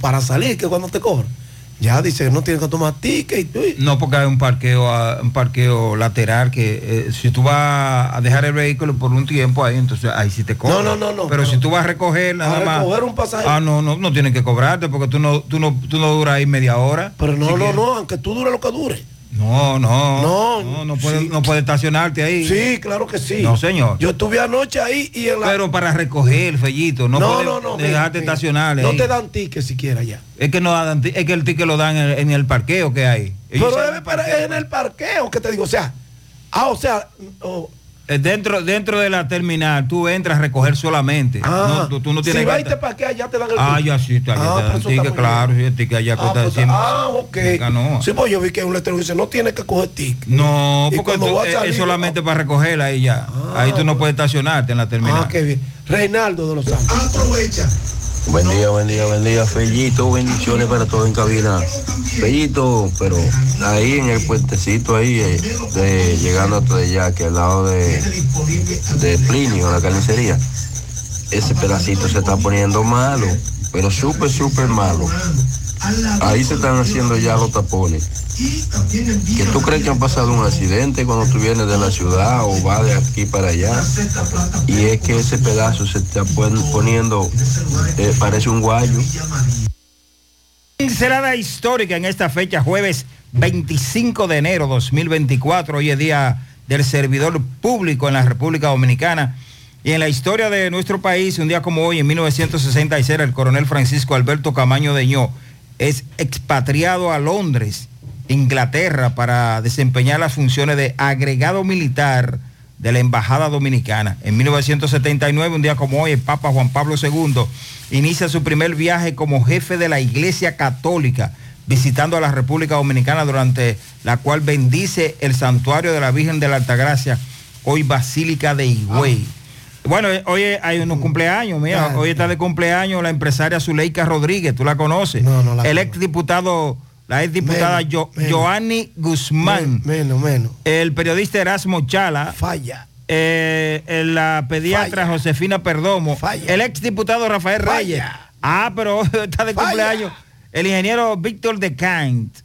para salir, que cuando te cobran. Ya dice que no tienes que tomar ticket. No, porque hay un parqueo, ah, un parqueo lateral que eh, si tú vas a dejar el vehículo por un tiempo ahí, entonces ahí sí te cobran. No, no, no, no. Pero si tú vas a recoger nada a más. recoger un pasajero. Ah, no, no, no tienen que cobrarte porque tú no, tú no, tú no duras ahí media hora. Pero no, Si no, quieres. no, aunque tú dure lo que dure. No, no. No, no, no puedes sí. no puedes estacionarte ahí. Sí, claro que sí. No, señor. Yo estuve anoche ahí y en la. Pero para recoger, Fellito, no, no, no, no. dejarte mira, estacionar. mira, No te dan ticket siquiera ya. Es que no dan, es que el ticket lo dan en el, en el parqueo que hay. Ellos Pero es, en el parqueo que te digo, o sea, ah, o sea, oh, Dentro, dentro de la terminal, tú entras a recoger solamente. ah, no, tú, tú no tienes si que estar- parqueas, ya te dan el Ah, ya sí, está bien. Ah, te dan ticket, claro, sí, el ticket allá Ah, cuesta pues, 100. ah, ok. Canoa. Sí, pues yo vi que un letrero dice, no tienes que coger ticket. No, Y porque tú- es- salir, es solamente para recogerla ahí ya. ahí tú no puedes estacionarte en la terminal. Ah, qué bien. Reinaldo de los Santos. Aprovecha. Buen día, buen día, buen día, Fellito, bendiciones para todos en cabina. Fellito, pero ahí en el puentecito ahí, eh, de, llegando hasta allá, que al lado de, de Plinio, la carnicería, ese pedacito se está poniendo malo, pero súper, súper malo. Ahí se están haciendo ya los tapones. ¿Que tú crees que han pasado un accidente cuando tú vienes de la ciudad o vas de aquí para allá? Y es que ese pedazo se está pon- poniendo, eh, parece un guayo. Pincelada histórica en esta fecha, jueves 25 de enero 2024. Hoy es día del servidor público en la República Dominicana. Y en la historia de nuestro país, un día como hoy, en 1966, el coronel Francisco Alberto Camaño Deñó es expatriado a Londres, Inglaterra, para desempeñar las funciones de agregado militar de la Embajada Dominicana. En 1979, un día como hoy, el Papa Juan Pablo II inicia su primer viaje como jefe de la Iglesia Católica, visitando a la República Dominicana, durante la cual bendice el santuario de la Virgen de la Altagracia, hoy Basílica de Higüey. Bueno, eh, hoy hay unos cumpleaños, mira, Ah, hoy está de cumpleaños la empresaria Zuleika Rodríguez, tú la conoces. No, no la el conozco. exdiputado, la Jo- menos. Joanny Guzmán, Menos, menos. el periodista Erasmo Chala, Falla. eh, la pediatra Falla. Josefina Perdomo, Falla. el exdiputado Rafael Falla. Reyes. Ah, pero está de Falla. cumpleaños. El ingeniero Víctor de Cant.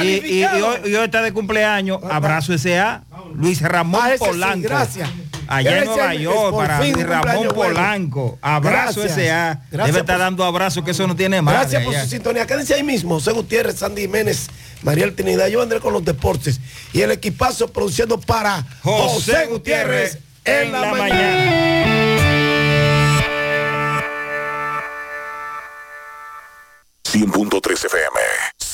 Y, y- y hoy, y hoy está de cumpleaños. Abrazo S.A. Luis Ramón Ah, ese sí, Polanco. gracias. Allá en Nueva York, para Ramón. Polanco. Abrazo Gracias. S.A. Gracias Debe estar por- dando abrazos, que eso no tiene más. Gracias por su sintonía. Quédense ahí mismo. José Gutiérrez, Sandy Jiménez, Mariel Trinidad. Yo vendré con los deportes. Y el equipazo produciendo para José Gutiérrez en la mañana. 100.3 FM.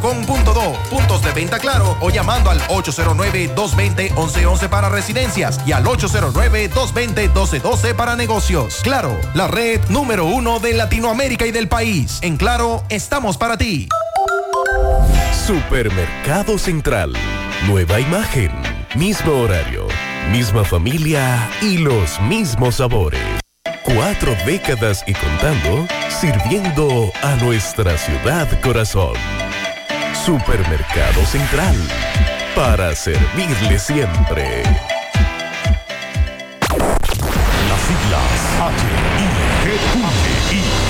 claro.com.do, puntos de venta claro o llamando al 809-220-1111 para residencias y al 809-220-1212 para negocios. Claro, la red número uno de Latinoamérica y del país. En Claro, estamos para ti. Supermercado Central. Nueva imagen, mismo horario, misma familia y los mismos sabores. Cuatro décadas y contando, sirviendo a nuestra ciudad corazón. Supermercado Central. Para servirle siempre.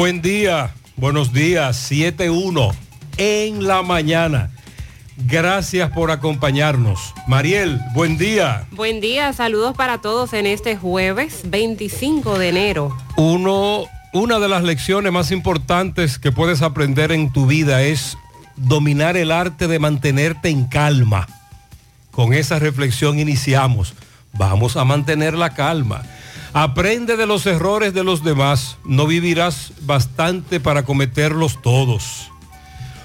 Buen día, buenos días, 7-1 en la mañana. Gracias por acompañarnos. Mariel, buen día. Buen día, saludos para todos en este jueves 25 de enero. Uno, una de las lecciones más importantes que puedes aprender en tu vida es dominar el arte de mantenerte en calma. Con esa reflexión iniciamos. Vamos a mantener la calma. Aprende de los errores de los demás. No vivirás bastante para cometerlos todos.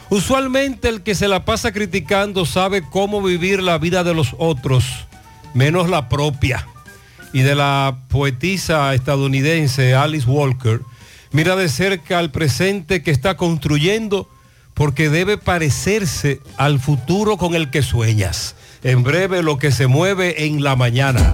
Usualmente el que se la pasa criticando sabe cómo vivir la vida de los otros, menos la propia. Y de la poetisa estadounidense Alice Walker, mira de cerca al presente que está construyendo porque debe parecerse al futuro con el que sueñas. En breve lo que se mueve en la mañana.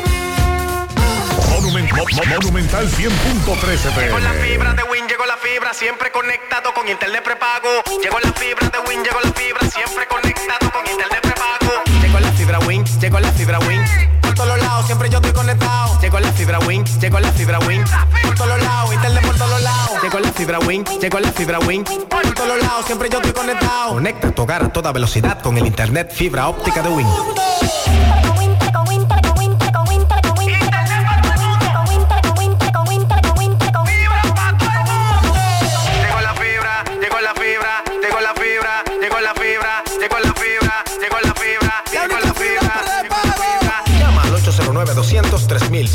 Monumen- Mo- Mo- Monumental 100.13 Llegó la fibra de Win, llegó la fibra, siempre conectado con internet prepago. Llegó la fibra de Win, llegó la fibra, siempre conectado con internet prepago. Llegó la fibra Win, llegó la fibra Win. Por todos lados, siempre yo estoy conectado. Llegó la fibra Win, llegó la fibra Win. Por todos lados, internet por todos lados. Llegó la fibra Win, llegó la fibra Win. Por todos lados, siempre yo estoy conectado. Conecta tu hogar a toda velocidad con el internet fibra óptica de Win.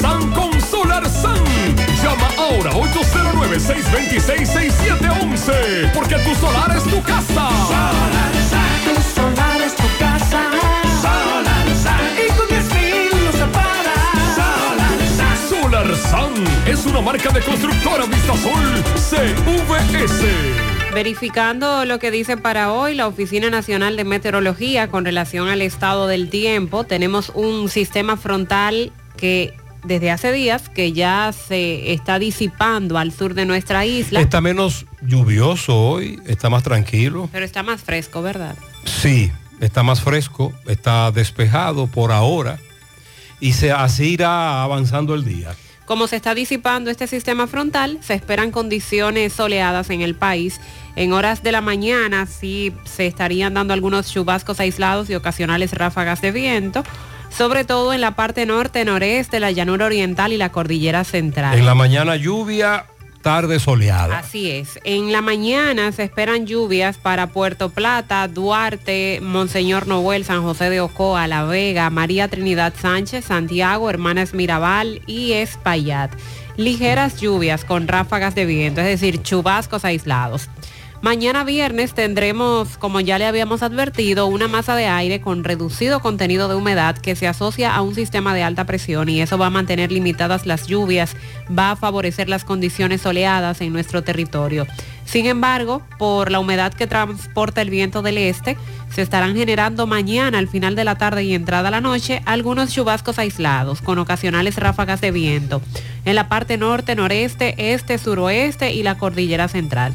SAN con Solar SAN. Llama ahora 809-626-6711. Porque tu solar es tu casa. Solar Tu solar es tu casa. Solar Y con 10 mil lo separa. Solar Solar Sun es una marca de constructora Vistasol CVS. Verificando lo que dice para hoy la Oficina Nacional de Meteorología con relación al estado del tiempo, tenemos un sistema frontal que desde hace días que ya se está disipando al sur de nuestra isla, Está menos lluvioso hoy, está más tranquilo. pero está más fresco, ¿verdad? Sí, está más fresco, está despejado por ahora y se, así irá avanzando el día. Como se está disipando este sistema frontal, se esperan condiciones soleadas en el país. En horas de la mañana sí se estarían dando algunos chubascos aislados y ocasionales ráfagas de viento, sobre todo en la parte norte, noreste, la llanura oriental y la cordillera central. En la mañana lluvia, tarde soleada. Así es. En la mañana se esperan lluvias para Puerto Plata, Duarte, Monseñor Noel, San José de Ocoa, La Vega, María Trinidad Sánchez, Santiago, Hermanas Mirabal y Espaillat. Ligeras lluvias con ráfagas de viento, es decir, chubascos aislados. Mañana viernes tendremos, como ya le habíamos advertido, una masa de aire con reducido contenido de humedad que se asocia a un sistema de alta presión y eso va a mantener limitadas las lluvias, va a favorecer las condiciones soleadas en nuestro territorio. Sin embargo, por la humedad que transporta el viento del este, se estarán generando mañana al final de la tarde y entrada a la noche algunos chubascos aislados con ocasionales ráfagas de viento en la parte norte, noreste, este, suroeste y la cordillera central.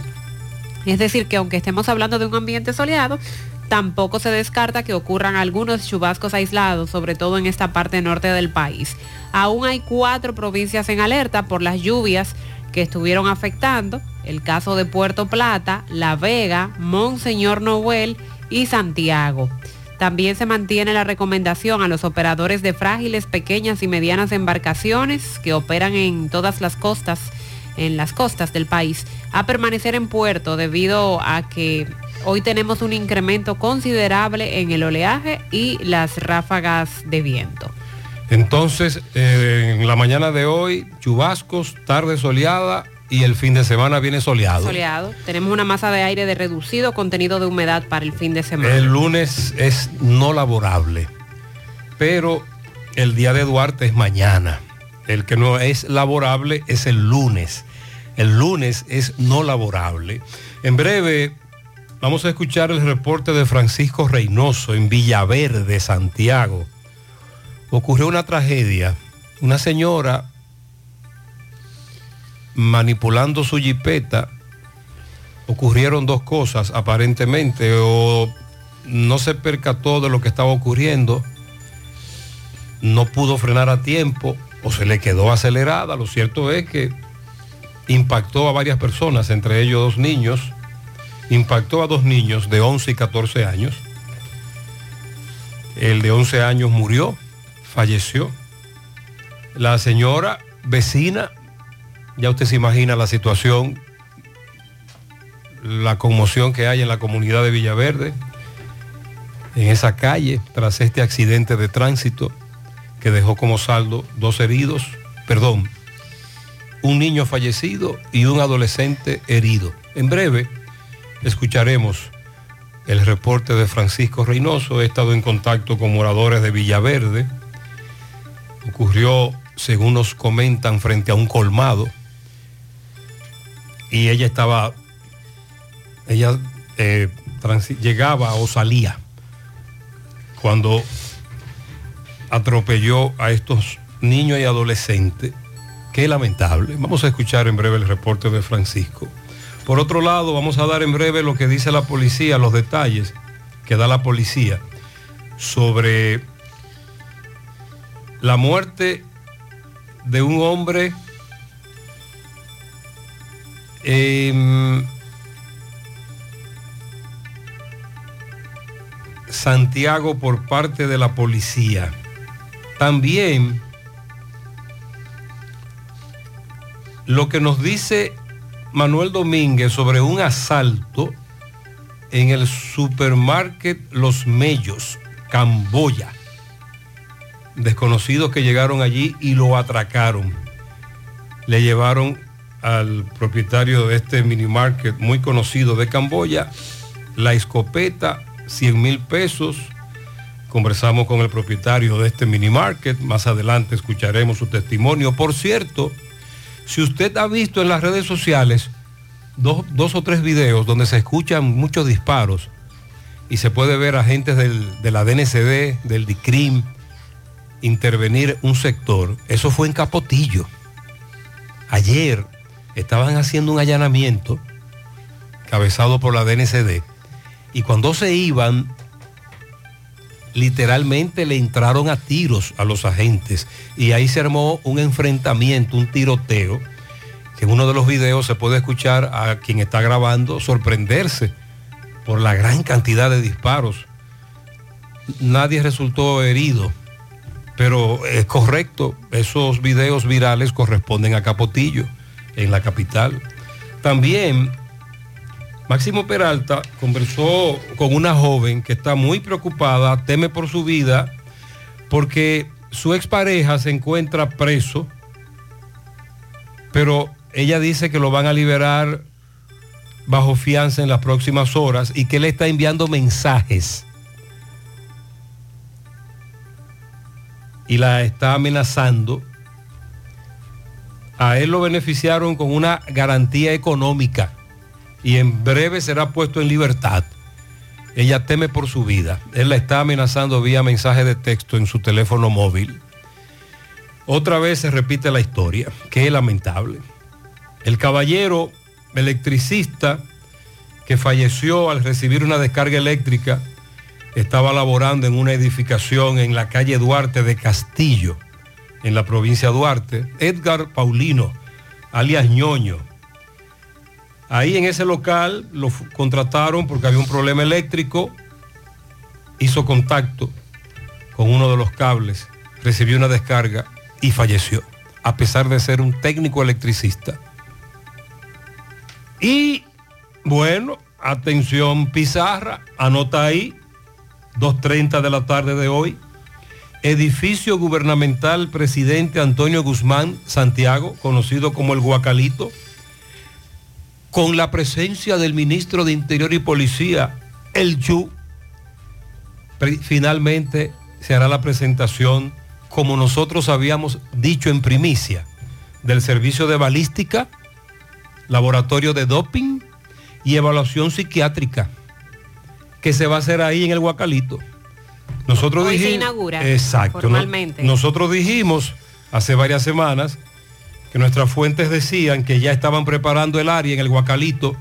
Es decir, que aunque estemos hablando de un ambiente soleado, tampoco se descarta que ocurran algunos chubascos aislados, sobre todo en esta parte norte del país. Aún hay cuatro provincias en alerta por las lluvias que estuvieron afectando, el caso de Puerto Plata, La Vega, Monseñor Noel y Santiago. También se mantiene la recomendación a los operadores de frágiles, pequeñas y medianas embarcaciones que operan en todas las costas en las costas del país a permanecer en puerto debido a que hoy tenemos un incremento considerable en el oleaje y las ráfagas de viento. Entonces, eh, en la mañana de hoy, chubascos, tarde soleada y el fin de semana viene soleado. Soleado. Tenemos una masa de aire de reducido contenido de humedad para el fin de semana. El lunes es no laborable, pero el día de Duarte es mañana. El que no es laborable es el lunes. El lunes es no laborable. En breve vamos a escuchar el reporte de Francisco Reynoso en Villaverde, Santiago. Ocurrió una tragedia. Una señora manipulando su jipeta. Ocurrieron dos cosas aparentemente o no se percató de lo que estaba ocurriendo, no pudo frenar a tiempo o se le quedó acelerada. Lo cierto es que impactó a varias personas, entre ellos dos niños, impactó a dos niños de 11 y 14 años. El de 11 años murió, falleció. La señora vecina, ya usted se imagina la situación, la conmoción que hay en la comunidad de Villaverde, en esa calle, tras este accidente de tránsito que dejó como saldo dos heridos, perdón, un niño fallecido y un adolescente herido. En breve escucharemos el reporte de Francisco Reynoso. He estado en contacto con moradores de Villaverde. Ocurrió, según nos comentan, frente a un colmado. Y ella estaba, ella eh, llegaba o salía cuando atropelló a estos niños y adolescentes. Qué lamentable. Vamos a escuchar en breve el reporte de Francisco. Por otro lado, vamos a dar en breve lo que dice la policía, los detalles que da la policía sobre la muerte de un hombre en Santiago por parte de la policía. También lo que nos dice Manuel Domínguez sobre un asalto en el supermarket Los Mellos, Camboya. Desconocidos que llegaron allí y lo atracaron. Le llevaron al propietario de este mini market muy conocido de Camboya la escopeta, 100 mil pesos. Conversamos con el propietario de este mini market. Más adelante escucharemos su testimonio. Por cierto, si usted ha visto en las redes sociales dos, dos o tres videos donde se escuchan muchos disparos y se puede ver agentes del- de la DNCD, del DICRIM, intervenir un sector, eso fue en Capotillo. Ayer estaban haciendo un allanamiento cabezado por la DNCD y cuando se iban, literalmente le entraron a tiros a los agentes y ahí se armó un enfrentamiento, un tiroteo, que en uno de los videos se puede escuchar a quien está grabando sorprenderse por la gran cantidad de disparos. Nadie resultó herido, pero es correcto, esos videos virales corresponden a Capotillo, en la capital. También Máximo Peralta conversó con una joven que está muy preocupada, teme por su vida, porque su expareja se encuentra preso, pero ella dice que lo van a liberar bajo fianza en las próximas horas y que le está enviando mensajes y la está amenazando. A él lo beneficiaron con una garantía económica y en breve será puesto en libertad. Ella teme por su vida. Él la está amenazando vía mensaje de texto en su teléfono móvil. Otra vez se repite la historia. Qué lamentable. El caballero electricista que falleció al recibir una descarga eléctrica estaba laborando en una edificación en la calle Duarte de Castillo, en la provincia de Duarte. Edgar Paulino, alias ñoño. Ahí en ese local lo contrataron porque había un problema eléctrico, hizo contacto con uno de los cables, recibió una descarga y falleció, a pesar de ser un técnico electricista. Y bueno, atención Pizarra, anota ahí, 2.30 de la tarde de hoy, edificio gubernamental presidente Antonio Guzmán Santiago, conocido como el Guacalito, con la presencia del ministro de Interior y Policía, el Yu, finalmente se hará la presentación, como nosotros habíamos dicho en primicia, del servicio de balística, laboratorio de doping y evaluación psiquiátrica, que se va a hacer ahí en el Guacalito. Nosotros Hoy se dijimos- inaugura Exacto. no- nosotros dijimos hace varias semanas que nuestras fuentes decían que ya estaban preparando el área en el Guacalito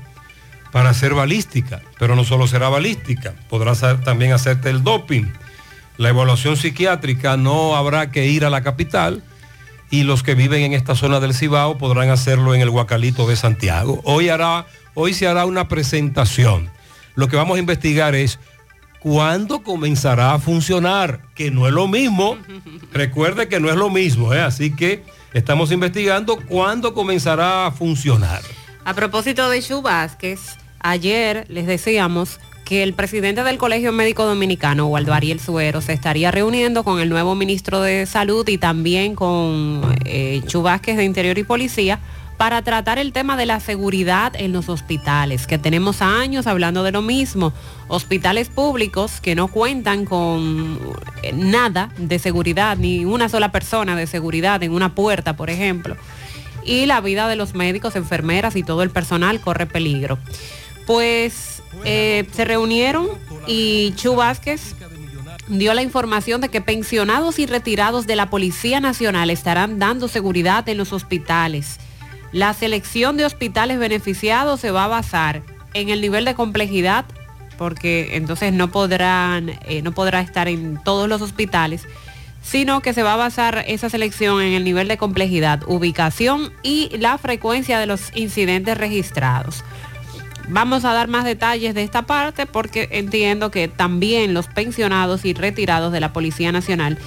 para hacer balística, pero no solo será balística, podrá ser- también hacerte el doping. La evaluación psiquiátrica no habrá que ir a la capital y los que viven en esta zona del Cibao podrán hacerlo en el Guacalito de Santiago. Hoy, hará, hoy se hará una presentación. Lo que vamos a investigar es cuándo comenzará a funcionar, que no es lo mismo. Recuerde que no es lo mismo, ¿eh? así que estamos investigando cuándo comenzará a funcionar. A propósito de Chu Vázquez, ayer les decíamos que el presidente del Colegio Médico Dominicano, Waldo Ariel Suero, se estaría reuniendo con el nuevo ministro de Salud y también con eh, de Interior y Policía para tratar el tema de la seguridad en los hospitales, que tenemos años hablando de lo mismo. Hospitales públicos que no cuentan con eh, nada de seguridad, ni una sola persona de seguridad en una puerta, por ejemplo y la vida de los médicos, enfermeras y todo el personal corre peligro. Pues eh, se reunieron y Chu Vázquez dio la información de que pensionados y retirados de la Policía Nacional estarán dando seguridad en los hospitales. La selección de hospitales beneficiados se va a basar en el nivel de complejidad, porque entonces no podrán, eh, no podrá estar en todos los hospitales, sino que se va a basar esa selección en el nivel de complejidad, ubicación y la frecuencia de los incidentes registrados. Vamos a dar más detalles de esta parte porque entiendo que también los pensionados y retirados de la Policía Nacional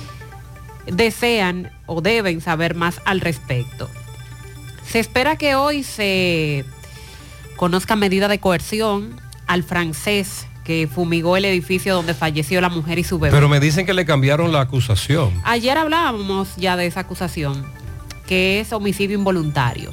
desean o deben saber más al respecto. Se espera que hoy se conozca medida de coerción al francés que fumigó el edificio donde falleció la mujer y su bebé. Pero me dicen que le cambiaron la acusación. Ayer hablábamos ya de esa acusación, que es homicidio involuntario.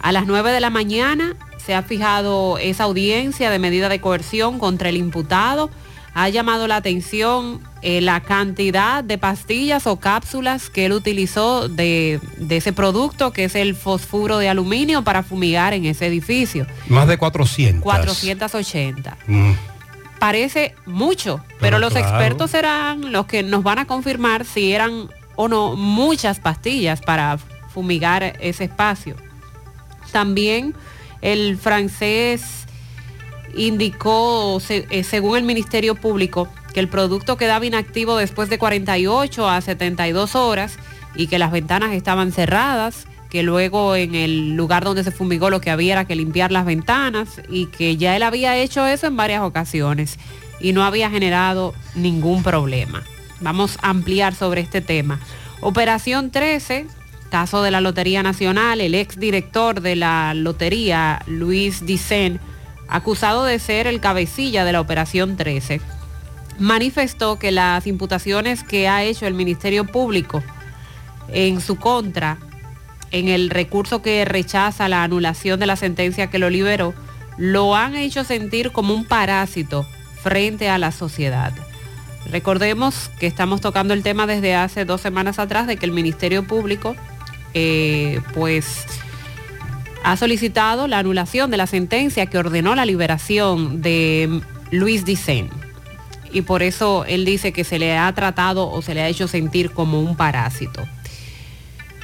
A las 9 de la mañana se ha fijado esa audiencia de medida de coerción contra el imputado. Ha llamado la atención eh, la cantidad de pastillas o cápsulas que él utilizó de, de ese producto, que es el fosfuro de aluminio para fumigar en ese edificio. Más de 400. 480 Mm. parece mucho, pero, Pero los claro. expertos serán los que nos van a confirmar si eran o no muchas pastillas para fumigar ese espacio. También el francés indicó, eh, según el Ministerio Público, que el producto quedaba inactivo después de 48 a 72 horas y que las ventanas estaban cerradas, que luego en el lugar donde se fumigó lo que había era que limpiar las ventanas y que ya él había hecho eso en varias ocasiones y no había generado ningún problema. Vamos a ampliar sobre este tema. Operación 13, caso de la Lotería Nacional, el exdirector de la Lotería, Luis Dicen, acusado de ser el cabecilla de la Operación 13, manifestó que las imputaciones que ha hecho el Ministerio Público en su contra, en el recurso que rechaza la anulación de la sentencia que lo liberó, lo han hecho sentir como un parásito frente a la sociedad. Recordemos que estamos tocando el tema desde hace dos semanas atrás de que el Ministerio Público eh, pues ha solicitado la anulación de la sentencia que ordenó la liberación de Luis Dicen. Y por eso él dice que se le ha tratado o se le ha hecho sentir como un parásito.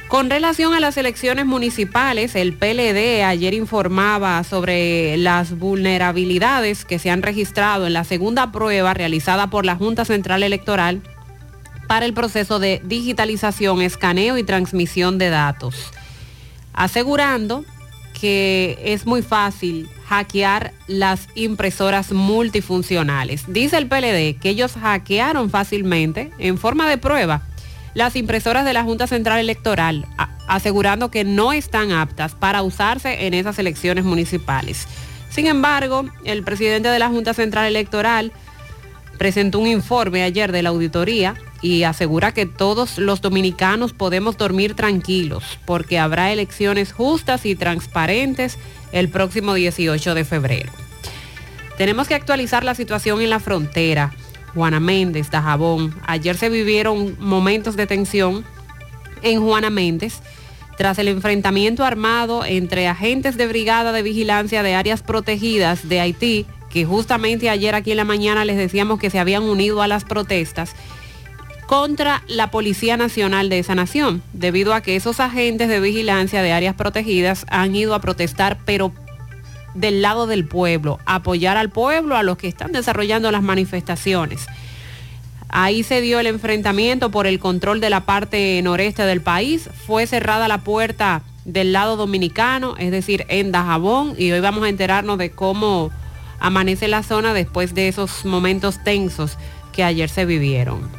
Con relación a las elecciones municipales, el PLD ayer informaba sobre las vulnerabilidades que se han registrado en la segunda prueba realizada por la Junta Central Electoral para el proceso de digitalización, escaneo y transmisión de datos, asegurando que es muy fácil hackear las impresoras multifuncionales. Dice el PLD que ellos hackearon fácilmente en forma de prueba las impresoras de la Junta Central Electoral, asegurando que no están aptas para usarse en esas elecciones municipales. Sin embargo, el presidente de la Junta Central Electoral presentó un informe ayer de la auditoría y asegura que todos los dominicanos podemos dormir tranquilos porque habrá elecciones justas y transparentes el próximo 18 de febrero. Tenemos que actualizar la situación en la frontera. Juana Méndez, Dajabón. Ayer se vivieron momentos de tensión en Juana Méndez tras el enfrentamiento armado entre agentes de brigada de vigilancia de áreas protegidas de Haití, que justamente ayer aquí en la mañana les decíamos que se habían unido a las protestas, contra la Policía Nacional de esa nación, debido a que esos agentes de vigilancia de áreas protegidas han ido a protestar, pero del lado del pueblo, apoyar al pueblo, a los que están desarrollando las manifestaciones. Ahí se dio el enfrentamiento por el control de la parte noreste del país. Fue cerrada la puerta del lado dominicano, es decir, en Dajabón, y hoy vamos a enterarnos de cómo amanece la zona después de esos momentos tensos que ayer se vivieron.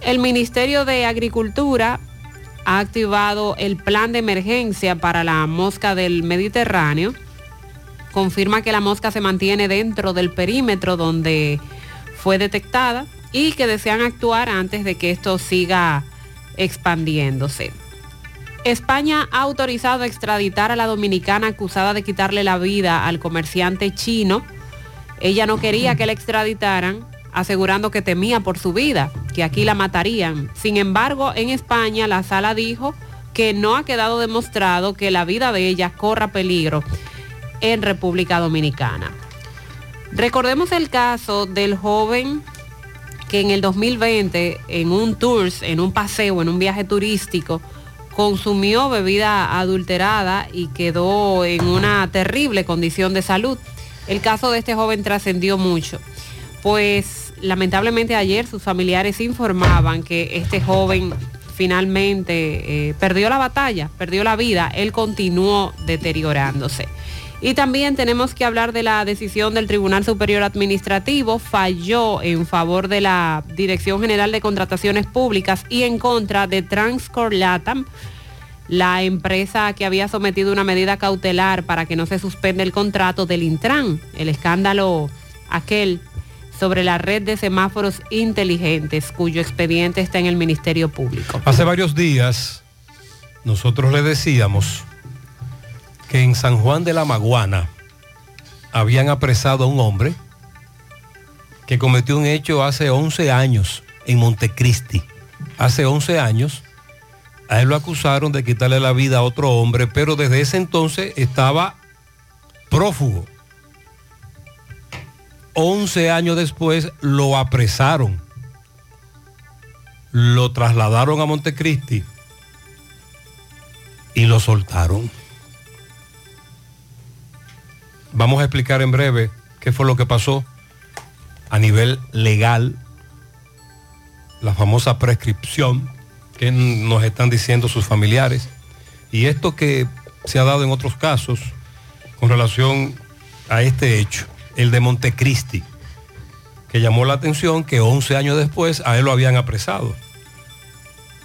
El Ministerio de Agricultura ha activado el plan de emergencia para la mosca del Mediterráneo confirma que la mosca se mantiene dentro del perímetro donde fue detectada y que desean actuar antes de que esto siga expandiéndose. España ha autorizado extraditar a la dominicana acusada de quitarle la vida al comerciante chino. Ella no quería que la extraditaran, asegurando que temía por su vida, que aquí la matarían. Sin embargo, en España la sala dijo que no ha quedado demostrado que la vida de ella corra peligro en República Dominicana. Recordemos el caso del joven que en el 2020 en un tours, en un paseo, en un viaje turístico, consumió bebida adulterada y quedó en una terrible condición de salud. El caso de este joven trascendió mucho, pues lamentablemente ayer sus familiares informaban que este joven finalmente eh, perdió la batalla, perdió la vida, él continuó deteriorándose. Y también tenemos que hablar de la decisión del Tribunal Superior Administrativo, falló en favor de la Dirección General de Contrataciones Públicas y en contra de Transcor Latam, la empresa que había sometido una medida cautelar para que no se suspenda el contrato del Intran, el escándalo aquel sobre la red de semáforos inteligentes cuyo expediente está en el Ministerio Público. Hace varios días nosotros le decíamos que en San Juan de la Maguana habían apresado a un hombre que cometió un hecho hace 11 años en Montecristi. Hace 11 años a él lo acusaron de quitarle la vida a otro hombre, pero desde ese entonces estaba prófugo. 11 años después lo apresaron. Lo trasladaron a Montecristi y lo soltaron. Vamos a explicar en breve qué fue lo que pasó a nivel legal, la famosa prescripción que nos están diciendo sus familiares y esto que se ha dado en otros casos con relación a este hecho, el de Montecristi, que llamó la atención que 11 años después a él lo habían apresado.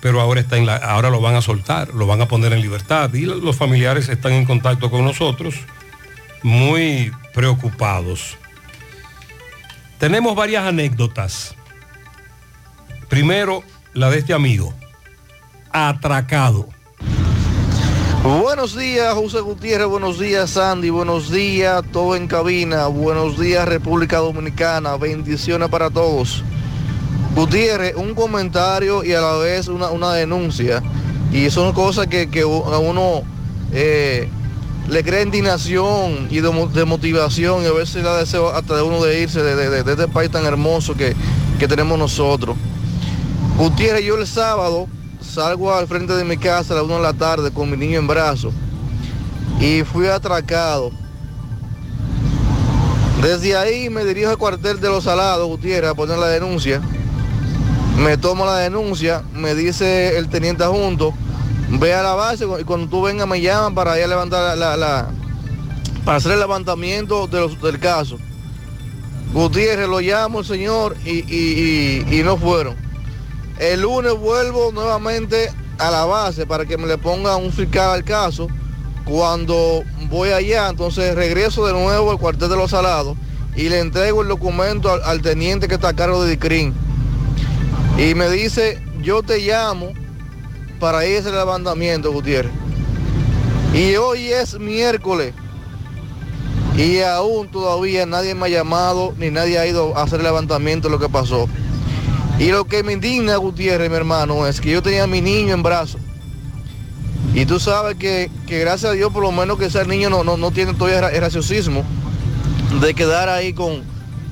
Pero ahora, está en la, ahora lo van a soltar, lo van a poner en libertad y los familiares están en contacto con nosotros muy preocupados. Tenemos varias anécdotas. Primero, la de este amigo, atracado. Buenos días, José Gutiérrez, buenos días, Sandy, buenos días, todo en cabina, buenos días, República Dominicana, bendiciones para todos. Gutiérrez, un comentario y a la vez una, una denuncia. Y son cosas que, que a uno eh, le crea indignación y de, mo- de motivación y a veces da deseo hasta de uno de irse de- de este país tan hermoso que, que tenemos nosotros. Gutiérrez, yo el sábado salgo al frente de mi casa a las 1 de la tarde con mi niño en brazos y fui atracado. Desde ahí me dirijo al cuartel de los salados, Gutiérrez, a poner la denuncia. Me tomo la denuncia, me dice el teniente adjunto, ve a la base y cuando tú vengas me llaman para ir a levantar la, la- para hacer el levantamiento de los- del caso. Gutiérrez lo llamo señor y- y- y no fueron. El lunes vuelvo nuevamente a la base para que me le ponga un fiscal al caso. Cuando voy allá, entonces regreso de nuevo al cuartel de los salados y le entrego el documento al, teniente que está a cargo de DICRIN. Y me dice, yo te llamo para ir a ese levantamiento, Gutiérrez. Y hoy es miércoles. Y aún todavía nadie me ha llamado ni nadie ha ido a hacer el levantamiento de lo que pasó. Y lo que me indigna, Gutiérrez, mi hermano, es que yo tenía a mi niño en brazos. Y tú sabes que, que gracias a Dios, por lo menos que ese niño no, no, no tiene todavía el raciocismo de quedar ahí con,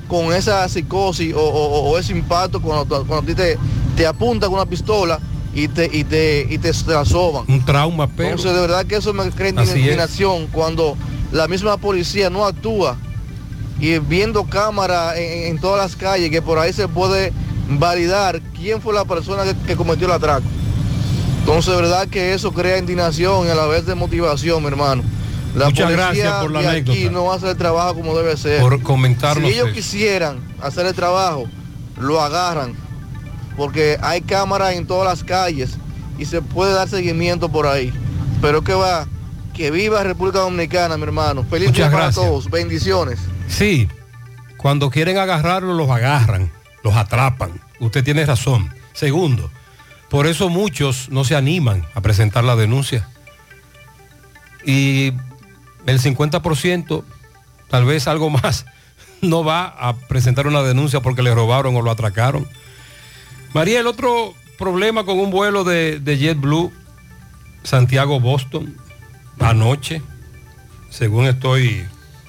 con esa psicosis o, o- o ese impacto cuando, cuando a ti te, te apunta con una pistola y te, y te, y te, te la soban. Un trauma, pero... Entonces, de verdad que eso me crea indignación cuando la misma policía no actúa y viendo cámara en, en todas las calles que por ahí se puede validar quién fue la persona que, que cometió el atraco. Entonces, verdad que eso crea indignación y a la vez de motivación, mi hermano. La Muchas policía gracias por la de aquí anécdota. no hace el trabajo como debe ser. Por comentarnos Si ellos eso. quisieran hacer el trabajo, lo agarran, porque hay cámaras en todas las calles y se puede dar seguimiento por ahí. Pero que va, que viva República Dominicana, mi hermano. Feliz Muchas día para gracias. todos, bendiciones. Sí, cuando quieren agarrarlo, los agarran, los atrapan. Usted tiene razón. Segundo, por eso muchos no se animan a presentar la denuncia. Y el 50%, tal vez algo más, no va a presentar una denuncia porque le robaron o lo atracaron. María, el otro problema con un vuelo de, de JetBlue, Santiago-Boston, anoche, según estoy,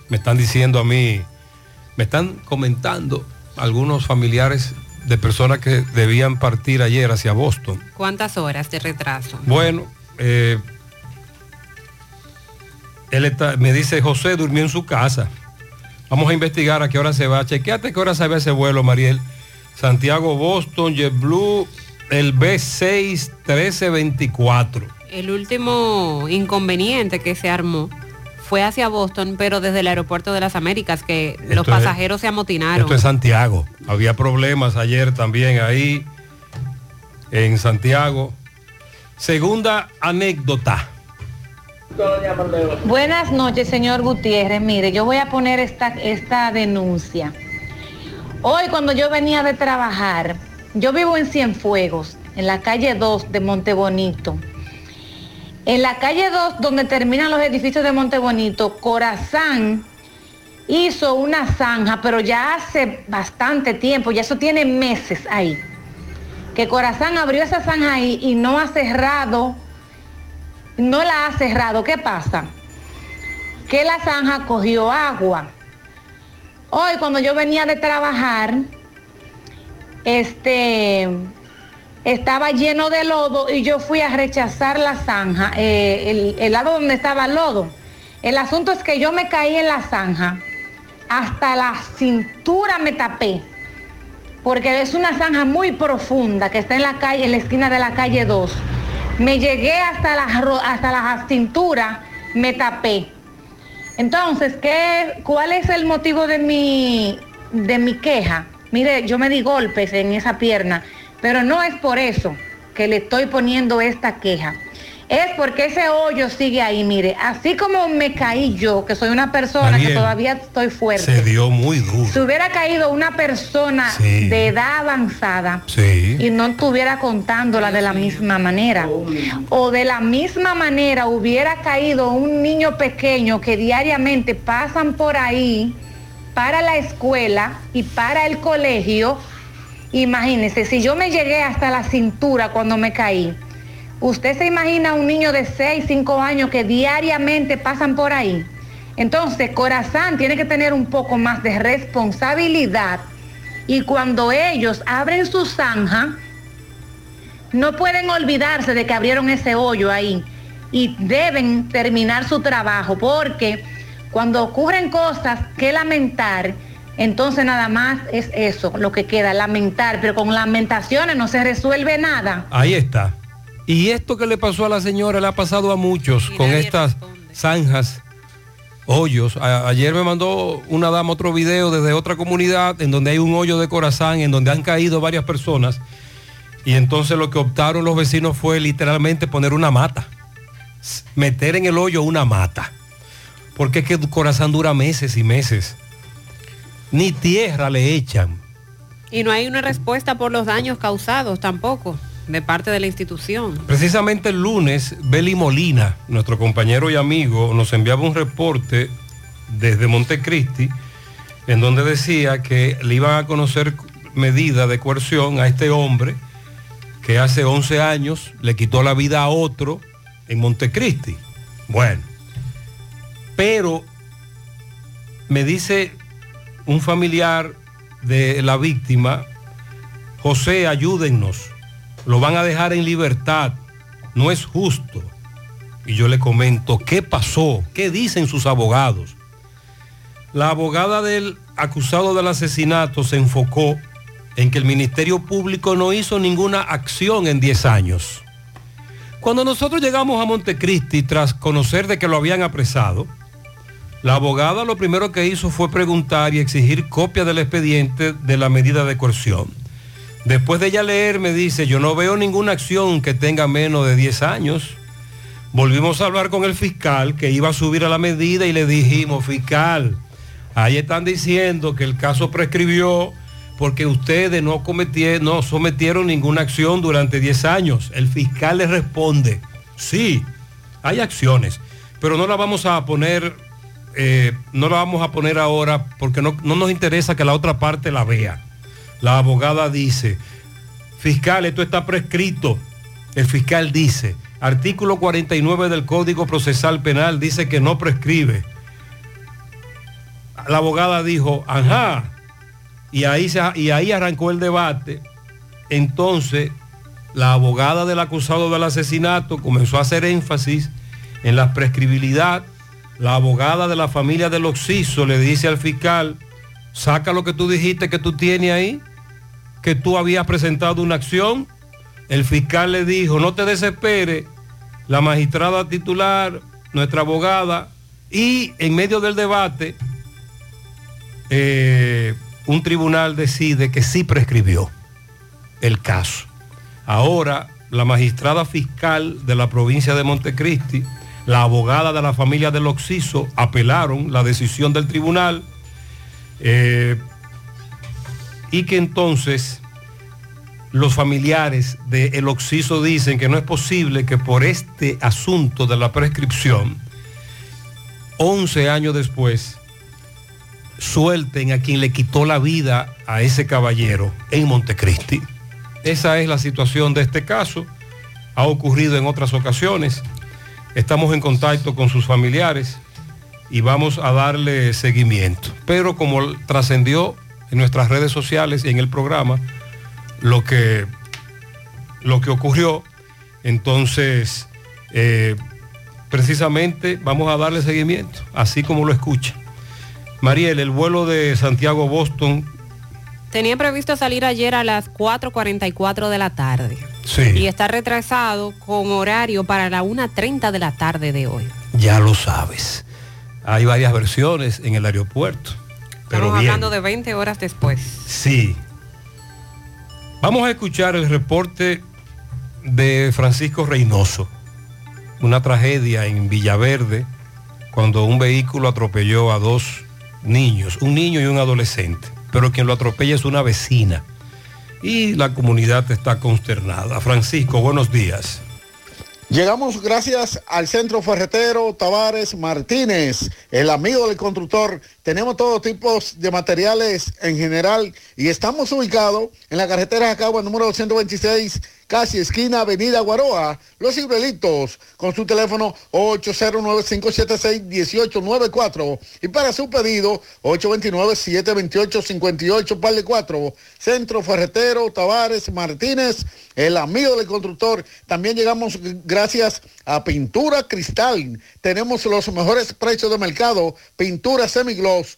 me están diciendo a mí, me están comentando algunos familiares de personas que debían partir ayer hacia Boston. ¿Cuántas horas de retraso? Bueno, eh, él está- me dice, José durmió en su casa. Vamos a investigar a qué hora se va. Chequeate qué hora se va ese vuelo, Mariel. Santiago, Boston, JetBlue, el B6 1324. El último inconveniente que se armó fue hacia Boston, pero desde el aeropuerto de las Américas, que los es- pasajeros se amotinaron. Esto es Santiago. Había problemas ayer también ahí en Santiago. Segunda anécdota. Buenas noches, señor Gutiérrez. Mire, yo voy a poner esta, esta denuncia. Hoy cuando yo venía de trabajar, yo vivo en Cienfuegos, en la calle 2 de Montebonito. En la calle 2, donde terminan los edificios de Montebonito, Corazán hizo una zanja, pero ya hace bastante tiempo, ya eso tiene meses ahí. Que Corazán abrió esa zanja ahí y no ha cerrado, no la ha cerrado. ¿Qué pasa? Que la zanja cogió agua. Hoy cuando yo venía de trabajar, este estaba lleno de lodo y yo fui a rechazar la zanja, eh, el, lado donde estaba el lodo. El asunto es que yo me caí en la zanja, hasta la cintura me tapé, porque es una zanja muy profunda que está en la calle, en la esquina de la calle 2. Me llegué hasta la, hasta cintura, me tapé. Entonces, ¿qué, ¿cuál es el motivo de mi, de mi queja? Mire, yo me di golpes en esa pierna, pero no es por eso que le estoy poniendo esta queja. Es porque ese hoyo sigue ahí, mire, así como me caí yo, que soy una persona que todavía estoy fuerte. Se dio muy duro. Si hubiera caído una persona Sí. de edad avanzada Sí. y no estuviera contándola de la misma manera, o de la misma manera hubiera caído un niño pequeño que diariamente pasan por ahí para la escuela y para el colegio, imagínese, si yo me llegué hasta la cintura cuando me caí, ¿usted se imagina un niño de 6, 5 años que diariamente pasan por ahí? Entonces, Corazán tiene que tener un poco más de responsabilidad y cuando ellos abren su zanja, no pueden olvidarse de que abrieron ese hoyo ahí y deben terminar su trabajo porque cuando ocurren cosas que lamentar, entonces nada más es eso lo que queda, lamentar, pero con lamentaciones no se resuelve nada. Ahí está. Y esto que le pasó a la señora le ha pasado a muchos con estas zanjas, hoyos. A- ayer me mandó una dama otro video desde otra comunidad en donde hay un hoyo de corazón, en donde han caído varias personas. Y entonces lo que optaron los vecinos fue literalmente poner una mata. Meter en el hoyo una mata. Porque es que el corazón dura meses y meses. Ni tierra le echan. Y no hay una respuesta por los daños causados tampoco de parte de la institución. Precisamente el lunes, Beli Molina, nuestro compañero y amigo, nos enviaba un reporte desde Montecristi, en donde decía que le iban a conocer medida de coerción a este hombre que hace 11 años le quitó la vida a otro en Montecristi. Bueno, pero me dice un familiar de la víctima, José, ayúdennos, lo van a dejar en libertad, no es justo. Y yo le comento, ¿qué pasó? ¿Qué dicen sus abogados? La abogada del acusado del asesinato se enfocó en que el Ministerio Público no hizo ninguna acción en 10 años. Cuando nosotros llegamos a Montecristi tras conocer de que lo habían apresado, la abogada lo primero que hizo fue preguntar y exigir copia del expediente de la medida de coerción. Después de ella leer me dice, yo no veo ninguna acción que tenga menos de 10 años. Volvimos a hablar con el fiscal que iba a subir a la medida y le dijimos, fiscal, ahí están diciendo que el caso prescribió porque ustedes no cometieron, no sometieron ninguna acción durante 10 años. El fiscal le responde, sí, hay acciones, pero no la vamos a poner, eh, no la vamos a poner ahora porque no, no nos interesa que la otra parte la vea. La abogada dice, fiscal, esto está prescrito. El fiscal dice, artículo 49 del Código Procesal Penal dice que no prescribe. La abogada dijo, ajá, y ahí, y ahí arrancó el debate. Entonces, la abogada del acusado del asesinato comenzó a hacer énfasis en la prescribilidad. La abogada de la familia del Oxiso le dice al fiscal, saca lo que tú dijiste que tú tienes ahí, que tú habías presentado una acción. El fiscal le dijo, no te desesperes, la magistrada titular, nuestra abogada, y en medio del debate, eh, un tribunal decide que sí prescribió el caso. Ahora, la magistrada fiscal de la provincia de Montecristi, la abogada de la familia del Oxiso, apelaron la decisión del tribunal. Eh, y que entonces los familiares de El Oxiso dicen que no es posible que por este asunto de la prescripción, 11 años después, suelten a quien le quitó la vida a ese caballero en Montecristi. Esa es la situación de este caso. Ha ocurrido en otras ocasiones. Estamos en contacto con sus familiares y vamos a darle seguimiento. Pero como trascendió en nuestras redes sociales y en el programa lo que, lo que ocurrió, entonces eh, precisamente vamos a darle seguimiento, así como lo escucha. Mariel, el vuelo de Santiago Boston, Tenía previsto salir ayer a las 4.44 de la tarde. Sí. Y está retrasado con horario para la 1.30 de la tarde de hoy. ya lo sabes. Hay varias versiones en el aeropuerto. Pero Estamos bien. hablando de 20 horas después. Sí. Vamos a escuchar el reporte de Francisco Reynoso. Una tragedia en Villaverde cuando un vehículo atropelló a dos niños, un niño y un adolescente. Pero quien lo atropella es una vecina. Y la comunidad está consternada. Francisco, buenos días. Llegamos gracias al Centro Ferretero Tavares Martínez, el amigo del constructor. Tenemos todo tipo de materiales en general y estamos ubicados en la carretera Jacagua número 226, casi esquina Avenida Guaroa, Los Cibrelitos, con su teléfono 809-576-1894 y para su pedido 829-728-58 par de 4. Centro Ferretero Tavares Martínez, el amigo del constructor. También llegamos gracias a Pintura Cristal. Tenemos los mejores precios de mercado. Pintura semigloss,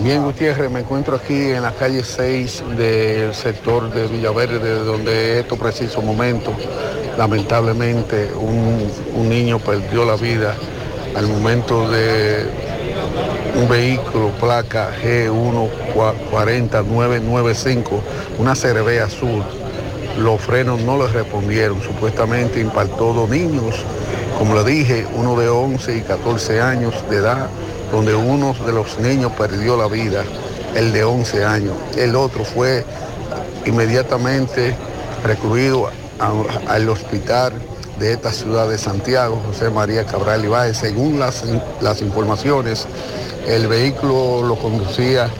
Bien, Gutiérrez, me encuentro aquí en la calle 6 del sector de Villaverde, donde estos precisos momentos, lamentablemente, un, niño perdió la vida al momento de un vehículo, placa G140995, una CRB azul. Los frenos no le respondieron, supuestamente impactó dos niños, como le dije, uno de 11 y 14 años de edad, donde uno de los niños perdió la vida, el de 11 años. El otro fue inmediatamente recluido al hospital de esta ciudad de Santiago, José María Cabral Ibáez. Según las, las informaciones, el vehículo lo conducía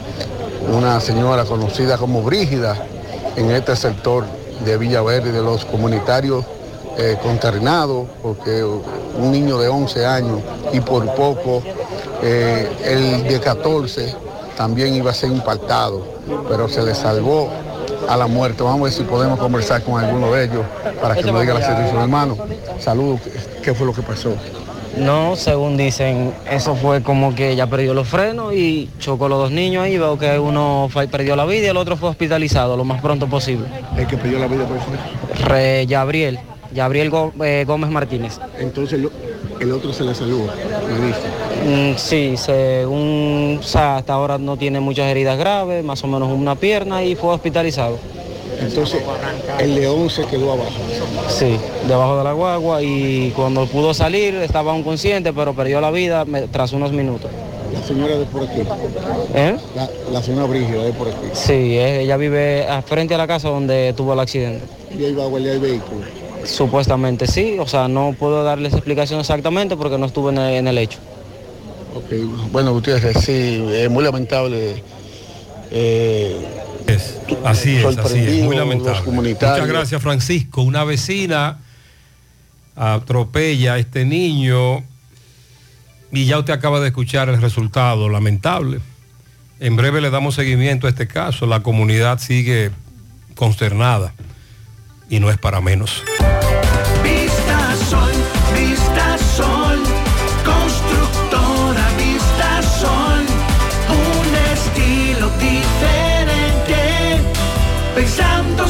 una señora conocida como Brígida en este sector de Villaverde, de los comunitarios eh, porque un niño de 11 años y por poco eh, el de 14 también iba a ser impactado, pero se le salvó a la muerte. Vamos a ver si podemos conversar con alguno de ellos para que nos diga la situación. Hermano, saludos, ¿qué fue lo que pasó? No, según dicen, eso fue como que ella perdió los frenos y chocó los dos niños ahí. Veo que uno fue- perdió la vida y el otro fue hospitalizado lo más pronto posible. El que perdió la vida por eso. Re Gabriel, Gabriel Gó- eh, Gómez Martínez. Entonces lo- el otro se le salvó, me dice. Mm, sí, según, o sea, hasta ahora no tiene muchas heridas graves, más o menos una pierna y fue hospitalizado. Entonces el león se quedó abajo. Sí, debajo de la guagua y cuando pudo salir estaba inconsciente, pero perdió la vida tras unos minutos. La señora de por aquí. ¿Eh? La, la señora Brígida de por aquí. Sí, eh, ella vive frente a la casa donde tuvo el accidente. Y ahí va a el vehículo. Supuestamente sí, o sea, no puedo darles explicación exactamente porque no estuve en el, en el hecho. Ok, bueno, Gutiérrez, sí, es muy lamentable. eh, Así es, así es, muy lamentable. Muchas gracias, Francisco. Una vecina atropella a este niño y ya usted acaba de escuchar el resultado, lamentable. En breve le damos seguimiento a este caso. La comunidad sigue consternada y no es para menos.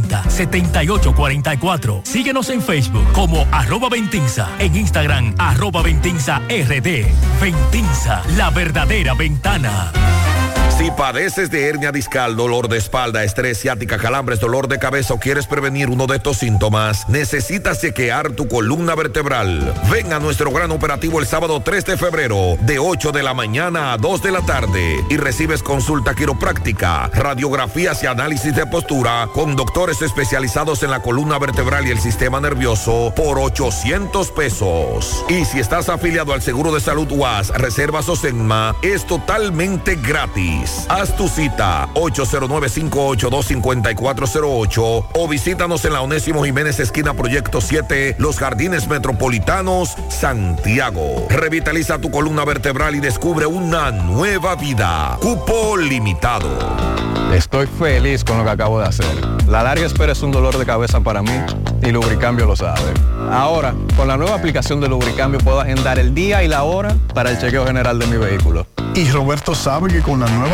809-570-7844. Síguenos en Facebook como arroba Ventinza, en Instagram arroba Ventinza RD. Ventinza, la verdadera ventana. Si padeces de hernia discal, dolor de espalda, estrés, ciática, calambres, dolor de cabeza o quieres prevenir uno de estos síntomas, necesitas chequear tu columna vertebral. Ven a nuestro gran operativo el sábado 3 de febrero, de 8 de la mañana a 2 de la tarde, y recibes consulta quiropráctica, radiografías y análisis de postura con doctores especializados en la columna vertebral y el sistema nervioso por 800 pesos. Y si estás afiliado al Seguro de Salud UAS, Reservas o Senma, es totalmente gratis. Haz tu cita 809-582-5408 o visítanos en la Onésimo Jiménez esquina Proyecto 7, Los Jardines Metropolitanos, Santiago. Revitaliza tu columna vertebral y descubre una nueva vida. Cupo limitado. Estoy feliz con lo que acabo de hacer. La larga espera es un dolor de cabeza para mí y Lubricambio lo sabe. Ahora, con la nueva aplicación de Lubricambio puedo agendar el día y la hora para el chequeo general de mi vehículo. Y Roberto sabe que con la nueva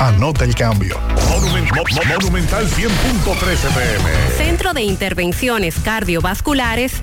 anota el cambio. Monumental 100.13 pm. Centro de Intervenciones Cardiovasculares,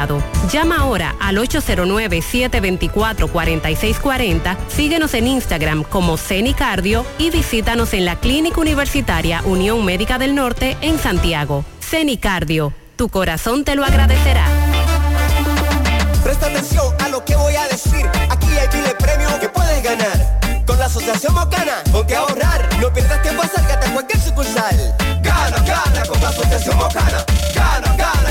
subsidiado. Llama ahora al 809-724-4640, síguenos en Instagram como CENICardio y visítanos en la Clínica Universitaria Unión Médica del Norte en Santiago. CENICardio, tu corazón te lo agradecerá. Presta atención a lo que voy a decir. Aquí hay miles premios que puedes ganar. Con la Asociación Mocana, ponte a ahorrar. No pierdas tiempo, acércate a cualquier sucursal. Gana, gana con la Asociación Mocana. Gana, gana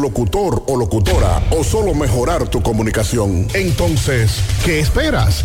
locutor o locutora o solo mejorar tu comunicación, entonces, ¿qué esperas?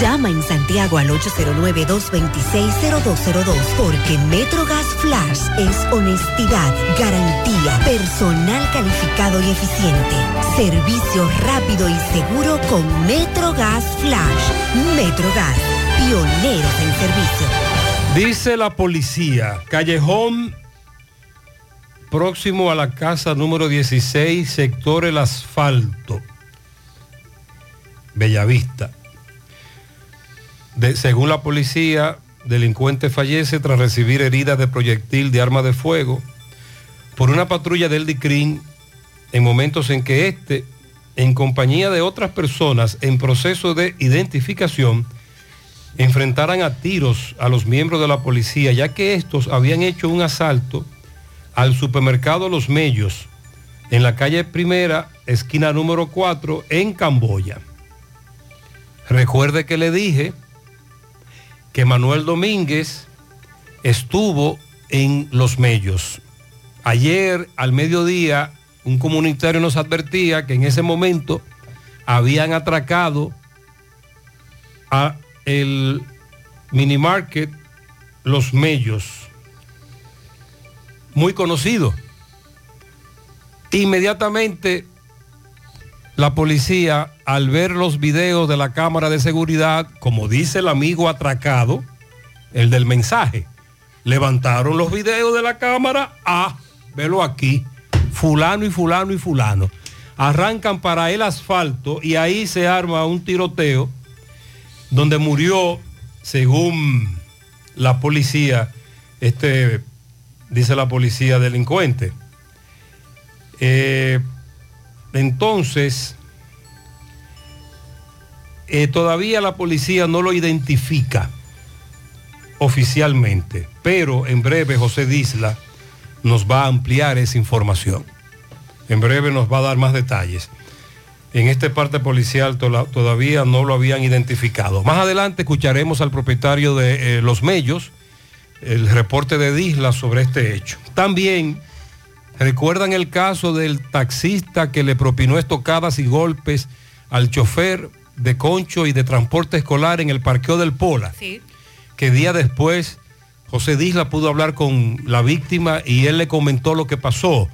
Llama en Santiago al 809-226-0202 porque MetroGas Flash es honestidad, garantía, personal calificado y eficiente, servicio rápido y seguro con MetroGas Flash. MetroGas, pioneros en servicio. Dice la policía, callejón próximo a la casa número 16, sector El Asfalto, Bellavista. Según la policía, delincuente fallece tras recibir heridas de proyectil de arma de fuego por una patrulla del DICRIN en momentos en que éste, en compañía de otras personas en proceso de identificación, enfrentaran a tiros a los miembros de la policía, ya que estos habían hecho un asalto al supermercado Los Mellos, en la calle Primera, esquina número 4, en Camboya. Recuerde que le dije que Manuel Domínguez estuvo en Los Mellos. Ayer al mediodía un comunitario nos advertía que en ese momento habían atracado a el mini market Los Mellos, muy conocido. Inmediatamente la policía, al ver los videos de la cámara de seguridad, como dice el amigo atracado, el del mensaje, levantaron los videos de la cámara, ah, velo aquí, fulano y fulano y fulano. Arrancan para el asfalto y ahí se arma un tiroteo donde murió, según la policía, este, dice la policía delincuente. Eh, entonces, eh, todavía la policía no lo identifica oficialmente, pero en breve José Disla nos va a ampliar esa información. En breve nos va a dar más detalles. En esta parte policial todavía no lo habían identificado. Más adelante escucharemos al propietario de eh, Los Mellos, el reporte de Disla sobre este hecho. También recuerdan el caso del taxista que le propinó estocadas y golpes al chofer de concho y de transporte escolar en el parqueo del Pola. Sí. Que día después José Disla pudo hablar con la víctima y él le comentó lo que pasó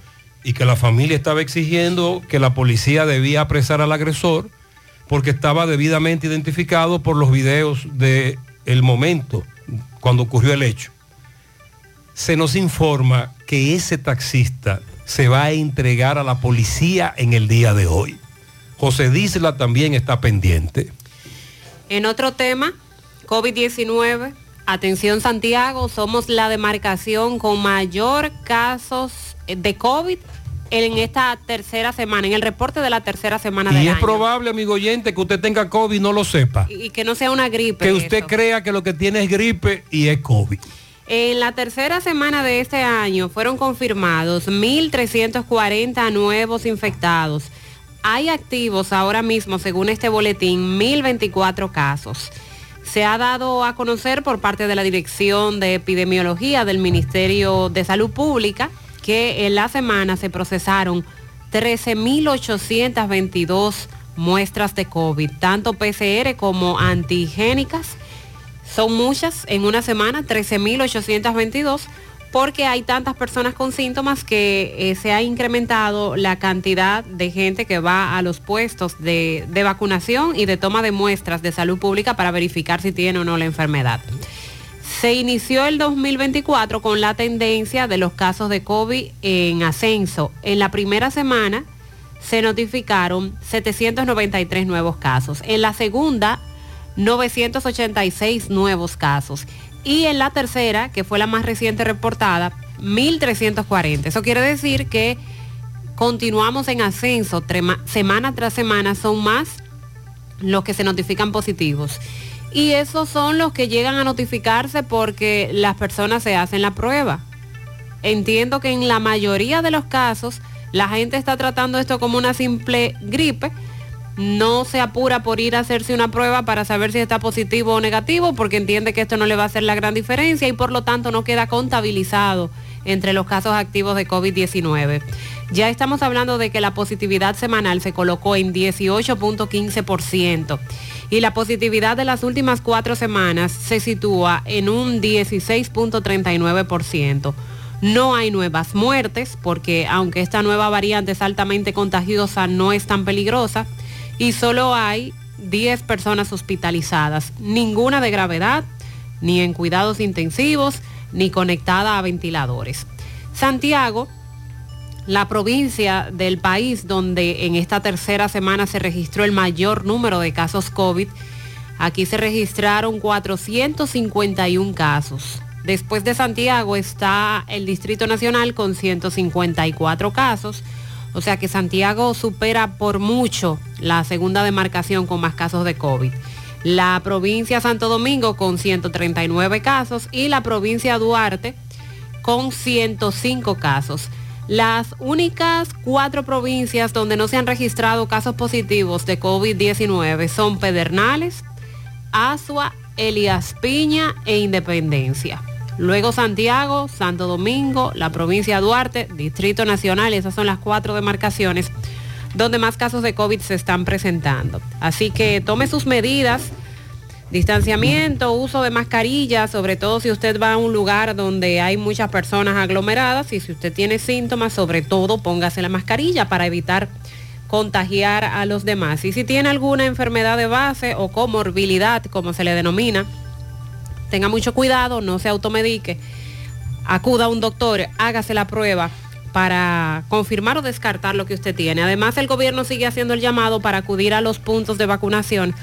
y que la familia estaba exigiendo que la policía debía apresar al agresor porque estaba debidamente identificado por los videos del el momento cuando ocurrió el hecho. Se nos informa que ese taxista se va a entregar a la policía en el día de hoy. José Disla también está pendiente. En otro tema, COVID-19, atención Santiago, somos la demarcación con mayor casos de COVID en esta tercera semana, en el reporte de la tercera semana Y del es año. probable, amigo oyente, que usted tenga COVID y no lo sepa. Y que no sea una gripe. Que usted eso. crea que lo que tiene es gripe y es COVID. En la tercera semana de este año fueron confirmados 1.340 nuevos infectados. Hay activos ahora mismo, según este boletín, 1.024 casos. Se ha dado a conocer por parte de la Dirección de Epidemiología del Ministerio de Salud Pública que en la semana se procesaron 13.822 muestras de COVID, tanto PCR como antigénicas. Son muchas en una semana, 13.822, porque hay tantas personas con síntomas que eh, se ha incrementado la cantidad de gente que va a los puestos de, de vacunación y de toma de muestras de salud pública para verificar si tiene o no la enfermedad. Se inició el 2024 con la tendencia de los casos de COVID en ascenso. En la primera semana se notificaron 793 nuevos casos. En la segunda 986 nuevos casos. Y en la tercera, que fue la más reciente reportada, 1.340. Eso quiere decir que continuamos en ascenso, semana tras semana son más los que se notifican positivos. Y esos son los que llegan a notificarse porque las personas se hacen la prueba. Entiendo que en la mayoría de los casos la gente está tratando esto como una simple gripe. No se apura por ir a hacerse una prueba para saber si está positivo o negativo porque entiende que esto no le va a hacer la gran diferencia y por lo tanto no queda contabilizado entre los casos activos de COVID-19. Ya estamos hablando de que la positividad semanal se colocó en 18.15% y la positividad de las últimas cuatro semanas se sitúa en un 16.39%. No hay nuevas muertes porque aunque esta nueva variante es altamente contagiosa, no es tan peligrosa y solo hay 10 personas hospitalizadas, ninguna de gravedad, ni en cuidados intensivos, ni conectada a ventiladores. Santiago, la provincia del país donde en esta tercera semana se registró el mayor número de casos COVID, aquí se registraron 451 casos. Después de Santiago está el Distrito Nacional con 154 casos. O sea que Santiago supera por mucho la segunda demarcación con más casos de COVID. La provincia Santo Domingo con 139 casos y la provincia Duarte con 105 casos. Las únicas cuatro provincias donde no se han registrado casos positivos de COVID-19 son Pedernales, Asua, Elías Piña e Independencia. Luego Santiago, Santo Domingo, la provincia de Duarte, Distrito Nacional, esas son las cuatro demarcaciones donde más casos de COVID se están presentando. Así que tome sus medidas, distanciamiento, uso de mascarilla, sobre todo si usted va a un lugar donde hay muchas personas aglomeradas y si usted tiene síntomas, sobre todo póngase la mascarilla para evitar contagiar a los demás. Y si tiene alguna enfermedad de base o comorbilidad, como se le denomina, tenga mucho cuidado, no se automedique, acuda a un doctor, hágase la prueba para confirmar o descartar lo que usted tiene. Además, el gobierno sigue haciendo el llamado para acudir a los puntos de vacunación.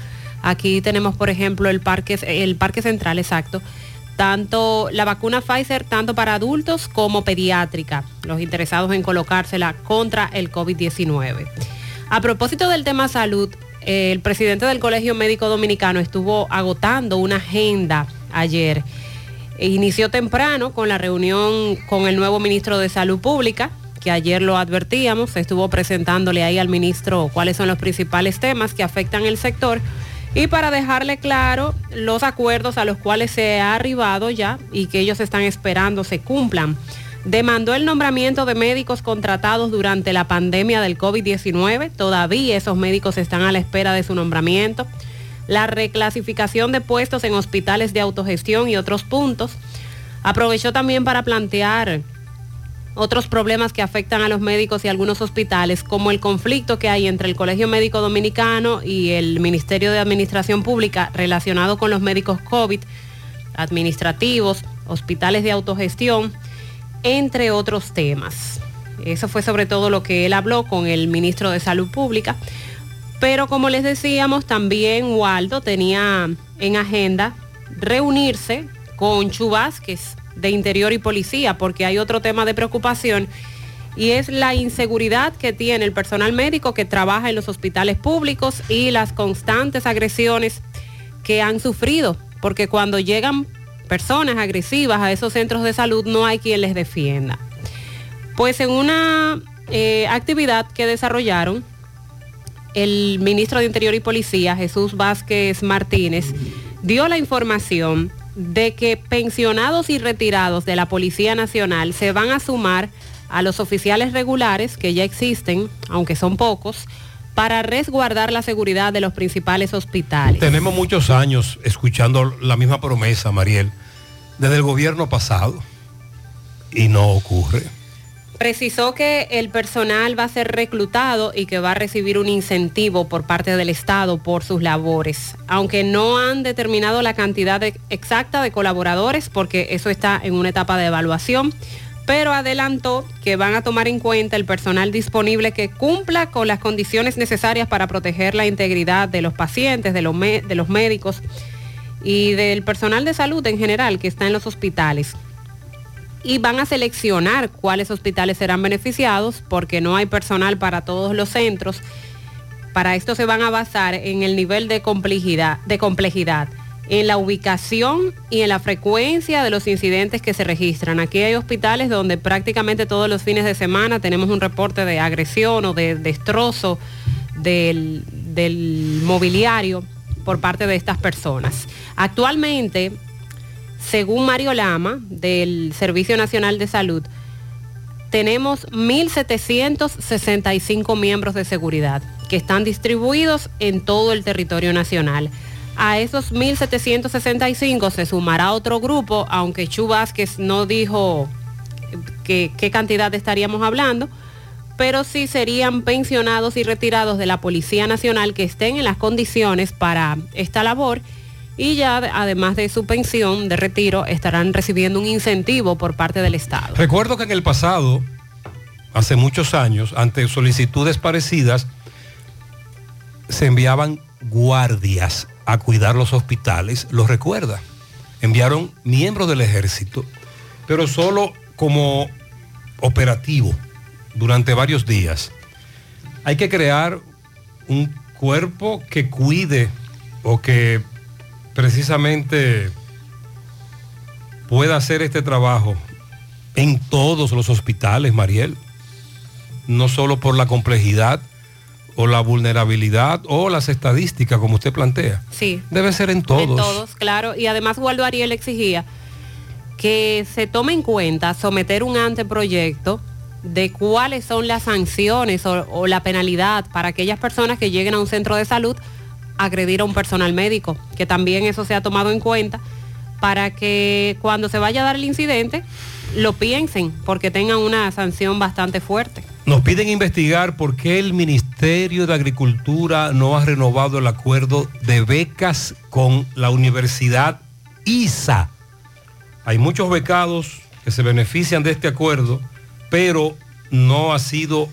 Aquí tenemos, por ejemplo, el Parque, el parque Central, exacto. Tanto la vacuna Pfizer, tanto para adultos como pediátrica, los interesados en colocársela contra el COVID-19. A propósito del tema salud, el presidente del Colegio Médico Dominicano estuvo agotando una agenda ayer. Inició temprano con la reunión con el nuevo ministro de Salud Pública, que ayer lo advertíamos, estuvo presentándole ahí al ministro cuáles son los principales temas que afectan el sector y para dejarle claro los acuerdos a los cuales se ha arribado ya y que ellos están esperando se cumplan. Demandó el nombramiento de médicos contratados durante la pandemia del COVID-19. Todavía esos médicos están a la espera de su nombramiento la reclasificación de puestos en hospitales de autogestión y otros puntos. Aprovechó también para plantear otros problemas que afectan a los médicos y algunos hospitales, como el conflicto que hay entre el Colegio Médico Dominicano y el Ministerio de Administración Pública relacionado con los médicos COVID, administrativos, hospitales de autogestión, entre otros temas. Eso fue sobre todo lo que él habló con el ministro de Salud Pública. Pero como les decíamos, también Waldo tenía en agenda reunirse con Chu Vázquez de Interior y Policía, porque hay otro tema de preocupación y es la inseguridad que tiene el personal médico que trabaja en los hospitales públicos y las constantes agresiones que han sufrido, porque cuando llegan personas agresivas a esos centros de salud no hay quien les defienda. Pues en una eh, actividad que desarrollaron, el ministro de Interior y Policía, Jesús Vázquez Martínez, dio la información de que pensionados y retirados de la Policía Nacional se van a sumar a los oficiales regulares que ya existen, aunque son pocos, para resguardar la seguridad de los principales hospitales. Tenemos muchos años escuchando la misma promesa, Mariel, desde el gobierno pasado y no ocurre. Precisó que el personal va a ser reclutado y que va a recibir un incentivo por parte del Estado por sus labores, aunque no han determinado la cantidad exacta de colaboradores porque eso está en una etapa de evaluación, pero adelantó que van a tomar en cuenta el personal disponible que cumpla con las condiciones necesarias para proteger la integridad de los pacientes, de los, de los médicos y del personal de salud en general que está en los hospitales. Y van a seleccionar cuáles hospitales serán beneficiados porque no hay personal para todos los centros. Para esto se van a basar en el nivel de complejidad, de complejidad, en la ubicación y en la frecuencia de los incidentes que se registran. Aquí hay hospitales donde prácticamente todos los fines de semana tenemos un reporte de agresión o de destrozo del, del mobiliario por parte de estas personas. Actualmente, según Mario Lama, del Servicio Nacional de Salud, tenemos 1.765 miembros de seguridad que están distribuidos en todo el territorio nacional. A esos 1.765 se sumará otro grupo, aunque Chu Vázquez no dijo qué cantidad estaríamos hablando, pero sí serían pensionados y retirados de la Policía Nacional que estén en las condiciones para esta labor y ya además de su pensión de retiro estarán recibiendo un incentivo por parte del Estado. Recuerdo que en el pasado, hace muchos años, ante solicitudes parecidas, se enviaban guardias a cuidar los hospitales, lo recuerda. Enviaron miembros del ejército, pero solo como operativo durante varios días. Hay que crear un cuerpo que cuide o que precisamente pueda hacer este trabajo en todos los hospitales, Mariel. No solo por la complejidad o la vulnerabilidad o las estadísticas, como usted plantea. Sí. Debe ser en todos. En todos, claro. Y además Waldo Ariel exigía que se tome en cuenta someter un anteproyecto de cuáles son las sanciones o, o la penalidad para aquellas personas que lleguen a un centro de salud agredir a un personal médico, que también eso se ha tomado en cuenta para que cuando se vaya a dar el incidente lo piensen, porque tengan una sanción bastante fuerte. Nos piden investigar por qué el Ministerio de Agricultura no ha renovado el acuerdo de becas con la Universidad ISA. Hay muchos becados que se benefician de este acuerdo, pero no ha sido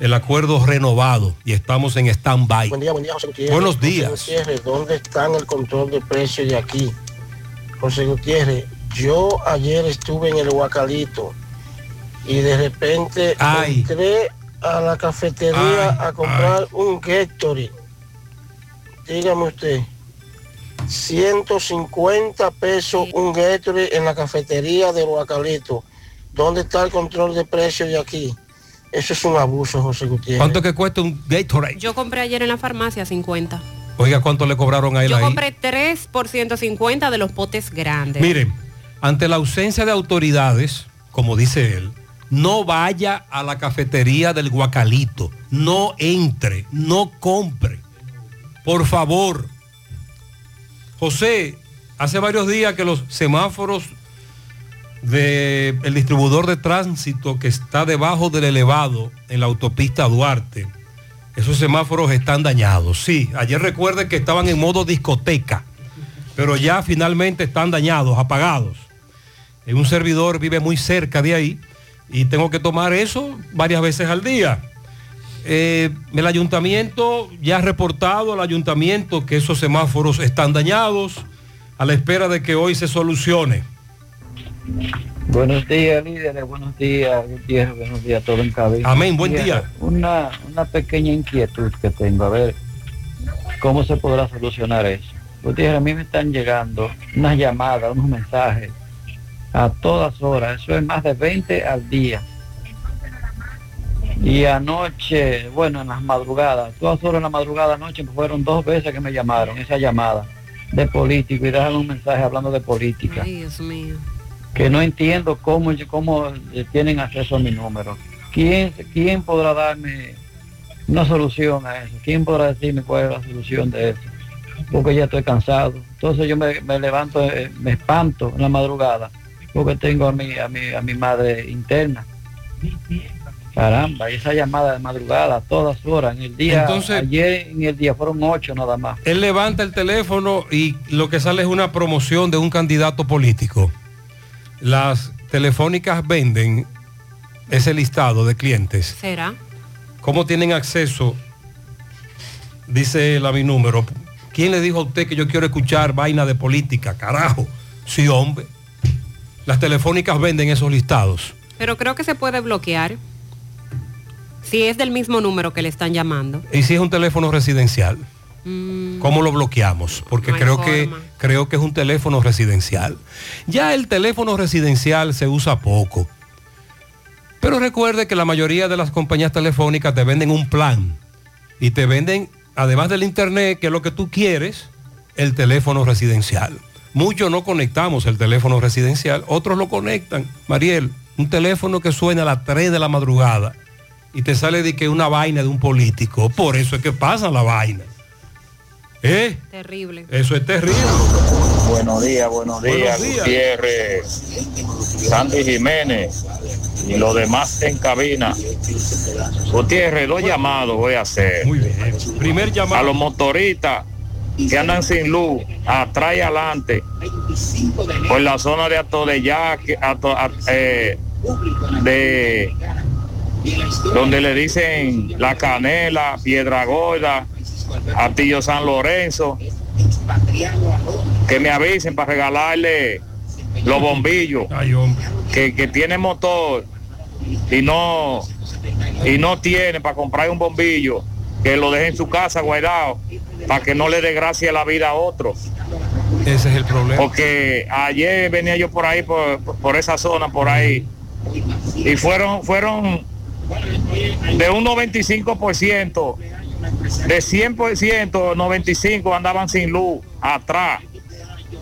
el acuerdo renovado y estamos en stand-by. Buen día, buen día, José Gutiérrez. Buenos José días. Gutiérrez, ¿dónde están el control de precios de aquí? José Gutiérrez, yo ayer estuve en el Huacalito y de repente Ay. entré a la cafetería Ay, a comprar un Gatorade. Dígame usted, 150 pesos un Gatorade en la cafetería del Huacalito. ¿Dónde está el control de precios de aquí? Eso es un abuso, José Gutiérrez. ¿Cuánto que cuesta un Gatorade? Yo compré ayer en la farmacia 50. Oiga, ¿cuánto le cobraron a él Yo ahí? compré 3 por 150 de los potes grandes. Miren, ante la ausencia de autoridades, como dice él, no vaya a la cafetería del Guacalito, no entre, no compre. Por favor. José, hace varios días que los semáforos del distribuidor de tránsito que está debajo del elevado en la autopista Duarte, esos semáforos están dañados. Sí, ayer recuerde que estaban en modo discoteca, pero ya finalmente están dañados, apagados. Eh, Un servidor vive muy cerca de ahí y tengo que tomar eso varias veces al día. Eh, el ayuntamiento ya ha reportado al ayuntamiento que esos semáforos están dañados a la espera de que hoy se solucione. Buenos días, líderes. Buenos días, Gutiérrez. Buenos días, todo en cabeza. Amén, buen día. Una, una pequeña inquietud que tengo. A ver, ¿cómo se podrá solucionar eso? Gutiérrez, a mí me están llegando unas llamadas, unos mensajes a todas horas. Eso es más de 20 al día. Y anoche, bueno, en las madrugadas, todas horas en la madrugada anoche fueron dos veces que me llamaron, esa llamada de político y dejan un mensaje hablando de política Ay, Dios mío. Que no entiendo cómo, cómo eh, tienen acceso a mi número. ¿Quién, ¿Quién podrá darme una solución a eso? ¿Quién podrá decirme cuál es la solución de eso? Porque ya estoy cansado. Entonces yo me, me levanto, eh, me espanto en la madrugada porque tengo a mi, a mi, a mi madre interna. Caramba, y esa llamada de madrugada a todas horas, en el día, Entonces- ayer en el día fueron ocho nada más. Él levanta el teléfono y lo que sale es una promoción de un candidato político. Las telefónicas venden ese listado de clientes? ¿Será? ¿Cómo tienen acceso? Dice la mi número. ¿Quién le dijo a usted que yo quiero escuchar vaina de política? Carajo. Sí, hombre. Las telefónicas venden esos listados. Pero creo que se puede bloquear. Si es del mismo número que le están llamando. ¿Y si es un teléfono residencial? Mm, ¿Cómo lo bloqueamos? Porque No creo que creo que es un teléfono residencial. Ya el teléfono residencial se usa poco. Pero recuerde que la mayoría de las compañías telefónicas te venden un plan y te venden, además del internet, que es lo que tú quieres, el teléfono residencial. Muchos no conectamos el teléfono residencial, otros lo conectan. Mariel, un teléfono que suena a las 3 de la madrugada y te sale de que una vaina de un político. Por eso es que pasa la vaina. ¿Eh? Terrible. Eso es terrible. Buenos días, buenos días, Buenos días. Gutiérrez, Sandy Jiménez y los demás en cabina. Gutiérrez, dos llamados voy a hacer. Muy bien. Primer llamado. A los motoristas que andan sin luz, atrás y adelante, por la zona de Ato de Yaque, Ato- a- eh, de donde le dicen La Canela, Piedra Gorda, Atillo San Lorenzo, que me avisen para regalarle los bombillos que, que tiene motor y no y no tiene para comprar un bombillo que lo deje en su casa guardado para que no le dé gracia la vida a otro Ese es el problema. porque ayer venía yo por ahí por, por esa zona por ahí y fueron fueron de un 95% de 100% 95 andaban sin luz atrás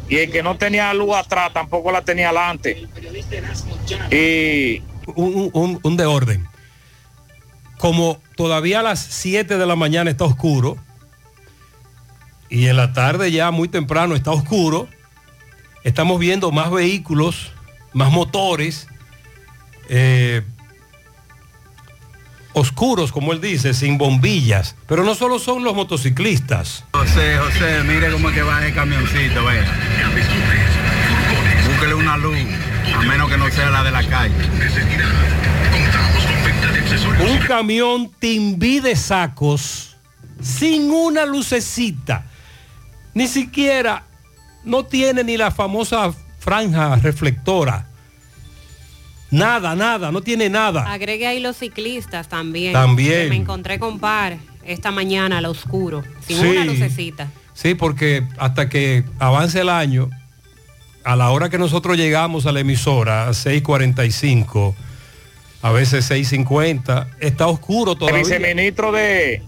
y el que no tenía luz atrás tampoco la tenía adelante y un, un- un de orden. Como todavía a las 7 de la mañana está oscuro y en la tarde ya muy temprano está oscuro, estamos viendo más vehículos, más motores, eh, oscuros, como él dice, sin bombillas. Pero no solo son los motociclistas. José, José, mire cómo que va el camioncito, ve. Búsquele una luz, a menos que no sea la de la calle. Un camión timbí de sacos sin una lucecita. Ni siquiera no tiene ni la famosa franja reflectora. Nada, nada, no tiene nada. Agregue ahí los ciclistas también. También. Me encontré con par esta mañana al oscuro, sin Sí. una lucecita. Sí, porque hasta que avance el año, a la hora que nosotros llegamos a la emisora, a 6.45, a veces 6.50, está oscuro el todavía. viceministro de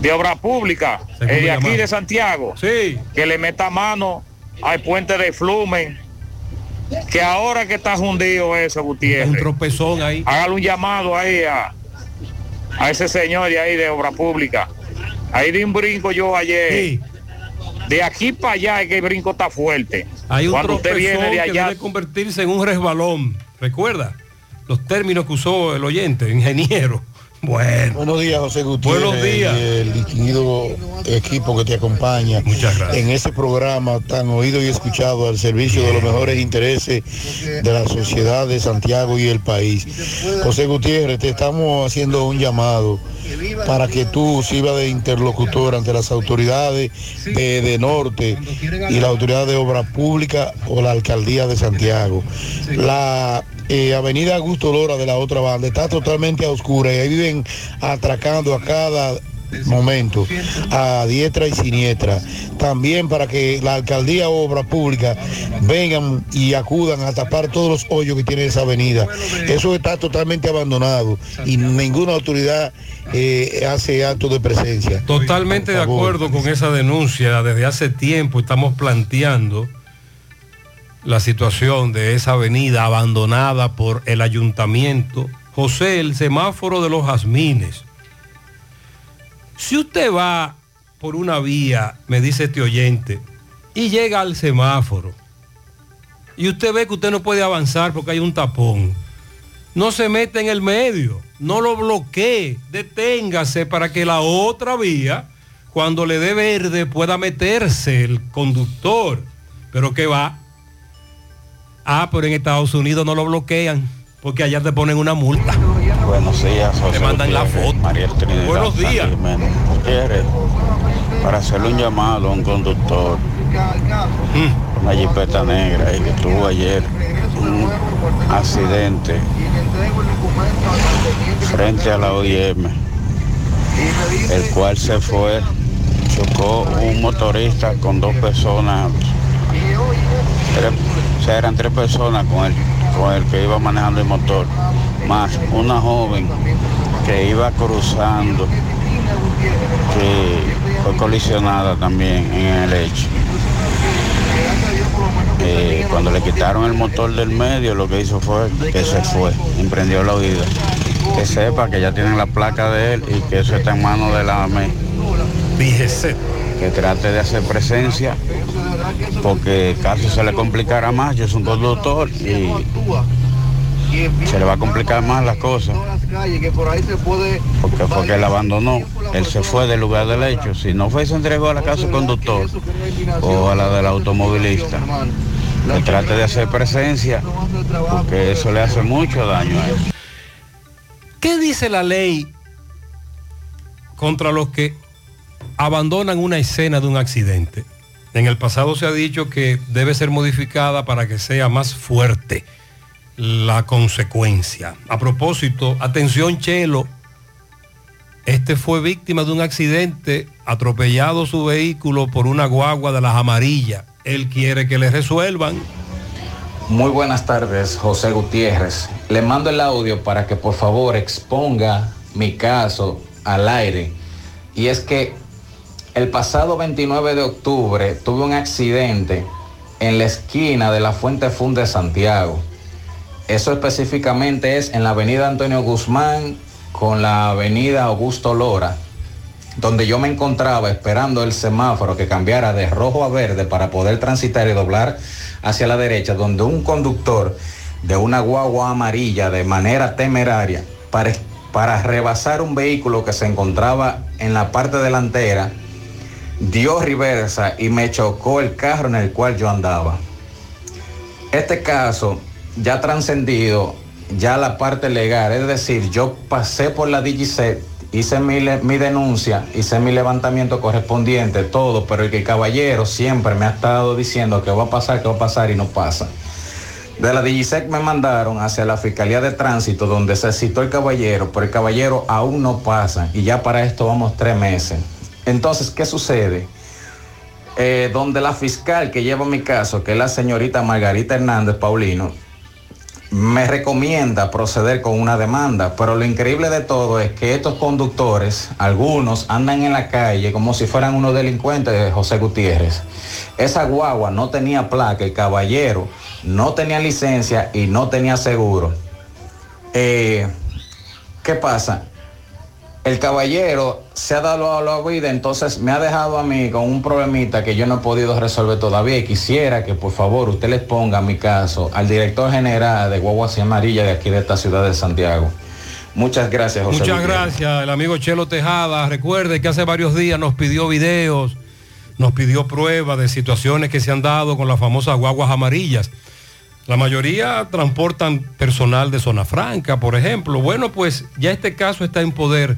de obra pública ¿cómo el de aquí de Santiago que le meta mano al puente de Flumen que ahora que está hundido eso Gutiérrez un tropezón ahí hágale un llamado ahí a, a ese señor de ahí de obra pública ahí de un brinco yo ayer de aquí para allá es que el brinco está fuerte Hay un cuando usted viene de que allá debe convertirse en un resbalón. ¿Recuerda? Los términos que usó el oyente, ingeniero. Bueno. Buenos días, José Gutiérrez. Buenos días. y el distinguido equipo que te acompaña. Muchas gracias. En ese programa tan oído y escuchado al servicio de los mejores intereses de la sociedad de Santiago y el país. José Gutiérrez, te estamos haciendo un llamado para que tú sirvas de interlocutor ante las autoridades de, de Norte y la autoridad de obra pública o la alcaldía de Santiago. La eh, avenida Augusto Lora de la otra banda. Está totalmente a oscura y ahí viven atracando a cada momento a diestra y siniestra. También para que la alcaldía obra pública vengan y acudan a tapar todos los hoyos que tiene esa avenida. Eso está totalmente abandonado y ninguna autoridad eh, hace acto de presencia. Totalmente de acuerdo con esa denuncia. Desde hace tiempo estamos planteando la situación de esa avenida abandonada por el ayuntamiento. José, el semáforo de los jazmines. Si usted va por una vía, me dice este oyente, y llega al semáforo, y usted ve que usted no puede avanzar porque hay un tapón, no se mete en el medio, no lo bloquee, deténgase para que la otra vía, cuando le dé verde, pueda meterse el conductor. Pero que va, Ah, pero en Estados Unidos no lo bloquean porque allá te ponen una multa. Buenos días, José Te mandan la foto. María Trinidad Buenos días. Gutiérrez, para hacerle un llamado a un conductor, Mm. una jipeta negra y que tuvo ayer un accidente frente a la OIM, el cual se fue, chocó un motorista con dos personas, tres- sea, eran tres personas con el, con el que iba manejando el motor, más una joven que iba cruzando, que fue colisionada también en el hecho. Eh, cuando le quitaron el motor del medio, lo que hizo fue que se fue, emprendió la huida. Que sepa que ya tienen la placa de él y que eso está en manos de la AME. Fíjese. Que trate de hacer presencia, porque casi se le complicará más. Yo soy un conductor y se le va a complicar más las cosas. Porque fue él abandonó. Él se fue del lugar del hecho. Si no fue, se entregó a la casa conductor o a la del automovilista. Que trate de hacer presencia, porque eso le hace mucho daño a él. ¿Qué dice la ley contra los que abandonan una escena de un accidente? En el pasado se ha dicho que debe ser modificada para que sea más fuerte la consecuencia. A propósito, atención Chelo, este fue víctima de un accidente, atropellado su vehículo por una guagua de las amarillas. Él quiere que le resuelvan. Muy buenas tardes, José Gutiérrez. Le mando el audio para que por favor exponga mi caso al aire. Y es que el pasado 29 de octubre tuve un accidente en la esquina de la Fuente Fund de Santiago. Eso específicamente es en la avenida Antonio Guzmán con la avenida Augusto Lora, donde yo me encontraba esperando el semáforo que cambiara de rojo a verde para poder transitar y doblar hacia la derecha, donde un conductor de una guagua amarilla de manera temeraria para, para rebasar un vehículo que se encontraba en la parte delantera, dio reversa y me chocó el carro en el cual yo andaba. Este caso ya trascendido ya la parte legal, es decir, yo pasé por la DGC, hice mi, denuncia, hice mi levantamiento correspondiente, todo, pero el que caballero siempre me ha estado diciendo que va a pasar, que va a pasar y no pasa. De la DGSEC me mandaron hacia la Fiscalía de Tránsito donde se citó el caballero, pero el caballero aún no pasa y ya para esto vamos tres meses. Entonces, ¿qué sucede? Eh, donde la fiscal que lleva mi caso, que es la señorita Margarita Hernández Paulino, me recomienda proceder con una demanda, pero lo increíble de todo es que estos conductores, algunos andan en la calle como si fueran unos delincuentes de José Gutiérrez. Esa guagua no tenía placa, el caballero no tenía licencia y no tenía seguro. Eh, ¿Qué pasa? El caballero se ha dado a la vida, entonces me ha dejado a mí con un problemita que yo no he podido resolver todavía y quisiera que por favor usted les ponga mi caso al director general de Guaguas y Amarilla de aquí de esta ciudad de Santiago. Muchas gracias, José. Muchas gracias, el amigo Chelo Tejada. Recuerde que hace varios días nos pidió videos, nos pidió pruebas de situaciones que se han dado con las famosas guaguas amarillas. La mayoría transportan personal de zona franca, por ejemplo. Bueno, pues ya este caso está en poder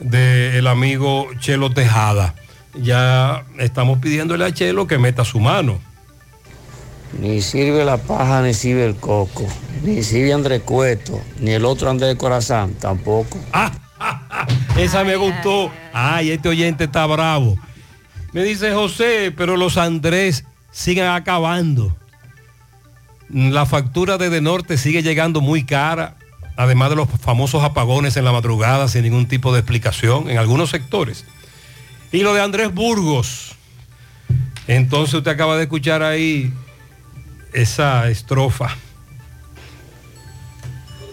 del amigo Chelo Tejada. Ya estamos pidiéndole a Chelo que meta su mano. Ni sirve la paja, ni sirve el coco. Ni sirve Andrés Cueto, ni el otro Andrés Corazán, tampoco. Esa me gustó. Ay, este oyente está bravo. Me dice José, pero los Andrés siguen acabando. La factura de De Norte sigue llegando muy cara, además de los famosos apagones en la madrugada sin ningún tipo de explicación en algunos sectores. Y lo de Andrés Burgos. Entonces usted acaba de escuchar ahí esa estrofa.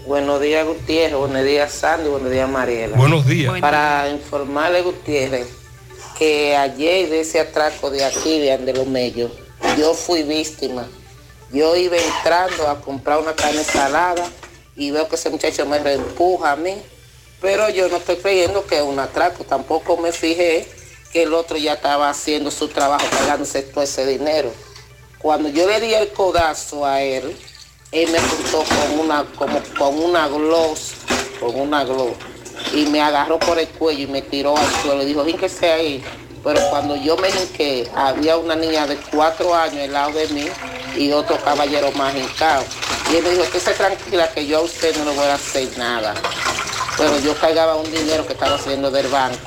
Buenos días, Gutiérrez. Buenos días, Sandy. Buenos días, Mariela. Buenos días. Para informarle, Gutiérrez, que ayer de ese atraco de aquí, de Andelomello, yo fui víctima. Yo iba entrando a comprar una carne salada y veo que ese muchacho me reempuja a mí. Pero yo no estoy creyendo que es un atraco. Tampoco me fijé que el otro ya estaba haciendo su trabajo pagándose todo ese dinero. Cuando yo le di el codazo a él, él me apuntó con una, con una gloss, con una gloss, y me agarró por el cuello y me tiró al suelo y dijo, sea ahí. Pero cuando yo me hinqué, había una niña de cuatro años al lado de mí y otro caballero más hincado. Y él me dijo, que se tranquila que yo a usted no le voy a hacer nada. Pero yo cargaba un dinero que estaba haciendo del banco.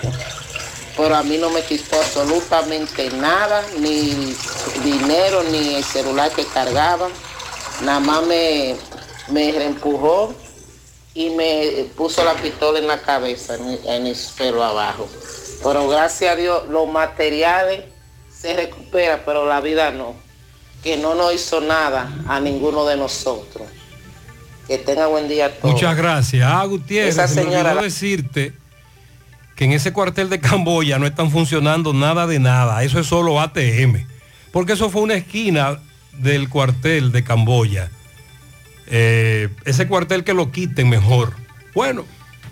Pero a mí no me quitó absolutamente nada, ni dinero, ni el celular que cargaba. Nada más me, me reempujó y me puso la pistola en la cabeza, en, en el pelo abajo. Pero gracias a Dios los materiales se recuperan, pero la vida no. Que no nos hizo nada a ninguno de nosotros. Que tenga buen día a todos. Muchas gracias. Ah, Gutiérrez, Esa me señora- olvidó decirte que en ese cuartel de Camboya no están funcionando nada de nada. Eso es solo ATM. Porque eso fue una esquina del cuartel de Camboya. Eh, ese cuartel que lo quiten mejor. Bueno,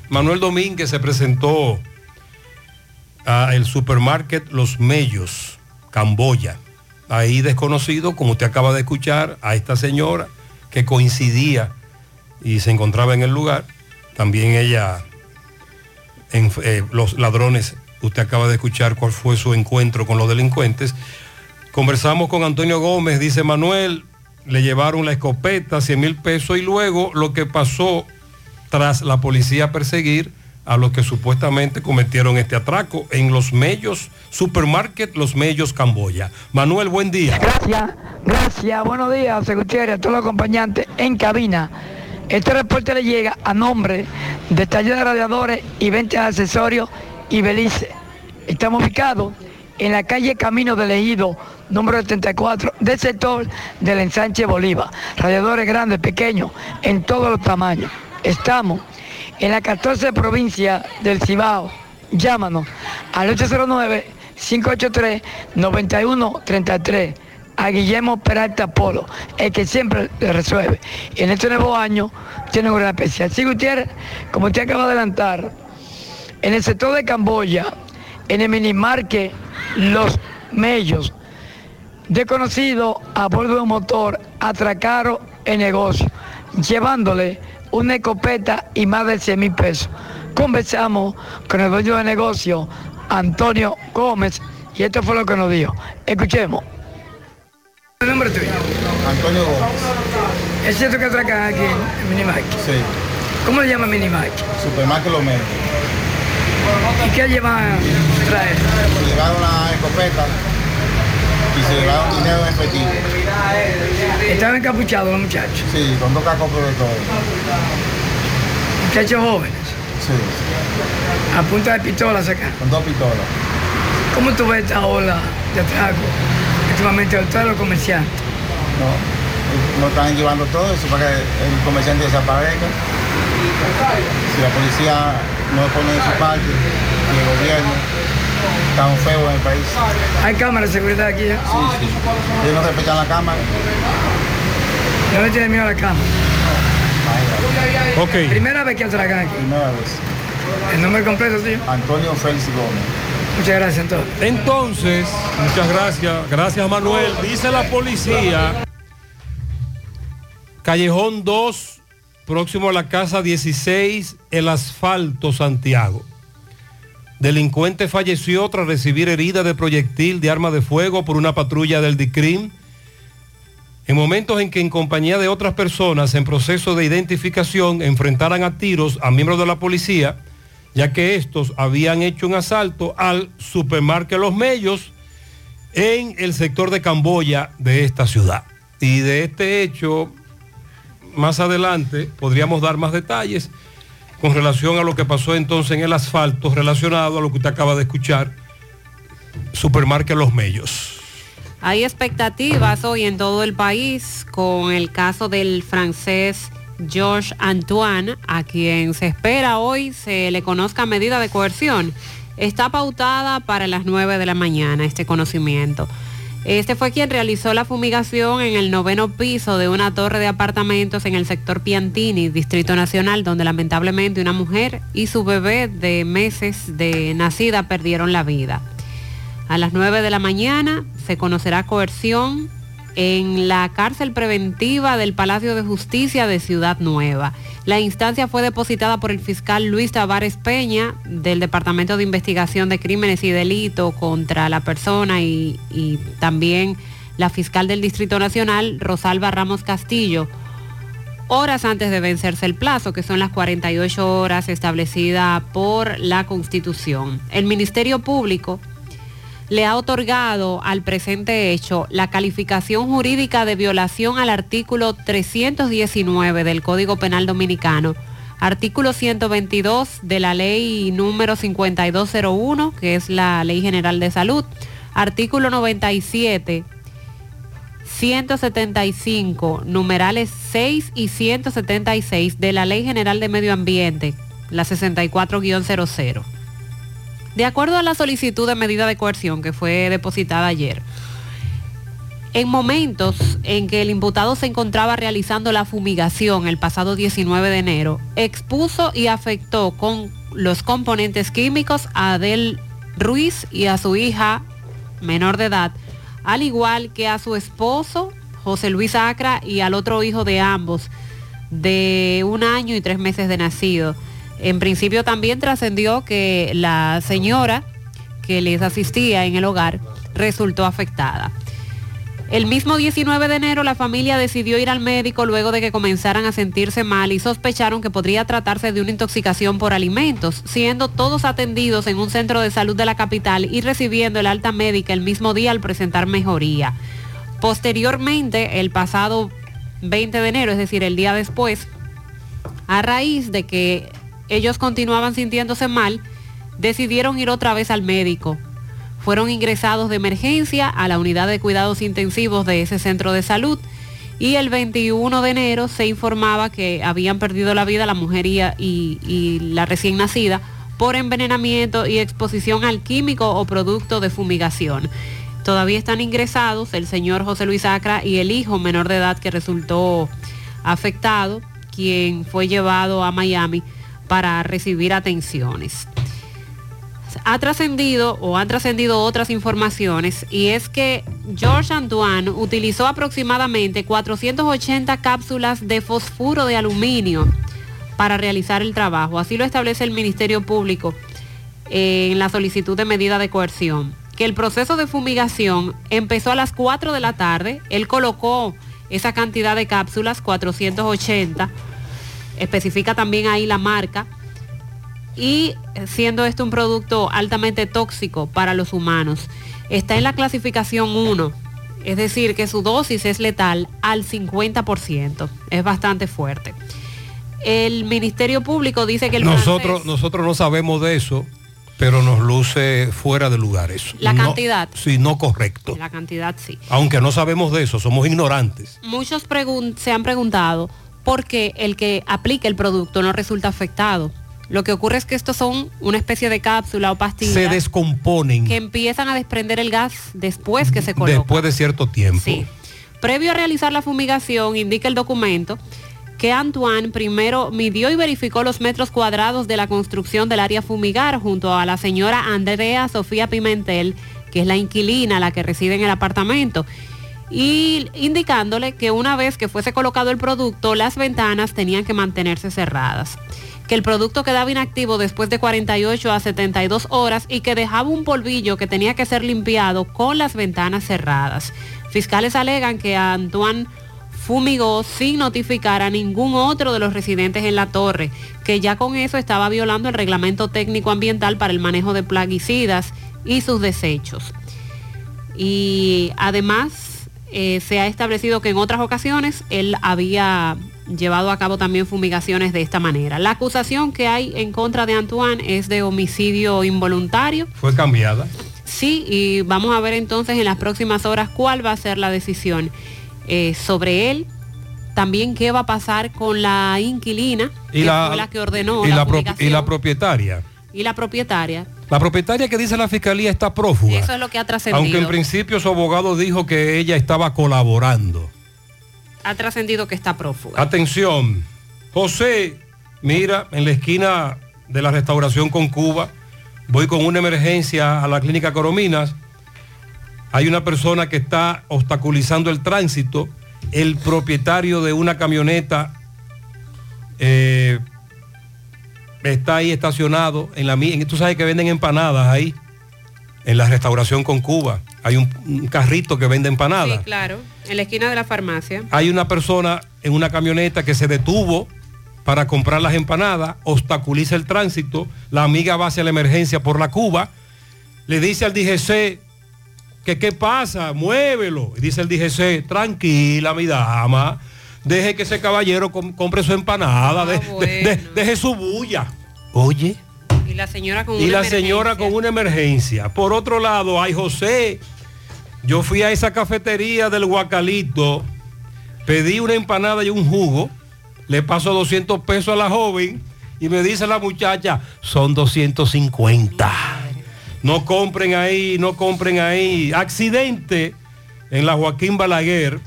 Manuel Domínguez se presentó a el supermarket Los Mellos, Camboya. Ahí desconocido, como usted acaba de escuchar, a esta señora que coincidía y se encontraba en el lugar. También ella, eh, los ladrones, usted acaba de escuchar cuál fue su encuentro con los delincuentes. Conversamos con Antonio Gómez, dice Manuel, le llevaron la escopeta, 100 mil pesos y luego lo que pasó tras la policía perseguir a los que supuestamente cometieron este atraco en los Mellos, Supermarket Los Mellos, Camboya. Manuel, buen día. Gracias, gracias. Buenos días, Gutiérrez, a todos los acompañantes en cabina. Este reporte le llega a nombre de taller de radiadores y venta de accesorios y Belice. Estamos ubicados en la calle Camino del Ejido, número 74, del sector del ensanche Bolívar. Radiadores grandes, pequeños, en todos los tamaños. Estamos en la 14 provincia del Cibao. Llámanos al 809-583-9133 a Guillermo Peralta Polo, el que siempre le resuelve. Y en este nuevo año tiene una gran especial. Sí, Gutiérrez, como usted acaba de adelantar, en el sector de Camboya, en el minimarque Los Mellos, desconocido a bordo de un motor, atracaron el negocio, llevándole una escopeta y más de 100 mil pesos. Conversamos con el dueño de negocio, Antonio Gómez, y esto fue lo que nos dijo. Escuchemos. ¿El nombre tuyo? Antonio Gómez. ¿Es cierto que atracan aquí en Minimarket? Sí. ¿Cómo le llama Minimarket? Supermarket Los Medios. ¿Y qué llevan a traer? Llevaron la escopeta se llevaron dinero en efectivo. Estaban encapuchados los muchachos. Sí, con dos cacos de todo. Muchachos jóvenes. Sí, A punta de pistola sacan. con dos pistolas. ¿Cómo tú ves esta ola de atraco últimamente a todos los comerciantes? No, no están llevando todo eso para que el comerciante desaparezca. Si la policía no pone de su parte y el gobierno, estamos feos en el país. ¿Hay cámaras de seguridad aquí? ¿eh? Sí, sí. Ellos no respetan la cámara. No le tienen miedo a la cámara. Ok. Primera vez que atracan aquí. Primera vez. El nombre completo, tío. Antonio Félix Gómez. Muchas gracias, entonces. Entonces, muchas gracias. Gracias, Manuel. Dice la policía. Callejón 2, próximo a la casa 16, el asfalto, Santiago. Delincuente falleció tras recibir herida de proyectil de arma de fuego por una patrulla del DICRIM. En momentos en que en compañía de otras personas en proceso de identificación enfrentaran a tiros a miembros de la policía, ya que estos habían hecho un asalto al supermarket Los Mellos en el sector de Camboya de esta ciudad. Y de este hecho, más adelante podríamos dar más detalles con relación a lo que pasó entonces en el asfalto relacionado a lo que usted acaba de escuchar, supermarket Los Mellos. Hay expectativas hoy en todo el país con el caso del francés Georges Antoine, a quien se espera hoy se le conozca medida de coerción. Está pautada para las 9 de la mañana este conocimiento. Este fue quien realizó la fumigación en el noveno piso de una torre de apartamentos en el sector Piantini, Distrito Nacional, donde lamentablemente una mujer y su bebé de meses de nacida perdieron la vida. A las 9 de la mañana se conocerá coerción en la cárcel preventiva del Palacio de Justicia de Ciudad Nueva. La instancia fue depositada por el fiscal Luis Tavares Peña del Departamento de Investigación de Crímenes y Delitos contra la persona y, y también la fiscal del Distrito Nacional, Rosalba Ramos Castillo, horas antes de vencerse el plazo, que son las 48 horas establecidas por la Constitución. El Ministerio Público le ha otorgado al presente hecho la calificación jurídica de violación al artículo 319 del Código Penal Dominicano, artículo 122 de la ley número 5201, que es la Ley General de Salud, artículo 97 175, numerales 6 y 176 de la Ley General de Medio Ambiente, la 64-00. De acuerdo a la solicitud de medida de coerción que fue depositada ayer, en momentos en que el imputado se encontraba realizando la fumigación el pasado 19 de enero, expuso y afectó con los componentes químicos a Adel Ruiz y a su hija menor de edad, al igual que a su esposo José Luis Acra y al otro hijo de ambos, de un año y tres meses de nacido. En principio también trascendió que la señora que les asistía en el hogar resultó afectada. El mismo 19 de enero la familia decidió ir al médico luego de que comenzaran a sentirse mal y sospecharon que podría tratarse de una intoxicación por alimentos, siendo todos atendidos en un centro de salud de la capital y recibiendo el alta médica el mismo día al presentar mejoría. Posteriormente, el pasado 20 de enero, es decir, el día después, a raíz de que ellos continuaban sintiéndose mal, decidieron ir otra vez al médico. Fueron ingresados de emergencia a la unidad de cuidados intensivos de ese centro de salud y el 21 de enero se informaba que habían perdido la vida la mujer y, y, la recién nacida por envenenamiento y exposición al químico o producto de fumigación. Todavía están ingresados el señor José Luis Acra y el hijo menor de edad que resultó afectado, quien fue llevado a Miami para recibir atenciones. Ha trascendido o han trascendido otras informaciones y es que George Antoine utilizó aproximadamente 480 cápsulas de fosfuro de aluminio para realizar el trabajo. Así lo establece el Ministerio Público en la solicitud de medida de coerción. Que el proceso de fumigación empezó a las 4 de la tarde. Él colocó esa cantidad de cápsulas, 480 especifica también ahí la marca, y siendo esto un producto altamente tóxico para los humanos. Está en la clasificación 1, es decir, que su dosis es letal al 50%, es bastante fuerte. El Ministerio Público dice que el nosotros, nosotros no sabemos de eso, pero nos luce fuera de lugar eso. La No- cantidad. sí, no correcto. La cantidad sí. Aunque no sabemos de eso, somos ignorantes. Muchos se han preguntado por qué el que aplica el producto no resulta afectado. Lo que ocurre es que estos son una especie de cápsula o pastilla Se descomponen que empiezan a desprender el gas después que se coloca. después de cierto tiempo. Sí. Previo a realizar la fumigación, indica el documento que Antoine primero midió y verificó los metros cuadrados de la construcción del área fumigar junto a la señora Andrea Sofía Pimentel, que es la inquilina, la que reside en el apartamento, y indicándole que una vez que fuese colocado el producto, las ventanas tenían que mantenerse cerradas que el producto quedaba inactivo después de 48 a 72 horas y que dejaba un polvillo que tenía que ser limpiado con las ventanas cerradas. Fiscales alegan que Antoine fumigó sin notificar a ningún otro de los residentes en la torre, que ya con eso estaba violando el reglamento técnico ambiental para el manejo de plaguicidas y sus desechos. Y además eh, se ha establecido que en otras ocasiones él había llevado a cabo también fumigaciones de esta manera. La acusación que hay en contra de Antoine es de homicidio involuntario. Fue cambiada. Sí, y vamos a ver entonces en las próximas horas cuál va a ser la decisión eh, sobre él. También qué va a pasar con la inquilina, Y que la, fue la que ordenó y la, la, pro- fumigación, y la propietaria. Y la propietaria. La propietaria que dice la fiscalía está prófuga. Eso es lo que ha trascendido. Aunque en principio su abogado dijo que ella estaba colaborando. Ha trascendido que está prófuga. Atención, José, mira, en la esquina de la restauración con Cuba, voy con una emergencia a la clínica Corominas Hay una persona que está obstaculizando el tránsito. El propietario de una camioneta eh, está ahí estacionado en la mi- en- Tú sabes que venden empanadas ahí, en la restauración con Cuba. Hay un, un carrito que vende empanadas. Sí, claro, en la esquina de la farmacia. Hay una persona en una camioneta que se detuvo para comprar las empanadas, obstaculiza el tránsito, la amiga va hacia la emergencia por la Cuba, le dice al DGC que qué pasa, muévelo. Y dice el DGC, tranquila mi dama, deje que ese caballero com- compre su empanada, de- de- de- deje su bulla. Oye, Y la señora con y una la señora emergencia. con una emergencia. Por otro lado, ay José, yo fui a esa cafetería del Guacalito, pedí una empanada y un jugo, le paso 200 pesos a la joven y me dice la muchacha, son 250. No compren ahí, no compren ahí. Accidente en la Joaquín Balaguer,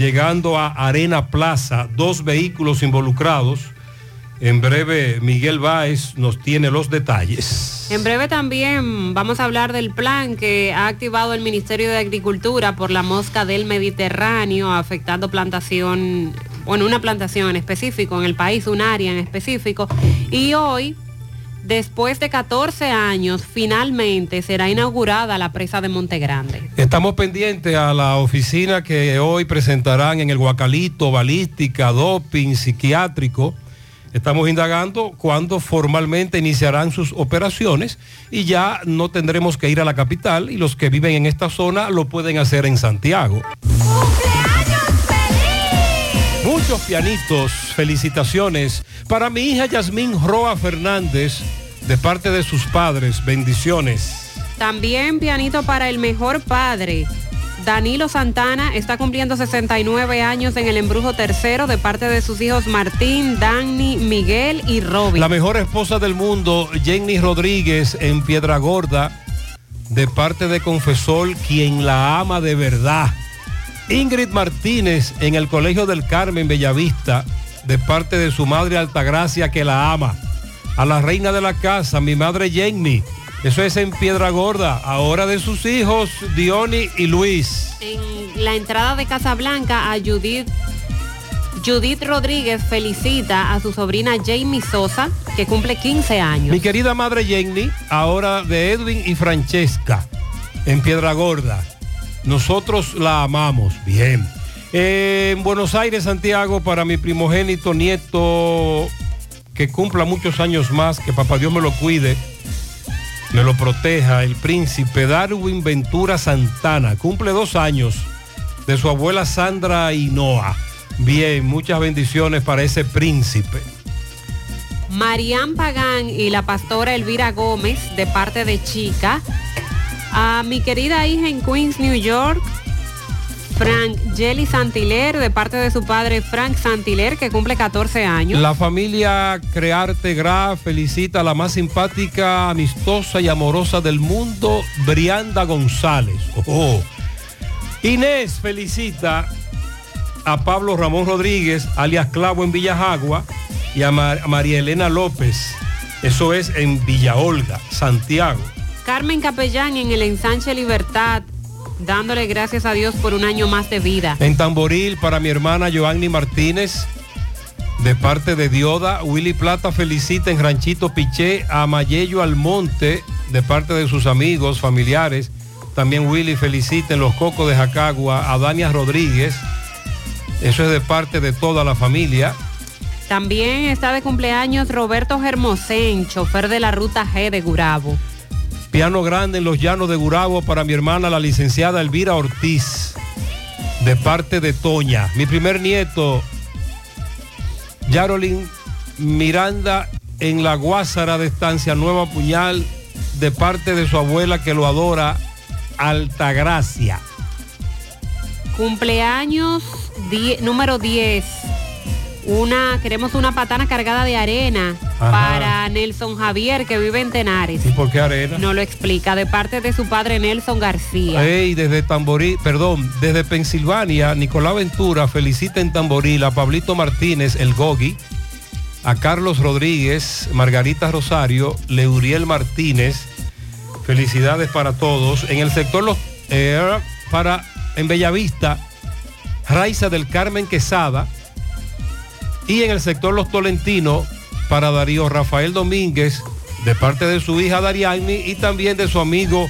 llegando a Arena Plaza, dos vehículos involucrados. En breve, Miguel Báez nos tiene los detalles. En breve también vamos a hablar del plan que ha activado el Ministerio de Agricultura por la mosca del Mediterráneo, afectando plantación, bueno, una plantación en específico en el país, un área en específico. Y hoy, después de 14 años, finalmente será inaugurada la presa de Monte Grande. Estamos pendientes a la oficina que hoy presentarán en el Guacalito, balística, doping, psiquiátrico. Estamos indagando cuándo formalmente iniciarán sus operaciones y ya no tendremos que ir a la capital y los que viven en esta zona lo pueden hacer en Santiago. Muchos pianitos, felicitaciones para mi hija Yasmín Roa Fernández de parte de sus padres, bendiciones. También pianito para el mejor padre. Danilo Santana está cumpliendo 69 años en el embrujo tercero de parte de sus hijos Martín, Dani, Miguel y Robin. La mejor esposa del mundo, Jenny Rodríguez, en Piedra Gorda, de parte de Confesor, quien la ama de verdad. Ingrid Martínez, en el Colegio del Carmen, Bellavista, de parte de su madre Altagracia, que la ama. A la reina de la casa, mi madre Jenny. Eso es en Piedra Gorda. Ahora de sus hijos, Diony y Luis. En la entrada de Casablanca a Judith. Judith Rodríguez felicita a su sobrina Jamie Sosa, que cumple 15 años. Mi querida madre Jenny, ahora de Edwin y Francesca, en Piedra Gorda. Nosotros la amamos. Bien. Eh, en Buenos Aires, Santiago, para mi primogénito nieto, que cumpla muchos años más, que papá Dios me lo cuide, me lo proteja, el príncipe Darwin Ventura Santana, cumple dos años de su abuela Sandra Hinoa. Bien, muchas bendiciones para ese príncipe. Marián Pagán y la pastora Elvira Gómez, de parte de Chica. A mi querida hija en Queens, New York, Frank Jelly Santiler, de parte de su padre Frank Santiler, que cumple 14 años. La familia Crearte Gra felicita a la más simpática, amistosa y amorosa del mundo, Brianda González. Oh. Inés felicita a Pablo Ramón Rodríguez, alias Clavo en Villajagua, y a María Elena López. Eso es en Villa Olga, Santiago. Carmen Capellán en el ensanche Libertad, dándole gracias a Dios por un año más de vida. En Tamboril para mi hermana Joanny Martínez, de parte de Dioda. Willy Plata felicita en Ranchito Piché a Mayello Almonte, de parte de sus amigos, familiares. También Willy felicita en Los Cocos de Jacagua a Dania Rodríguez. Eso es de parte de toda la familia. También está de cumpleaños Roberto Germosén, chofer de la ruta G de Gurabo. Piano grande en los llanos de Gurabo para mi hermana, la licenciada Elvira Ortiz, de parte de Toña. Mi primer nieto, Yarolin Miranda, en la Guásara de Estancia Nueva Puñal, de parte de su abuela que lo adora, Altagracia. Cumpleaños número 10. Una, queremos una patana cargada de arena Ajá. para Nelson Javier que vive en Tenares. ¿Y por qué arena? No lo explica, de parte de su padre Nelson García. Ey, desde Tamborí, perdón, desde Pensilvania, Nicolás Ventura felicita en Tamboril a Pablito Martínez, el Gogi, a Carlos Rodríguez, Margarita Rosario, Leuriel Martínez. Felicidades para todos. En el sector Los eh, para en Bellavista, Raiza del Carmen Quesada. Y en el sector Los Tolentinos, para Darío Rafael Domínguez, de parte de su hija Dariani y también de su amigo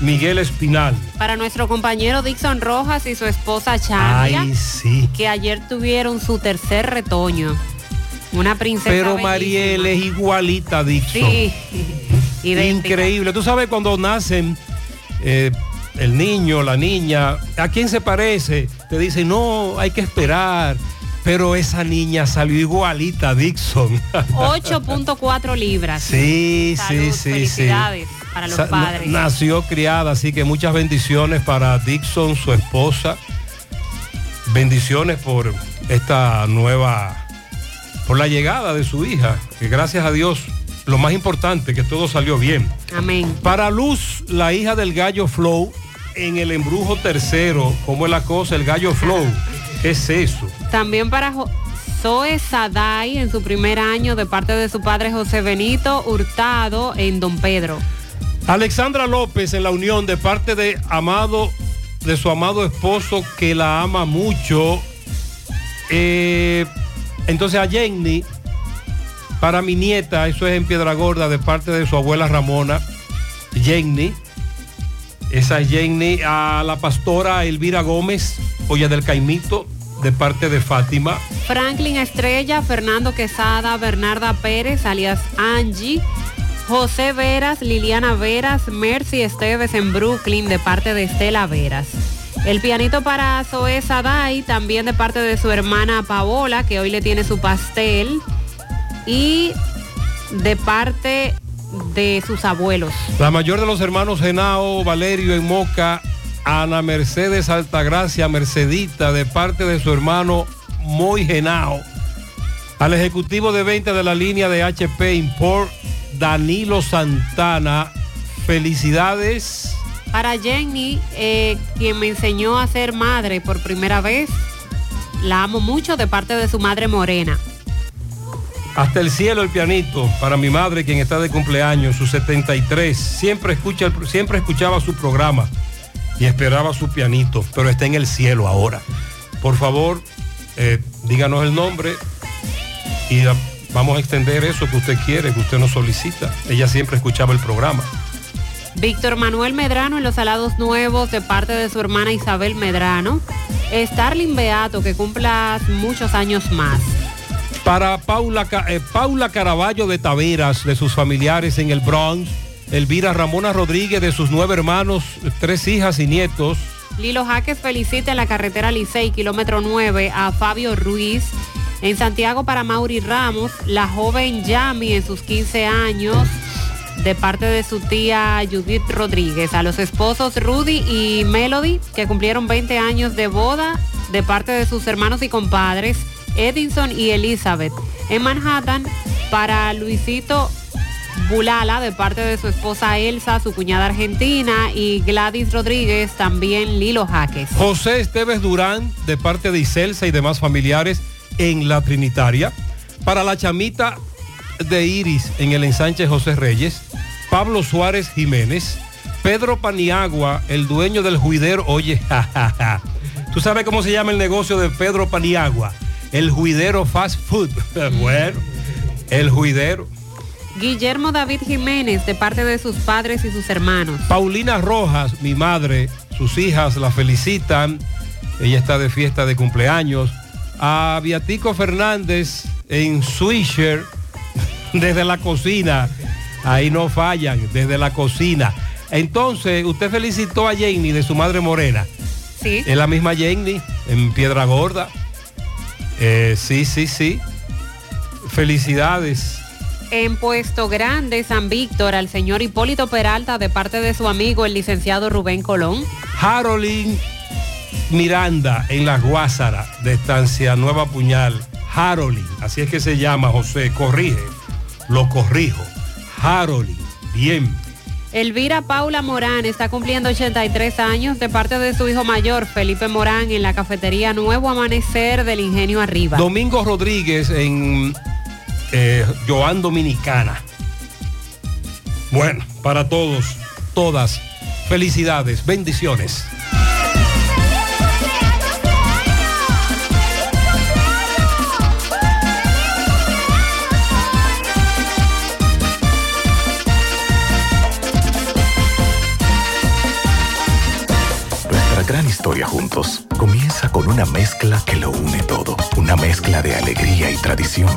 Miguel Espinal. Para nuestro compañero Dixon Rojas y su esposa Chandia, Ay, sí. que ayer tuvieron su tercer retoño. Una princesa. Pero bellísima. Mariel es igualita a Dixon. Sí. Increíble. Tú sabes cuando nacen eh, el niño, la niña, ¿a quién se parece? Te dicen, no, hay que esperar. Pero esa niña salió igualita a Dixon. 8.4 libras. sí, Salud, sí, sí, sí. para los padres. na- Nació criada, así que muchas bendiciones para Dixon, su esposa. Bendiciones por esta nueva, por la llegada de su hija, que gracias a Dios, lo más importante, que todo salió bien. Amén. Para Luz, la hija del gallo Flow, en el embrujo tercero, ¿cómo es la cosa? El gallo Flow, ¿qué es eso? También para Jo- Zoe Saday en su primer año de parte de su padre José Benito Hurtado en Don Pedro. Alexandra López en la unión de parte de amado, de su amado esposo que la ama mucho. Eh, entonces a Jenny, para mi nieta, eso es en Piedra Gorda, de parte de su abuela Ramona, Jenny. Esa es Jenny, a la pastora Elvira Gómez, Olla del Caimito, de parte de Fátima. Franklin Estrella, Fernando Quesada, Bernarda Pérez, alias Angie, José Veras, Liliana Veras, Mercy Esteves en Brooklyn de parte de Estela Veras. El pianito para Zoe Saday, también de parte de su hermana Paola, que hoy le tiene su pastel. Y de parte de sus abuelos. La mayor de los hermanos Genao, Valerio en Moca, Ana Mercedes Altagracia, Mercedita, de parte de su hermano Moy Genao. Al ejecutivo de venta de la línea de HP Import, Danilo Santana. Felicidades. Para Jenny, eh, quien me enseñó a ser madre por primera vez, la amo mucho de parte de su madre Morena. Hasta el cielo el pianito para mi madre quien está de cumpleaños, sus 73. Siempre, escucha, siempre escuchaba su programa y esperaba su pianito, pero está en el cielo ahora. Por favor, eh, díganos el nombre y ah, vamos a extender eso que usted quiere, que usted nos solicita. Ella siempre escuchaba el programa. Víctor Manuel Medrano en los Salados Nuevos de parte de su hermana Isabel Medrano. Starling Beato, que cumpla muchos años más. Para Paula, eh, Paula Caraballo de Taveras, de sus familiares en el Bronx. Elvira Ramona Rodríguez, de sus nueve hermanos, tres hijas y nietos. Lilo Jaques felicita en la carretera Licey, kilómetro 9, a Fabio Ruiz. En Santiago para Mauri Ramos, la joven Yami en sus 15 años, de parte de su tía Judith Rodríguez. A los esposos Rudy y Melody, que cumplieron 20 años de boda, de parte de sus hermanos y compadres, Edinson y Elizabeth. En Manhattan, para Luisito Bulala de parte de su esposa Elsa, su cuñada argentina y Gladys Rodríguez, también Lilo Jaques. José Esteves Durán, de parte de Iselsa y demás familiares en la Trinitaria. Para la chamita de Iris en el ensanche José Reyes. Pablo Suárez Jiménez. Pedro Paniagua, el dueño del juidero. Oye, jajaja. ¿Tú sabes cómo se llama el negocio de Pedro Paniagua? El juidero fast food. bueno, el juidero. Guillermo David Jiménez de parte de sus padres y sus hermanos. Paulina Rojas, mi madre, sus hijas la felicitan. Ella está de fiesta de cumpleaños. A Viatico Fernández en Swisher, desde la cocina. Ahí no fallan, desde la cocina. Entonces, usted felicitó a Jenny de su madre morena. Sí. Es la misma Jenny, en Piedra Gorda. Eh, sí, sí, sí. Felicidades. En Puesto Grande, San Víctor, al señor Hipólito Peralta de parte de su amigo el licenciado Rubén Colón. Harolín Miranda en la Guásara de Estancia Nueva Puñal. Harolín, así es que se llama José, corrige, lo corrijo. Harolín, bien. Elvira Paula Morán está cumpliendo 83 años de parte de su hijo mayor, Felipe Morán, en la cafetería Nuevo Amanecer del Ingenio Arriba. Domingo Rodríguez en eh, Joan Dominicana. Bueno, para todos, todas, Felicidades, bendiciones. Nuestra gran historia juntos comienza con una mezcla que lo une todo. Una mezcla de alegría y tradición.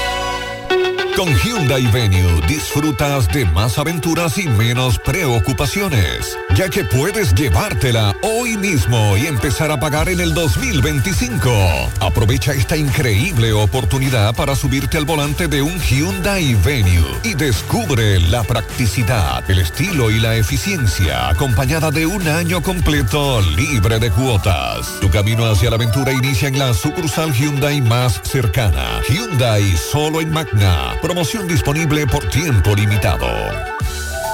Con Hyundai Venue disfrutas de más aventuras y menos preocupaciones, ya que puedes llevártela hoy mismo y empezar a pagar en el 2025. Aprovecha esta increíble oportunidad para subirte al volante de un Hyundai Venue y descubre la practicidad, el estilo y la eficiencia acompañada de un año completo libre de cuotas. Tu camino hacia la aventura inicia en la sucursal Hyundai más cercana. Hyundai solo en Magna. Promoción disponible por tiempo limitado.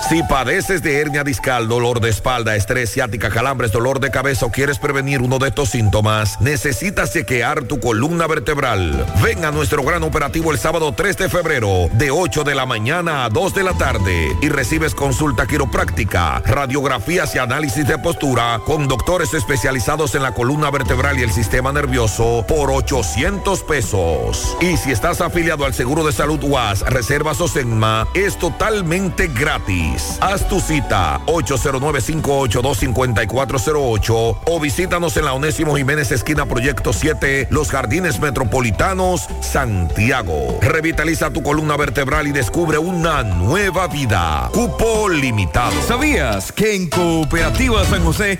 Si padeces de hernia discal, dolor de espalda, estrés ciática, calambres, dolor de cabeza o quieres prevenir uno de estos síntomas, necesitas chequear tu columna vertebral. Ven a nuestro gran operativo el sábado 3 de febrero, de 8 de la mañana a 2 de la tarde, y recibes consulta quiropráctica, radiografías y análisis de postura con doctores especializados en la columna vertebral y el sistema nervioso por 800 pesos. Y si estás afiliado al Seguro de Salud UAS, Reservas o Senma, es totalmente gratis. Haz tu cita 809-582-5408 o visítanos en la Onésimo Jiménez esquina Proyecto 7, Los Jardines Metropolitanos, Santiago. Revitaliza tu columna vertebral y descubre una nueva vida. Cupo limitado. ¿Sabías que en Cooperativa San José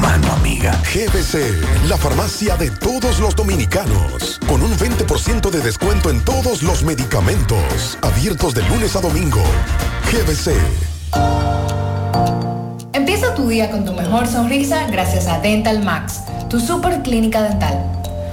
Mano amiga. GBC, la farmacia de todos los dominicanos. Con un 20% de descuento en todos los medicamentos. Abiertos de lunes a domingo. GBC. Empieza tu día con tu mejor sonrisa gracias a Dental Max, tu super clínica dental.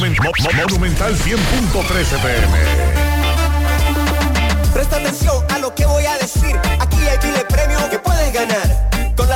Monumen- Mo- Mo- Monumental 100.13 pm. Presta atención a lo que voy a decir. Aquí hay miles premios que puedes ganar.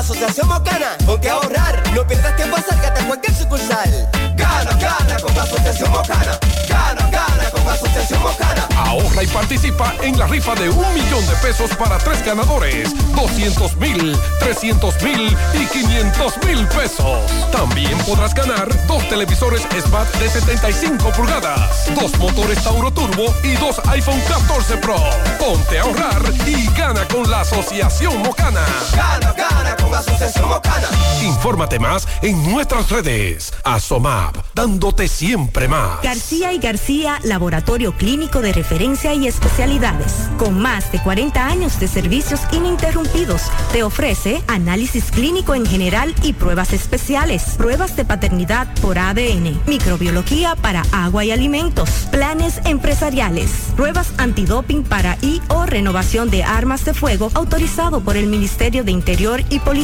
Con Asociación Mocana, ponte a ahorrar. No pierdas tiempo, acércate a cualquier sucursal. Gana, gana con la Asociación Mocana. Gana, gana con la Asociación Mocana. Ahorra y participa en la rifa de un millón de pesos para tres ganadores, 200 mil, 300 mil y 500 mil pesos. También podrás ganar dos televisores Smart de 75 pulgadas, dos motores Tauro Turbo y dos iPhone 14 Pro. Ponte a ahorrar y gana con la Asociación Mocana. Gana, gana con Mocana. Infórmate más en nuestras redes. Asomap, dándote siempre más. García y García, laboratorio clínico de referencia y especialidades. Con más de 40 años de servicios ininterrumpidos, te ofrece análisis clínico en general y pruebas especiales. Pruebas de paternidad por ADN, microbiología para agua y alimentos, planes empresariales, pruebas antidoping para y o renovación de armas de fuego autorizado por el Ministerio de Interior y Policía.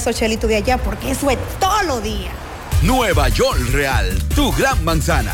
esos de allá porque eso es todos los días. Nueva York Real, tu gran manzana.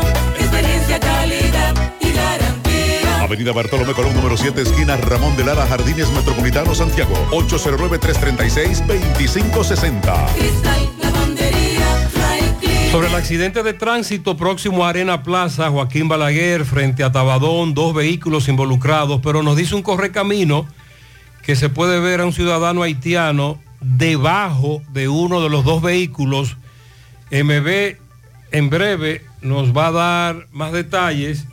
Avenida Bartolomé Colón, número 7, esquina Ramón de Lara, Jardines Metropolitano, Santiago. 809-336-2560. Cristal, lavandería, dry cleaner. Sobre el accidente de tránsito próximo a Arena Plaza, Joaquín Balaguer, frente a Tabadón, dos vehículos involucrados, pero nos dice un correcamino que se puede ver a un ciudadano haitiano debajo de uno de los dos vehículos. MB en breve nos va a dar más detalles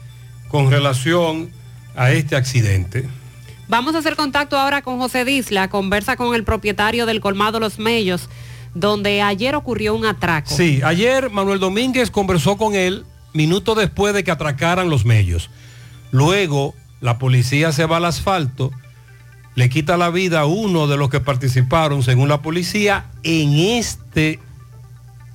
con relación a este accidente. Vamos a hacer contacto ahora con José Disla, conversa con el propietario del colmado Los Mellos, donde ayer ocurrió un atraco. Sí, ayer Manuel Domínguez conversó con él minutos después de que atracaran los medios. Luego la policía se va al asfalto, le quita la vida a uno de los que participaron, según la policía, en este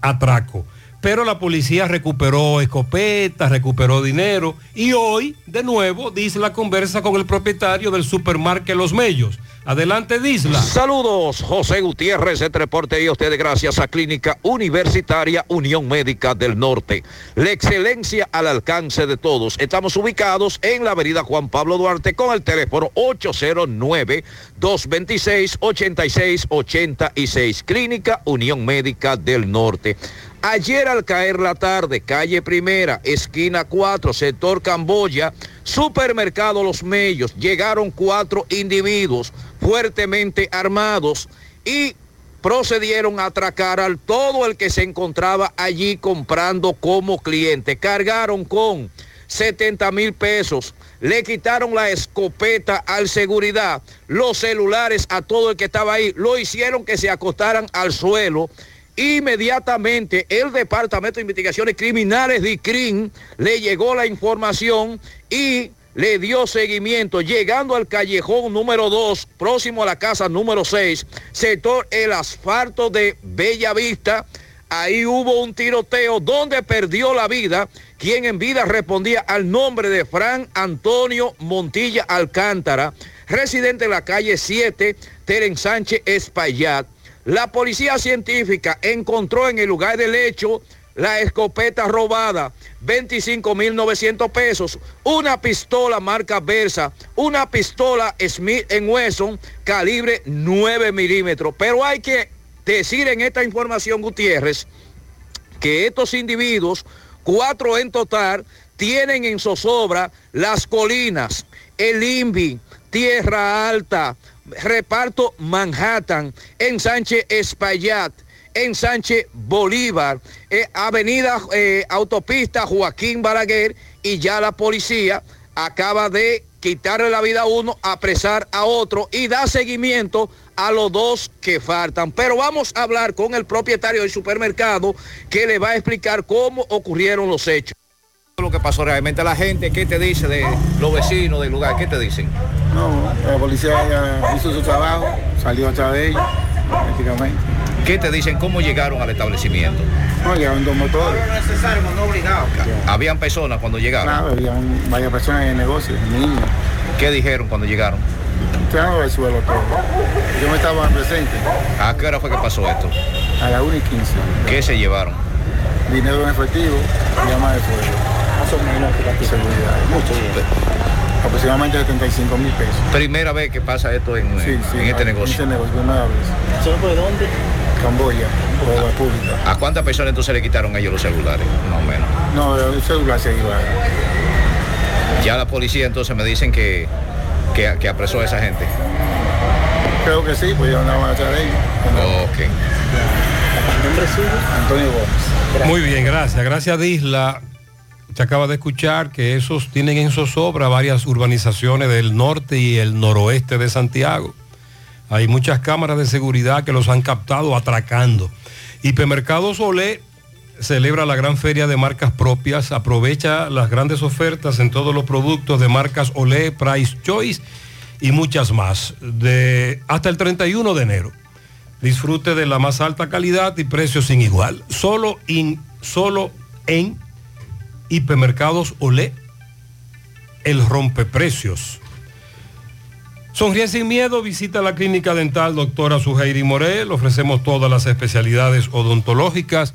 atraco. Pero la policía recuperó escopetas, recuperó dinero y hoy, de nuevo, Disla conversa con el propietario del supermarket Los Mellos. Adelante, Disla. Saludos, José Gutiérrez, este reporte y a ustedes gracias a Clínica Universitaria Unión Médica del Norte. La excelencia al alcance de todos. Estamos ubicados en la avenida Juan Pablo Duarte con el teléfono 809-226-8686. Clínica Unión Médica del Norte. Ayer al caer la tarde, calle Primera, esquina 4, sector Camboya, supermercado Los Mellos, llegaron cuatro individuos fuertemente armados y procedieron a atracar al todo el que se encontraba allí comprando como cliente. Cargaron con 70 mil pesos, le quitaron la escopeta al seguridad, los celulares a todo el que estaba ahí, lo hicieron que se acostaran al suelo. Inmediatamente el Departamento de Investigaciones Criminales de CRIM le llegó la información y le dio seguimiento, llegando al callejón número 2, próximo a la casa número 6, sector El Asfalto de Bella Vista. Ahí hubo un tiroteo donde perdió la vida quien en vida respondía al nombre de Fran Antonio Montilla Alcántara, residente de la calle 7, Teren Sánchez Espaillat. La policía científica encontró en el lugar del hecho la escopeta robada, 25.900 pesos, una pistola marca Versa, una pistola Smith Wesson calibre 9 milímetros. Pero hay que decir en esta información, Gutiérrez, que estos individuos cuatro en total, tienen en zozobra las colinas, el INVI, Tierra Alta, Reparto Manhattan, en Sánchez Espaillat, en Sánchez Bolívar, eh, Avenida eh, Autopista Joaquín Balaguer y ya la policía acaba de quitarle la vida a uno, apresar a otro y da seguimiento a los dos que faltan. Pero vamos a hablar con el propietario del supermercado que le va a explicar cómo ocurrieron los hechos. lo que pasó realmente la gente, ¿qué te dice de los vecinos del lugar? ¿Qué te dicen? No, la policía ya hizo su trabajo, salió atrás de ellos, prácticamente. ¿Qué te dicen? ¿Cómo llegaron al establecimiento? No, llegaron dos motores. necesario, no obligado. ¿Habían personas cuando llegaron? Claro, habían varias personas en el negocio, niños. ¿Qué dijeron cuando llegaron? Tiraron al suelo todo. Yo me estaba presente. ¿A qué hora fue que pasó esto? A la 1 y 15. ¿Qué se llevaron? Dinero en efectivo y arma de fuego. Más o menos, seguridad. Mucho dinero. Aproximadamente 75 mil pesos. Primera vez que pasa esto en, Sí, sí, en este en negocio. este negocio, primera vez. ¿Eso de dónde? Camboya, por la pública. ¿A cuántas personas entonces le quitaron a ellos los celulares? Más o menos. No, el celular se iba. Ya la policía entonces me dicen que, que, que apresó a esa gente. Creo que sí, pues yo andaba atrás de ellos. Ok. ¿Nombre suyo? Antonio Gómez. Muy bien, gracias. Gracias, Disla. Se acaba de escuchar que esos tienen en zozobra varias urbanizaciones del norte y el noroeste de Santiago. Hay muchas cámaras de seguridad que los han captado atracando. Hipermercados Olé celebra la gran feria de marcas propias, aprovecha las grandes ofertas en todos los productos de marcas Olé, Price Choice y muchas más, de, hasta el 31 de enero. Disfrute de la más alta calidad y precios sin igual. Solo, in, solo en Hipermercados Olé, el rompeprecios. Sonríe sin miedo, visita la clínica dental doctora Suheiri Morel. Ofrecemos todas las especialidades odontológicas.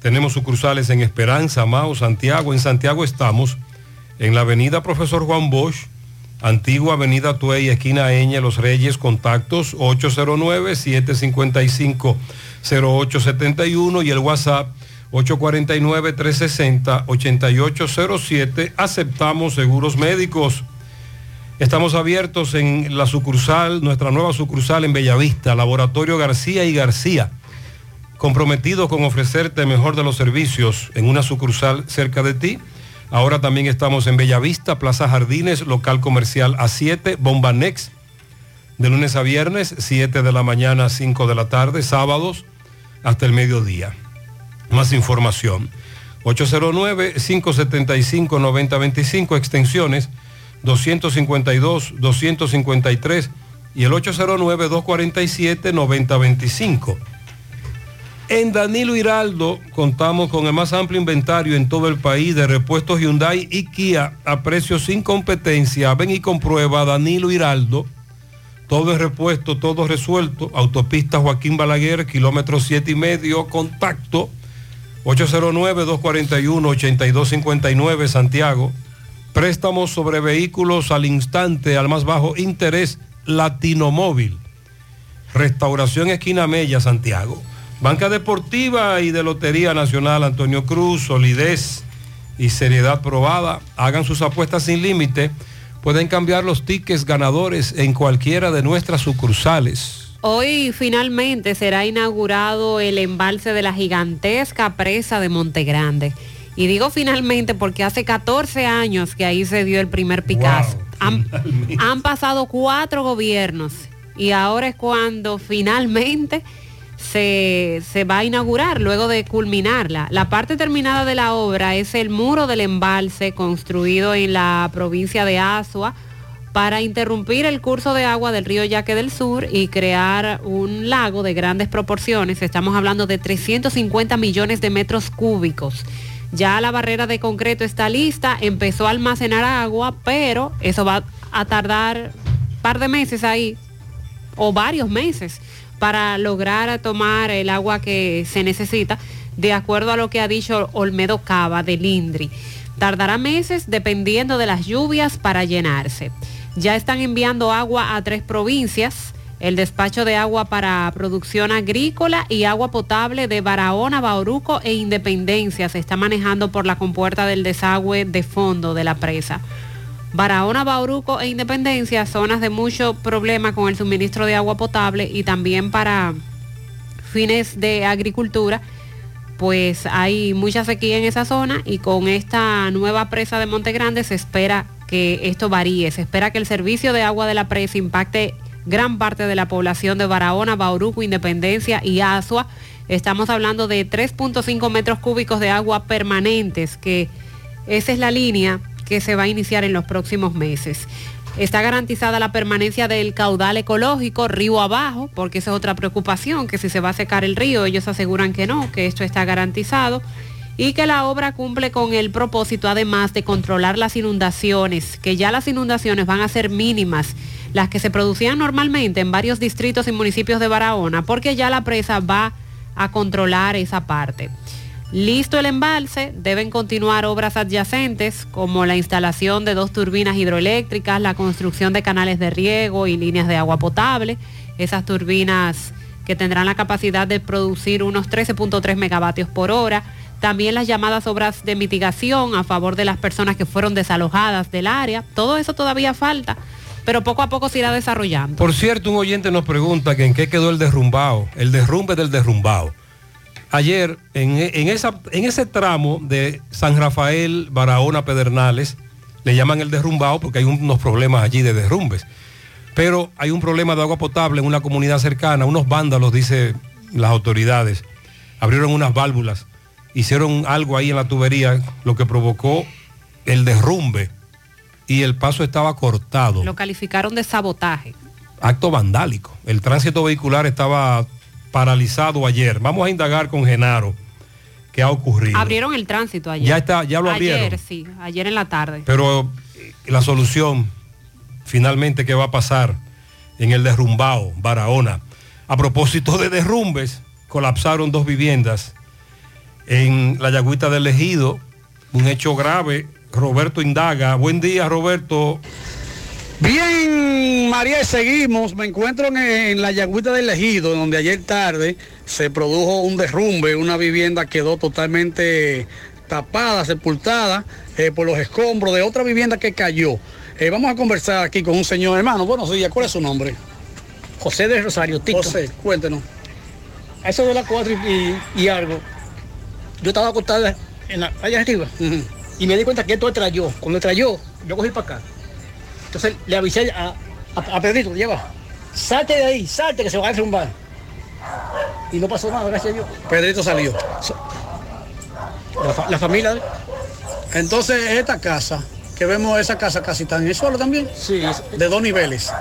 Tenemos sucursales en Esperanza, Mao, Santiago. En Santiago estamos en la avenida Profesor Juan Bosch, antigua avenida Tuey, esquina Eña, Los Reyes, contactos 809-755-0871 y el WhatsApp 849-360-8807. Aceptamos seguros médicos. Estamos abiertos en la sucursal, nuestra nueva sucursal en Bellavista, Laboratorio García y García, comprometidos con ofrecerte mejor de los servicios en una sucursal cerca de ti. Ahora también estamos en Bellavista, Plaza Jardines, local comercial A7, Bombanex, de lunes a viernes, 7 de la mañana a 5 de la tarde, sábados hasta el mediodía. Más información, 809-575-9025, extensiones 252, 253 y el 809-247-9025. En Danilo Hiraldo contamos con el más amplio inventario en todo el país de repuestos Hyundai y Kia a precios sin competencia. Ven y comprueba Danilo Hiraldo. Todo es repuesto, todo resuelto. Autopista Joaquín Balaguer, kilómetro 7 y medio, contacto 809-241-8259 Santiago. Préstamos sobre vehículos al instante, al más bajo interés, Latino Móvil. Restauración Esquina Mella, Santiago. Banca Deportiva y de Lotería Nacional Antonio Cruz, solidez y seriedad probada. Hagan sus apuestas sin límite. Pueden cambiar los tickets ganadores en cualquiera de nuestras sucursales. Hoy finalmente será inaugurado el embalse de la gigantesca presa de Montegrande. Y digo finalmente porque hace 14 años que ahí se dio el primer Picasso. han, han pasado cuatro gobiernos y ahora es cuando finalmente se, se, va a inaugurar luego de culminarla. La parte terminada de la obra es el muro del embalse construido en la provincia de Asua para interrumpir el curso de agua del río Yaque del Sur y crear un lago de grandes proporciones. Estamos hablando de 350 millones de metros cúbicos. Ya la barrera de concreto está lista, empezó a almacenar agua, pero eso va a tardar un par de meses ahí, o varios meses, para lograr tomar el agua que se necesita, de acuerdo a lo que ha dicho Olmedo Cava del INDRI. Tardará meses dependiendo de las lluvias para llenarse. Ya están enviando agua a tres provincias, el despacho de agua para producción agrícola y agua potable de Barahona, Bauruco e Independencia se está manejando por la compuerta del desagüe de fondo de la presa. Barahona, Bauruco e Independencia, zonas de mucho problema con el suministro de agua potable y también para fines de agricultura, pues hay mucha sequía en esa zona y con esta nueva presa de Monte Grande se espera que esto varíe, se espera que el servicio de agua de la presa impacte gran parte de la población de Barahona, Bauruco, Independencia y Asua. Estamos hablando de 3.5 metros cúbicos de agua permanentes, que esa es la línea que se va a iniciar en los próximos meses. Está garantizada la permanencia del caudal ecológico río abajo, porque esa es otra preocupación, que si se va a secar el río, ellos aseguran que no, que esto está garantizado y que la obra cumple con el propósito además de controlar las inundaciones, que ya las inundaciones van a ser mínimas, las que se producían normalmente en varios distritos y municipios de Barahona, porque ya la presa va a controlar esa parte. Listo el embalse, deben continuar obras adyacentes como la instalación de dos turbinas hidroeléctricas, la construcción de canales de riego y líneas de agua potable. Esas turbinas que tendrán la capacidad de producir unos 13.3 megavatios por hora. También las llamadas obras de mitigación a favor de las personas que fueron desalojadas del área. Todo eso todavía falta, pero poco a poco se irá desarrollando. Por cierto, un oyente nos pregunta en qué quedó el derrumbado, el derrumbe del derrumbado. Ayer, en, en esa, en ese tramo de San Rafael, Barahona, Pedernales, le llaman el derrumbado porque hay unos problemas allí de derrumbes. Pero hay un problema de agua potable en una comunidad cercana, unos vándalos, dice las autoridades, abrieron unas válvulas, hicieron algo ahí en la tubería, lo que provocó el derrumbe y el paso estaba cortado. Lo calificaron de sabotaje. Acto vandálico. El tránsito vehicular estaba paralizado ayer. Vamos a indagar con Genaro qué ha ocurrido. Abrieron el tránsito ayer. Ya está, ya lo abrieron. Ayer, sí, ayer en la tarde. Pero eh, la solución, finalmente, ¿qué va a pasar en el derrumbado, Barahona? A propósito de derrumbes, colapsaron dos viviendas en la Yagüita del Ejido, un hecho grave. Roberto indaga. Buen día, Roberto. Bien, María, seguimos. Me encuentro en, en la Yagüita del Ejido, donde ayer tarde se produjo un derrumbe. Una vivienda quedó totalmente tapada, sepultada eh, por los escombros de otra vivienda que cayó. Eh, vamos a conversar aquí con un señor hermano. Buenos días, ¿cuál es su nombre? José de Rosario, Tito. José, cuéntenos. A eso de las cuatro y, y algo, yo estaba acostada en la, allá arriba y me di cuenta que esto trayó. Cuando trayó, yo cogí para acá. Entonces le avisé a, a, a Pedrito, lleva, salte de ahí, salte que se va a derrumbar. Y no pasó nada, gracias a Dios. Pedrito salió. La, fa- la familia. Entonces, esta casa, que vemos esa casa casi está en el suelo también. Sí. De dos niveles.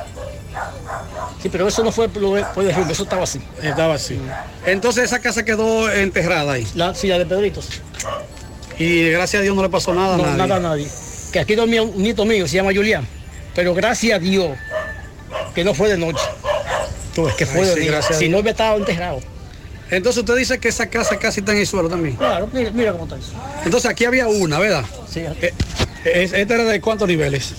Sí, pero eso no fue por derrumbe, eso estaba así. Estaba así. Entonces esa casa quedó enterrada ahí. La silla de Pedrito. Y gracias a Dios no le pasó nada a nadie. nada a nadie. Que aquí dormía un nieto mío, se llama Julián. Pero gracias a Dios que no fue de noche. Tú que fue Ay, de sí, día. Si no hubiera estado enterrado. Entonces usted dice que esa casa casi está en el suelo también. Claro, mira, mira cómo está eso. Entonces aquí había una, ¿verdad? Sí. Eh, es- ¿Esta era de cuántos niveles?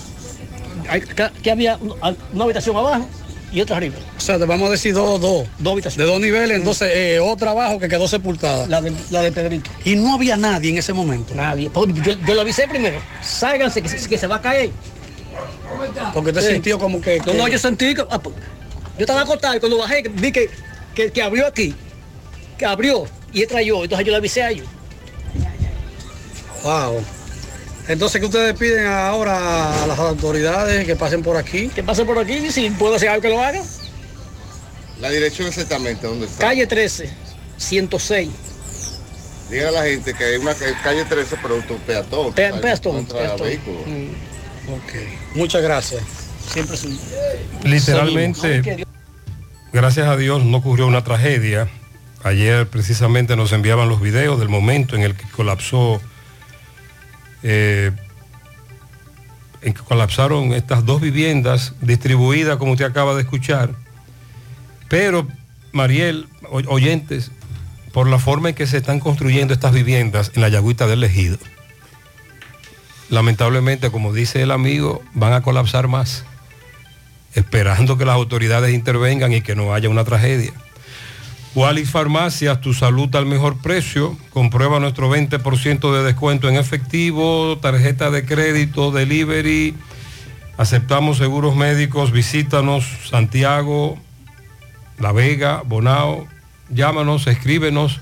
Aquí había una, habitación abajo y otra arriba. O sea, vamos a decir dos, dos. Dos habitaciones. De dos niveles, entonces eh, otra abajo que quedó sepultada. La de, la de Pedrito. Y no había nadie en ese momento. Nadie. Porque Yo, yo lo avisé primero. Sálganse que, se- que se va a caer. Porque usted Sí. sintió como que... No, no, yo sentí que... ah, pues, Yo estaba acostado y cuando bajé vi que, que, que abrió aquí. Que abrió y entra yo. Entonces yo le avisé a ellos. Wow. Entonces, ¿qué ustedes piden ahora a las autoridades que pasen por aquí? Que pasen por aquí y si puedo hacer algo que lo haga. La dirección exactamente, ¿dónde está? Calle 13, 106. Diga a la gente que hay una ca- calle 13, pero un peatón. Pe- o sea, peatón, no entra Muchas gracias. Siempre. Literalmente, gracias a Dios no ocurrió una tragedia. Ayer precisamente nos enviaban los videos del momento en el que colapsó, eh, en que colapsaron estas dos viviendas distribuidas, como usted acaba de escuchar. Pero, Mariel, oyentes, por la forma en que se están construyendo estas viviendas en la Yagüita del Ejido, lamentablemente, como dice el amigo, van a colapsar más esperando que las autoridades intervengan y que no haya una tragedia. Wallis Farmacias, tu salud al mejor precio. Comprueba nuestro 20% de descuento en efectivo, tarjeta de crédito, delivery. Aceptamos seguros médicos. Visítanos Santiago, La Vega, Bonao. Llámanos, escríbenos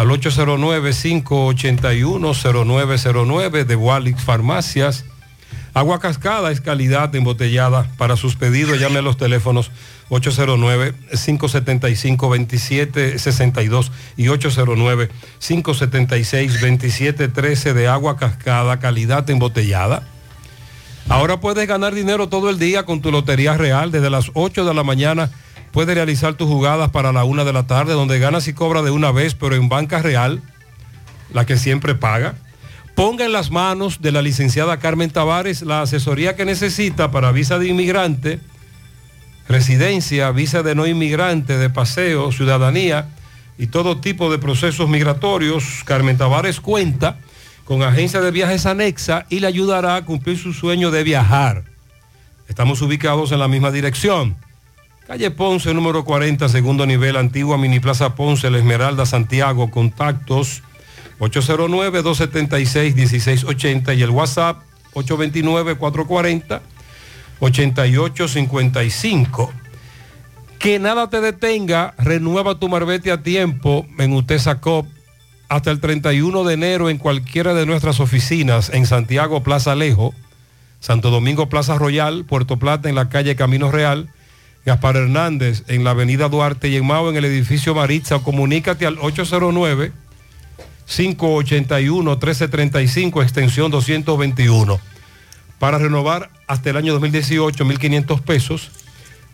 al 809-581-0909 de Wallis Farmacias. Agua Cascada es calidad embotellada. Para sus pedidos llame a los teléfonos 809-575-2762 y 809-576-2713 de Agua Cascada, calidad embotellada. Ahora puedes ganar dinero todo el día con tu Lotería Real. Desde las 8 de la mañana puedes realizar tus jugadas para la 1 de la tarde, donde ganas y cobras de una vez, pero en banca real, la que siempre paga. Ponga en las manos de la licenciada Carmen Tavares la asesoría que necesita para visa de inmigrante, residencia, visa de no inmigrante, de paseo, ciudadanía y todo tipo de procesos migratorios. Carmen Tavares cuenta con agencia de viajes anexa y le ayudará a cumplir su sueño de viajar. Estamos ubicados en la misma dirección. Calle Ponce, número 40, segundo nivel, antigua Mini Plaza Ponce, La Esmeralda, Santiago. Contactos 809-276-1680 y el WhatsApp 829-440-8855. Que nada te detenga, renueva tu marbete a tiempo en Utesa Cop hasta el 31 de enero en cualquiera de nuestras oficinas en Santiago Plaza Alejo, Santo Domingo Plaza Royal, Puerto Plata en la calle Camino Real, Gaspar Hernández en la avenida Duarte y en Mao en el edificio Maritza. Comunícate al 809 581-1335, extensión 221. Para renovar hasta el año 2018, 1.500 pesos.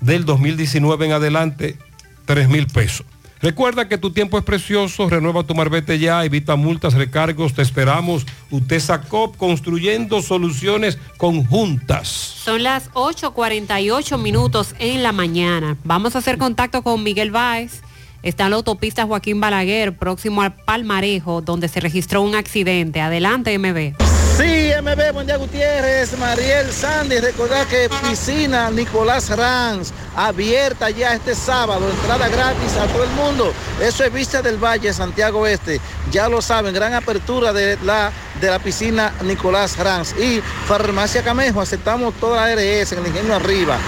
Del 2019 en adelante, 3.000 pesos. Recuerda que tu tiempo es precioso, renueva tu marbete ya, evita multas, recargos, te esperamos. Utesa Cop construyendo soluciones conjuntas. Son las 8.48 minutos en la mañana. Vamos a hacer contacto con Miguel Báez. Está en la autopista Joaquín Balaguer, próximo al Palmarejo, donde se registró un accidente. Adelante, MB. Sí, MB, buen día Gutiérrez, Mariel Sandy, recordar que piscina Nicolás Ranz, abierta ya este sábado, entrada gratis a todo el mundo. Eso es Vista del Valle, Santiago Este. Ya lo saben, gran apertura de la, de la piscina Nicolás Ranz. Y Farmacia Camejo, aceptamos toda la ARS en el ingenio arriba,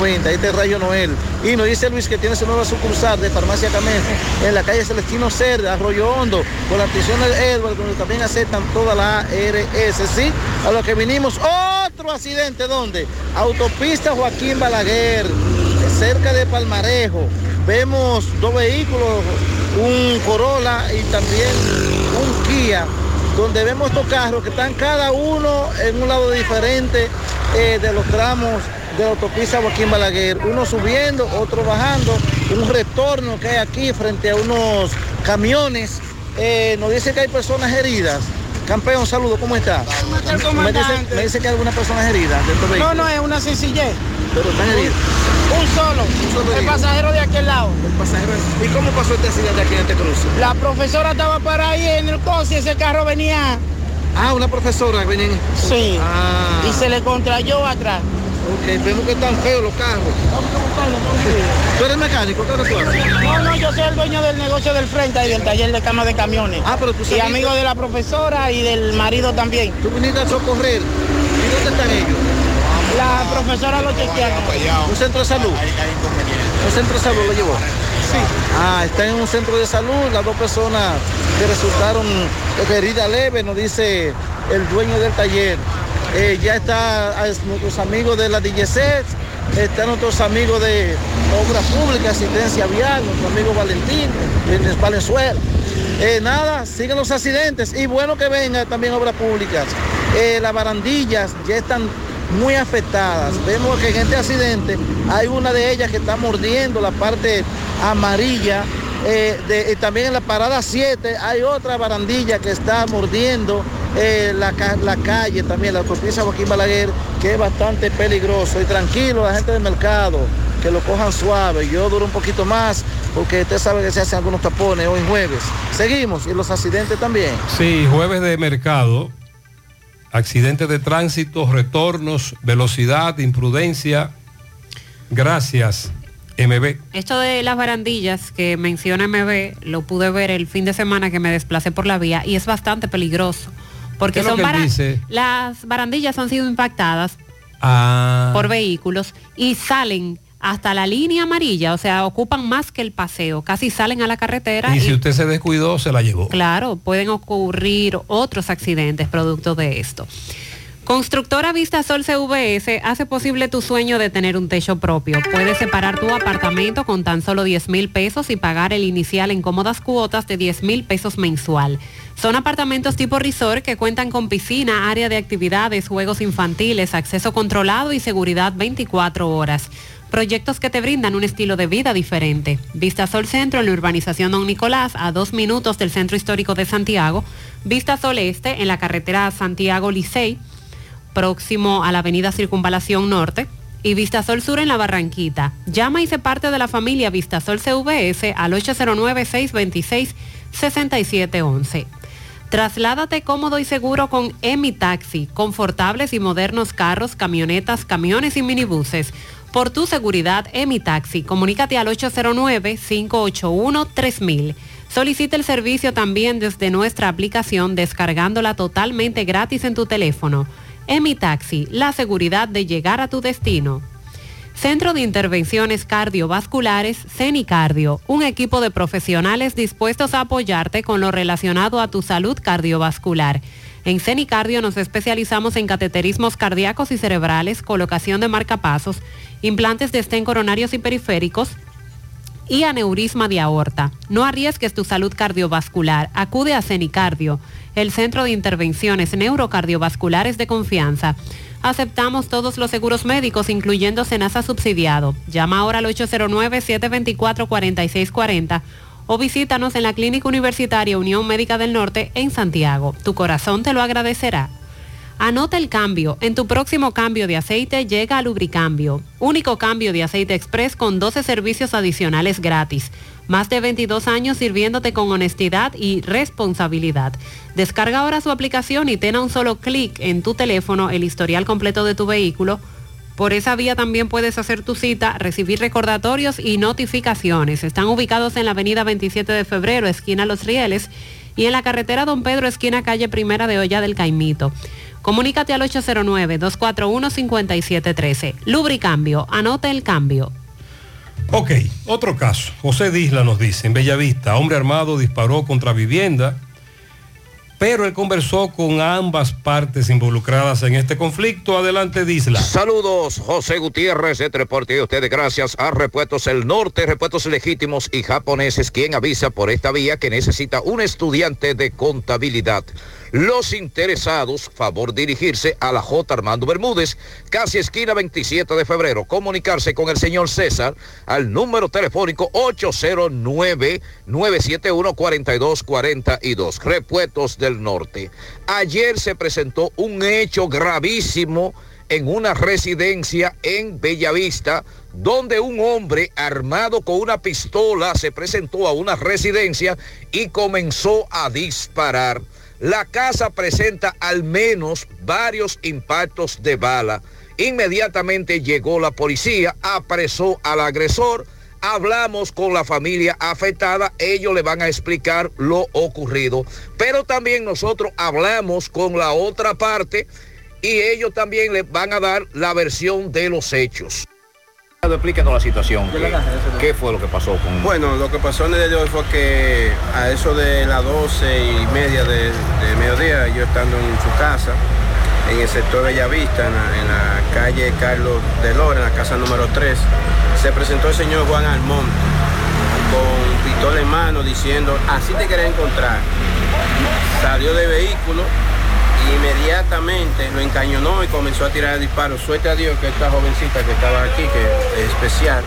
809-575-8990, este es Rayo Noel. Y nos dice Luis que tiene su nueva sucursal de Farmacia Camejo en la calle Celestino Cerda, Arroyo Hondo, con la atención del Edward, donde también aceptan toda la ARS, ¿sí? A lo que vinimos, otro accidente, ¿dónde? Autopista Joaquín Balaguer, cerca de Palmarejo. Vemos dos vehículos, un Corolla y también donde vemos estos carros que están cada uno en un lado diferente eh, de los tramos de la autopista Joaquín Balaguer, uno subiendo, otro bajando, un retorno que hay aquí frente a unos camiones. Eh, nos dice que hay personas heridas. Campeón, saludo, ¿cómo está? Me dice, me dice que hay algunas personas heridas de No, no, es una sencillez. Pero están heridos. Un solo. solo el herido. pasajero de aquel lado. El pasajero. ¿Y cómo pasó este accidente aquí en este cruce? La profesora estaba para ahí en el coche y ese carro venía. Ah, una profesora venía en... Sí. Ah. Y se le contrayó atrás. Ok, vemos que están feos los carros. ¿Tú eres mecánico? ¿Qué tú haces? No, no, yo soy el dueño del negocio del frente y del taller de cama de camiones. Ah, pero tú Y amigo de la profesora y del marido también. Tú viniste a socorrer. ¿Y dónde están ellos? La profesora lo chequearon. ¿Un centro de salud? ¿Un centro de salud lo llevó? Sí. Ah, está en un centro de salud. Las dos personas que resultaron heridas leves, nos dice el dueño del taller. Eh, ya está ah, es- nuestros amigos de la DGC, están nuestros amigos de Obra Pública, Asistencia Vial, nuestro amigo Valentín, en Valenzuela. Eh, nada, siguen los accidentes y bueno que venga también Obras Públicas. Eh, las barandillas ya están muy afectadas. Vemos que en este accidente hay una de ellas que está mordiendo la parte amarilla. Eh, también en la parada 7 hay otra barandilla que está mordiendo eh, la calle también, la autopista Joaquín Balaguer, que es bastante peligroso. Y tranquilo, la gente del mercado, que lo cojan suave. Yo duro un poquito más porque usted sabe que se hacen algunos tapones hoy jueves. Seguimos y los accidentes también. Sí, jueves de mercado. accidentes de tránsito, retornos, velocidad, imprudencia. Gracias, MB. Esto de las barandillas que menciona MB, lo pude ver el fin de semana que me desplacé por la vía y es bastante peligroso. Porque ¿Qué es lo son bara- dice? las barandillas han sido impactadas Ah, por vehículos y salen hasta la línea amarilla, o sea, ocupan más que el paseo, casi salen a la carretera y y, si usted se descuidó, se la llevó. claro, pueden ocurrir otros accidentes producto de esto. Constructora Vista Sol CVS hace posible tu sueño de tener un techo propio. Puedes separar tu apartamento con tan solo 10 mil pesos y pagar el inicial en cómodas cuotas de 10 mil pesos mensual. Son apartamentos tipo resort que cuentan con piscina, área de actividades, juegos infantiles, acceso controlado y seguridad 24 horas. Proyectos que te brindan un estilo de vida diferente. Vista Sol Centro en la urbanización Don Nicolás, a dos minutos del Centro Histórico de Santiago. Vista Sol Este en la carretera Santiago Licey, próximo a la avenida Circunvalación Norte. Y Vista Sol Sur en la Barranquita. Llama y se parte de la familia Vista Sol CVS al 809-626-6711. Trasládate cómodo y seguro con Emi Taxi, confortables y modernos carros, camionetas, camiones y minibuses. Por tu seguridad, Emi Taxi, comunícate al 809-581-3000. Solicita el servicio también desde nuestra aplicación descargándola totalmente gratis en tu teléfono. Emi Taxi, la seguridad de llegar a tu destino. Centro de Intervenciones Cardiovasculares, CENICardio, un equipo de profesionales dispuestos a apoyarte con lo relacionado a tu salud cardiovascular. En CENICardio nos especializamos en cateterismos cardíacos y cerebrales, colocación de marcapasos, implantes de estén coronarios y periféricos, y aneurisma de aorta. No arriesgues tu salud cardiovascular. Acude a CENICardio, el centro de intervenciones neurocardiovasculares de confianza. Aceptamos todos los seguros médicos, incluyendo Senasa subsidiado. Llama ahora al 809-724-4640 o visítanos en la Clínica Universitaria Unión Médica del Norte en Santiago. Tu corazón te lo agradecerá. Anota el cambio. En tu próximo cambio de aceite llega a Lubricambio. Único cambio de aceite express con 12 servicios adicionales gratis. Más de 22 años sirviéndote con honestidad y responsabilidad. Descarga ahora su aplicación y ten a un solo clic en tu teléfono el historial completo de tu vehículo. Por esa vía también puedes hacer tu cita, recibir recordatorios y notificaciones. Están ubicados en la avenida 27 de febrero, esquina Los Rieles, y en la carretera Don Pedro, esquina calle Primera de Olla del Caimito. Comunícate al 809-241-5713. Lubricambio, anota el cambio. Ok, otro caso. José Disla nos dice, en Bellavista, hombre armado disparó contra vivienda, pero él conversó con ambas partes involucradas en este conflicto. Adelante, Disla. Saludos, José Gutiérrez, de reporte a ustedes gracias a Repuestos El Norte, Repuestos Legítimos y Japoneses, quien avisa por esta vía que necesita un estudiante de contabilidad. Los interesados, favor dirigirse a la J. Armando Bermúdez, casi esquina 27 de febrero. Comunicarse con el señor César al número telefónico 809-971-4242. Repuestos del Norte. Ayer se presentó un hecho gravísimo en una residencia en Bellavista, donde un hombre armado con una pistola se presentó a una residencia y comenzó a disparar. La casa presenta al menos varios impactos de bala. Inmediatamente llegó la policía, apresó al agresor. Hablamos con la familia afectada, ellos le van a explicar lo ocurrido. Pero también nosotros hablamos con la otra parte y ellos también le van a dar la versión de los hechos. Explíquenos la situación. ¿Qué, qué fue lo que pasó con Bueno, lo que pasó en el día de hoy fue que a eso de las 12 y media de, de mediodía, yo estando en su casa, en el sector Bellavista, en la, en la calle Carlos de Lora, en la casa número 3, se presentó el señor Juan Almón con pistola en mano diciendo, así te querés encontrar. Salió de vehículo inmediatamente lo encañonó y comenzó a tirar disparos. Suerte a Dios que esta jovencita que estaba aquí, que es especial,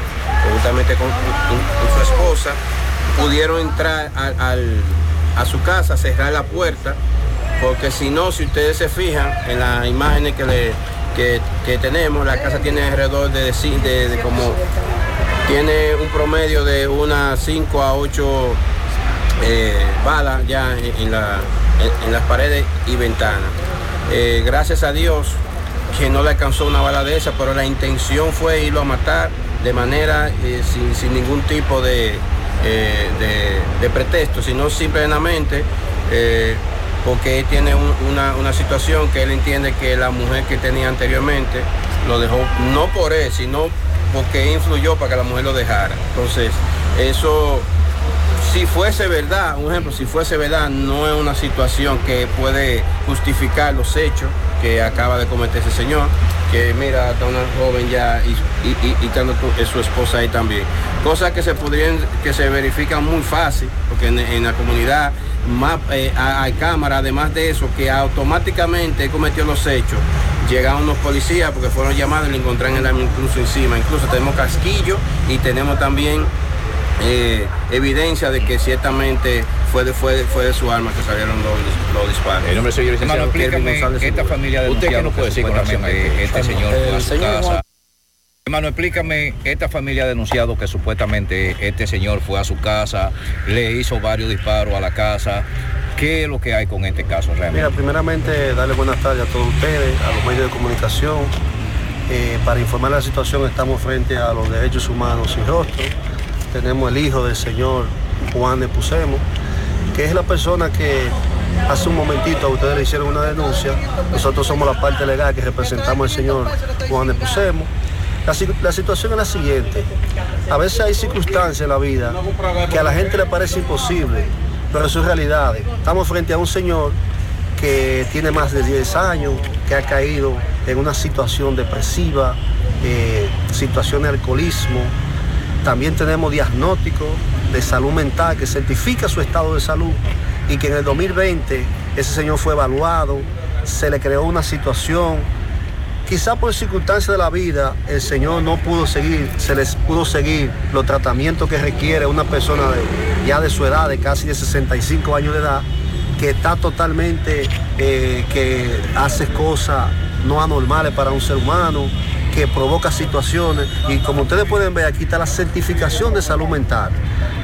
juntamente con, su esposa, pudieron entrar al- a su casa, cerrar la puerta, porque si no, si ustedes se fijan en las imágenes que, le, que, tenemos, la casa tiene alrededor de, de- de- como, tiene un promedio de unas 5 a 8 eh, balas ya en la- en- las paredes y ventanas. Eh, gracias a Dios que no le alcanzó una bala de esa, pero la intención fue irlo a matar de manera eh, sin, sin ningún tipo de, eh, de- pretexto, sino simplemente porque él tiene un- una, una situación que él entiende que la mujer que tenía anteriormente lo dejó, no por él, sino porque influyó para que la mujer lo dejara. Entonces, eso si fuese verdad, un ejemplo, si fuese verdad, no es una situación que puede justificar los hechos que acaba de cometer ese señor, que mira, está una joven ya y, y, y- es su esposa ahí también. Cosas que se podrían, que se verifican muy fácil, porque en, en la comunidad más, eh, hay cámaras, además de eso, que automáticamente cometió los hechos. Llegaron unos policías porque fueron llamados y le encontraron el arma incluso encima. Incluso tenemos casquillo y tenemos también eh, evidencia de que ciertamente fue de, fue, de- fue de su arma que salieron los, los disparos. El nombre suyo, licenciado. Hermano, esta familia de ¿Usted qué nos puede decir con relación a que este señor fue a su casa? Hermano, explícame, esta familia ha denunciado que supuestamente este señor fue a su casa, le hizo varios disparos a la casa. ¿Qué es lo que hay con este caso realmente? Mira, primeramente darle buenas tardes a todos ustedes, a los medios de comunicación. Eh, para informar la situación estamos frente a los derechos humanos sin rostro. Tenemos el hijo del señor Juan de Pusemo, que es la persona que hace un momentito a ustedes le hicieron una denuncia. Nosotros somos la parte legal que representamos al señor Juan de Pusemo. La, la situación es la siguiente. A veces hay circunstancias en la vida que a la gente le parece imposible, pero son realidades. Estamos frente a un señor que tiene más de 10 años, que ha caído en una situación depresiva, eh, situación de alcoholismo. También tenemos diagnóstico de salud mental que certifica su estado de salud y que en el 2020 ese señor fue evaluado, se le creó una situación. Quizá por circunstancias de la vida el señor no pudo seguir, se les pudo seguir los tratamientos que requiere una persona ya de su edad, de casi de 65 años de edad, que está totalmente, eh, que hace cosas no anormales para un ser humano, que provoca situaciones. Y como ustedes pueden ver, aquí está la certificación de salud mental,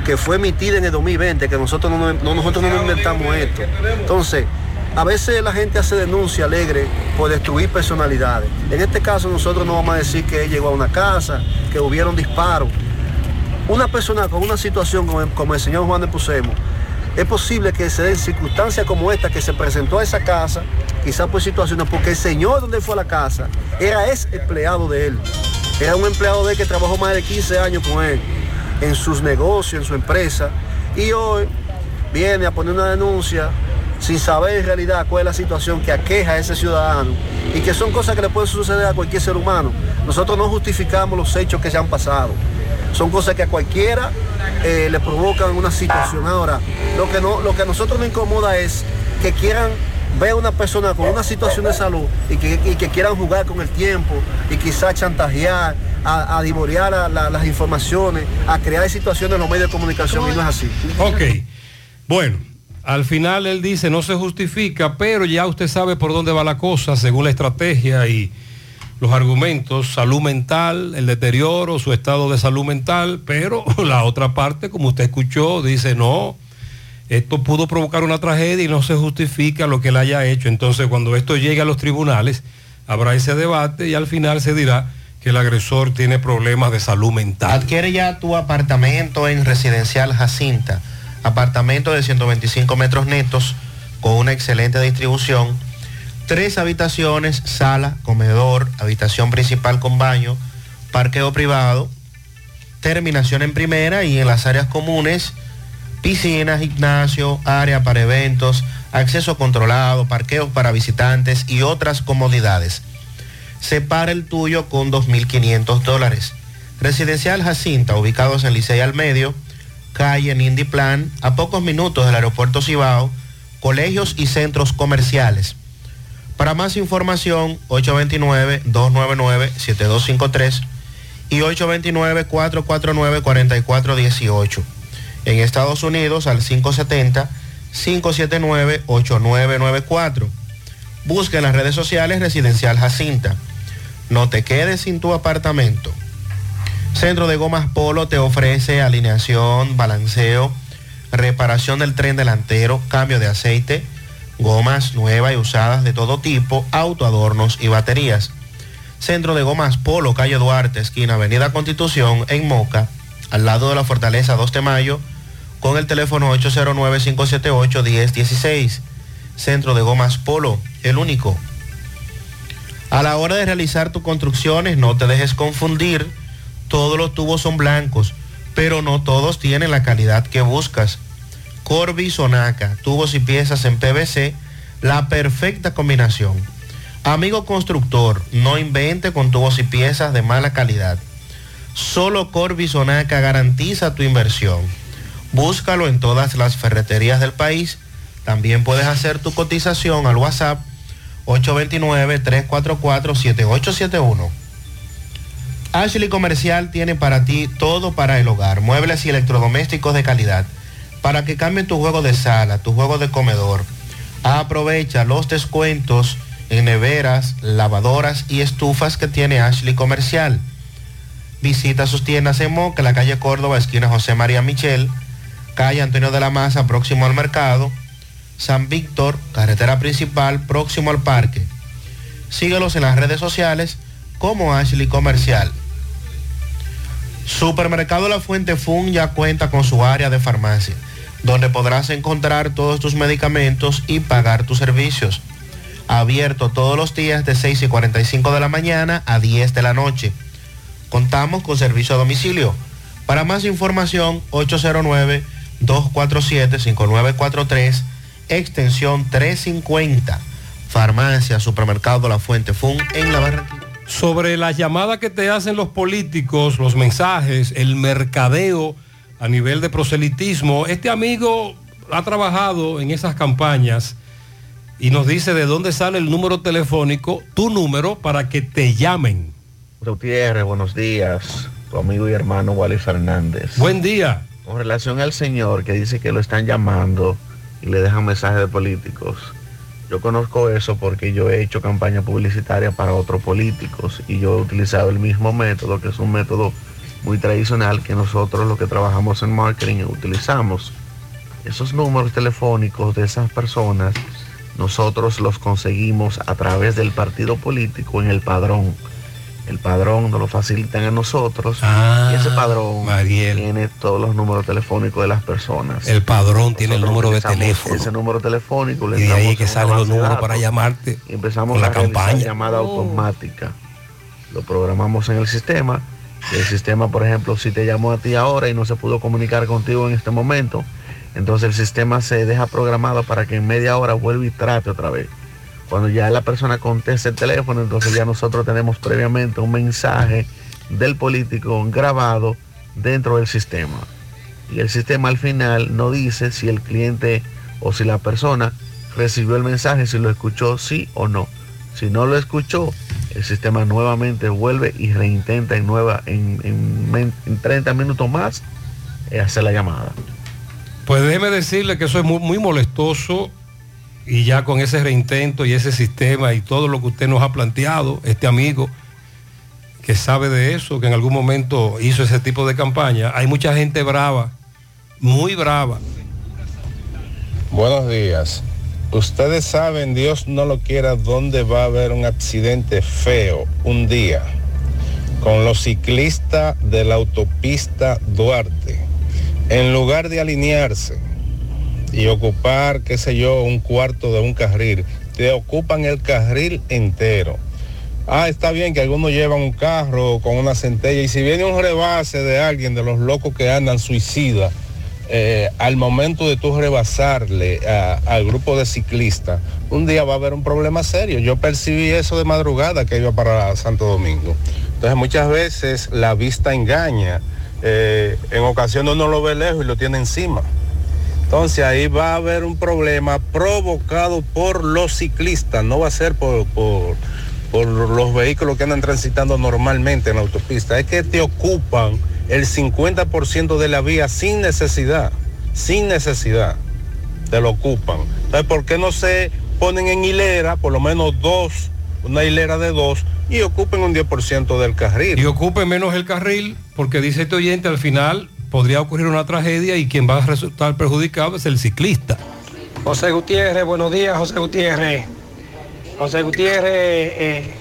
que fue emitida en el 2020, que nosotros no, no- nosotros no inventamos esto. Entonces, a veces la gente hace denuncia alegre por destruir personalidades. En este caso nosotros no vamos a decir que él llegó a una casa, que hubieron disparos. Una persona con una situación como el, como el señor Juan de Pusemo, es posible que se den circunstancias como esta que se presentó a esa casa, quizás por situaciones, porque el señor donde fue a la casa era ex empleado de él. Era un empleado de él que trabajó más de 15 años con él en sus negocios, en su empresa, y hoy viene a poner una denuncia sin saber en realidad cuál es la situación que aqueja a ese ciudadano y que son cosas que le pueden suceder a cualquier ser humano. Nosotros no justificamos los hechos que se han pasado. Son cosas que a cualquiera eh, le provocan una situación. Ahora, lo que, no, lo que a nosotros nos incomoda es que quieran ver a una persona con una situación de salud y que, y que quieran jugar con el tiempo y quizás chantajear, a, a divorear la- la- las informaciones, a crear situaciones en los medios de comunicación y no es así. Ok. Bueno, al final él dice no se justifica, pero ya usted sabe por dónde va la cosa según la estrategia y los argumentos, salud mental, el deterioro, su estado de salud mental, pero la otra parte, como usted escuchó, dice no, esto pudo provocar una tragedia y no se justifica lo que él haya hecho. Entonces cuando esto llegue a los tribunales, habrá ese debate y al final se dirá que el agresor tiene problemas de salud mental. Adquiere ya tu apartamento en Residencial Jacinta. Apartamento de 125 metros netos con una excelente distribución. Tres habitaciones, sala, comedor, habitación principal con baño, parqueo privado, terminación en primera y en las áreas comunes, piscina, gimnasio, área para eventos, acceso controlado, parqueos para visitantes y otras comodidades. Separa el tuyo con 2.500 dólares. Residencial Jacinta, ubicados en Licey al Medio, calle Nindy Plan, a pocos minutos del aeropuerto Cibao, colegios y centros comerciales. Para más información, 829-299-7253 y 829-449-4418. En Estados Unidos al 570-579-8994. Busca en las redes sociales Residencial Jacinta. No te quedes sin tu apartamento. Centro de Gomas Polo te ofrece alineación, balanceo, reparación del tren delantero, cambio de aceite, gomas nuevas y usadas de todo tipo, autoadornos y baterías. Centro de Gomas Polo, calle Duarte, esquina Avenida Constitución, en Moca, al lado de la Fortaleza 2 de Mayo, con el teléfono 809-578-1016. Centro de Gomas Polo, el único. A la hora de realizar tus construcciones, no te dejes confundir. Todos los tubos son blancos, pero no todos tienen la calidad que buscas. Corby Sonaca, tubos y piezas en PVC, la perfecta combinación. Amigo constructor, no invente con tubos y piezas de mala calidad. Solo Corby Sonaca garantiza tu inversión. Búscalo en todas las ferreterías del país. También puedes hacer tu cotización al WhatsApp 829-344-7871. Ashley Comercial tiene para ti todo para el hogar, muebles y electrodomésticos de calidad, para que cambien tu juego de sala, tu juego de comedor. Aprovecha los descuentos en neveras, lavadoras y estufas que tiene Ashley Comercial. Visita sus tiendas en Moca, la calle Córdoba, esquina José María Michel, calle Antonio de la Maza, próximo al mercado, San Víctor, carretera principal, próximo al parque. Síguelos en las redes sociales como Ashley Comercial. Supermercado La Fuente Fun ya cuenta con su área de farmacia, donde podrás encontrar todos tus medicamentos y pagar tus servicios. Abierto todos los días de 6 y 45 de la mañana a 10 de la noche. Contamos con servicio a domicilio. Para más información, 809-247-5943, extensión 350. Farmacia, Supermercado La Fuente Fun en La Barranquilla. Sobre las llamadas que te hacen los políticos, los mensajes, el mercadeo a nivel de proselitismo, este amigo ha trabajado en esas campañas y nos dice de dónde sale el número telefónico, tu número, para que te llamen. Gutiérrez, buenos días. Tu amigo y hermano Wally Fernández. Buen día. Con relación al señor que dice que lo están llamando y le dejan mensajes de políticos. Yo conozco eso porque yo he hecho campaña publicitaria para otros políticos y yo he utilizado el mismo método, que es un método muy tradicional que nosotros los que trabajamos en marketing utilizamos. Esos números telefónicos de esas personas, nosotros los conseguimos a través del partido político en el padrón. El padrón nos lo facilitan a nosotros y ese padrón tiene todos los números telefónicos de las personas. El padrón tiene el número de teléfono. Ese número telefónico le Y de ahí que salen los números para llamarte y empezamos con la a campaña. llamada automática. Lo programamos en el sistema. El sistema, por ejemplo, si te llamó a ti ahora y no se pudo comunicar contigo en este momento, entonces el sistema se deja programado para que en media hora vuelva y trate otra vez. Cuando ya la persona conteste el teléfono, entonces ya nosotros tenemos previamente un mensaje del político grabado dentro del sistema. Y el sistema al final no dice si el cliente o si la persona recibió el mensaje, si lo escuchó sí o no. Si no lo escuchó, el sistema nuevamente vuelve y reintenta en, nueva, en, en men- en 30 minutos más eh, hacer la llamada. Pues déjeme decirle que eso es muy, muy molestoso y ya con ese reintento y ese sistema y todo lo que usted nos ha planteado, este amigo que sabe de eso, que en algún momento hizo ese tipo de campaña, hay mucha gente brava, muy brava. Buenos días. Ustedes saben, Dios no lo quiera, dónde va a haber un accidente feo un día con los ciclistas de la autopista Duarte. En lugar de alinearse y ocupar, qué sé yo, un cuarto de un carril, te ocupan el carril entero. Ah, está bien que algunos llevan un carro con una centella y si viene un rebase de alguien de los locos que andan suicida, eh, al momento de tú rebasarle al grupo de ciclistas, un día va a haber un problema serio. Yo percibí eso de madrugada que iba para Santo Domingo. Entonces muchas veces la vista engaña. Eh, en ocasiones uno lo ve lejos y lo tiene encima. Entonces ahí va a haber un problema provocado por los ciclistas, no va a ser por, por, por los vehículos que andan transitando normalmente en la autopista, es que te ocupan el 50% de la vía sin necesidad, sin necesidad, te lo ocupan. Entonces, ¿por qué no se ponen en hilera, por lo menos dos, una hilera de dos, y ocupen un 10% del carril? Y ocupe menos el carril, porque dice este oyente, al final podría ocurrir una tragedia y quien va a resultar perjudicado es el ciclista. José Gutiérrez, buenos días, José Gutiérrez. José Gutiérrez, eh,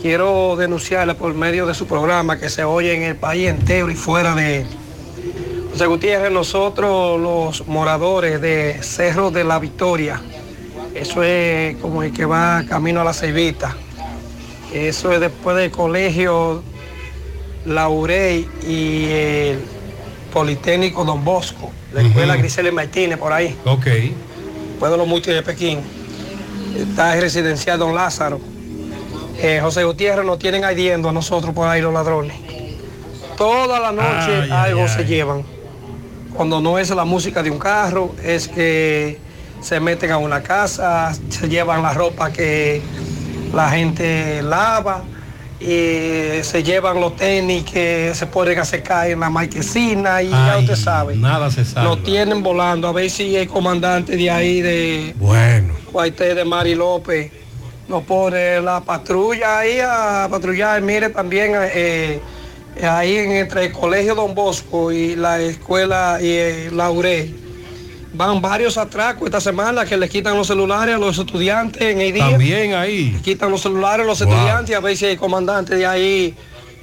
quiero denunciarle por medio de su programa que se oye en el país entero y fuera de él. José Gutiérrez, nosotros los moradores de Cerro de la Victoria, eso es como el que va camino a la Ceibita, eso es después del colegio Laurey y el Politécnico Don Bosco, la escuela Ujú. Grisel Martínez por ahí. Ok. Pueblo Multi de Pekín. Está el residencial Don Lázaro. Eh, José Gutiérrez nos tienen ardiendo a nosotros por ahí los ladrones. Toda la noche Ay, algo ay. se llevan. Cuando no es la música de un carro, es que se meten a una casa, se llevan la ropa que la gente lava y se llevan los tenis que se ponen a secar en la marquesina y ya usted sabe. Nada se sabe. Lo tienen volando, a ver si el comandante de ahí de Bueno. Cuartel de Mari López nos pone la patrulla ahí a patrullar. Mire también eh, ahí en- entre el colegio Don Bosco y la escuela y eh, Laurel. Van varios atracos esta semana que le quitan los celulares a los estudiantes en el día. También ahí. Le quitan los celulares a los Wow. estudiantes a ver si el comandante de ahí,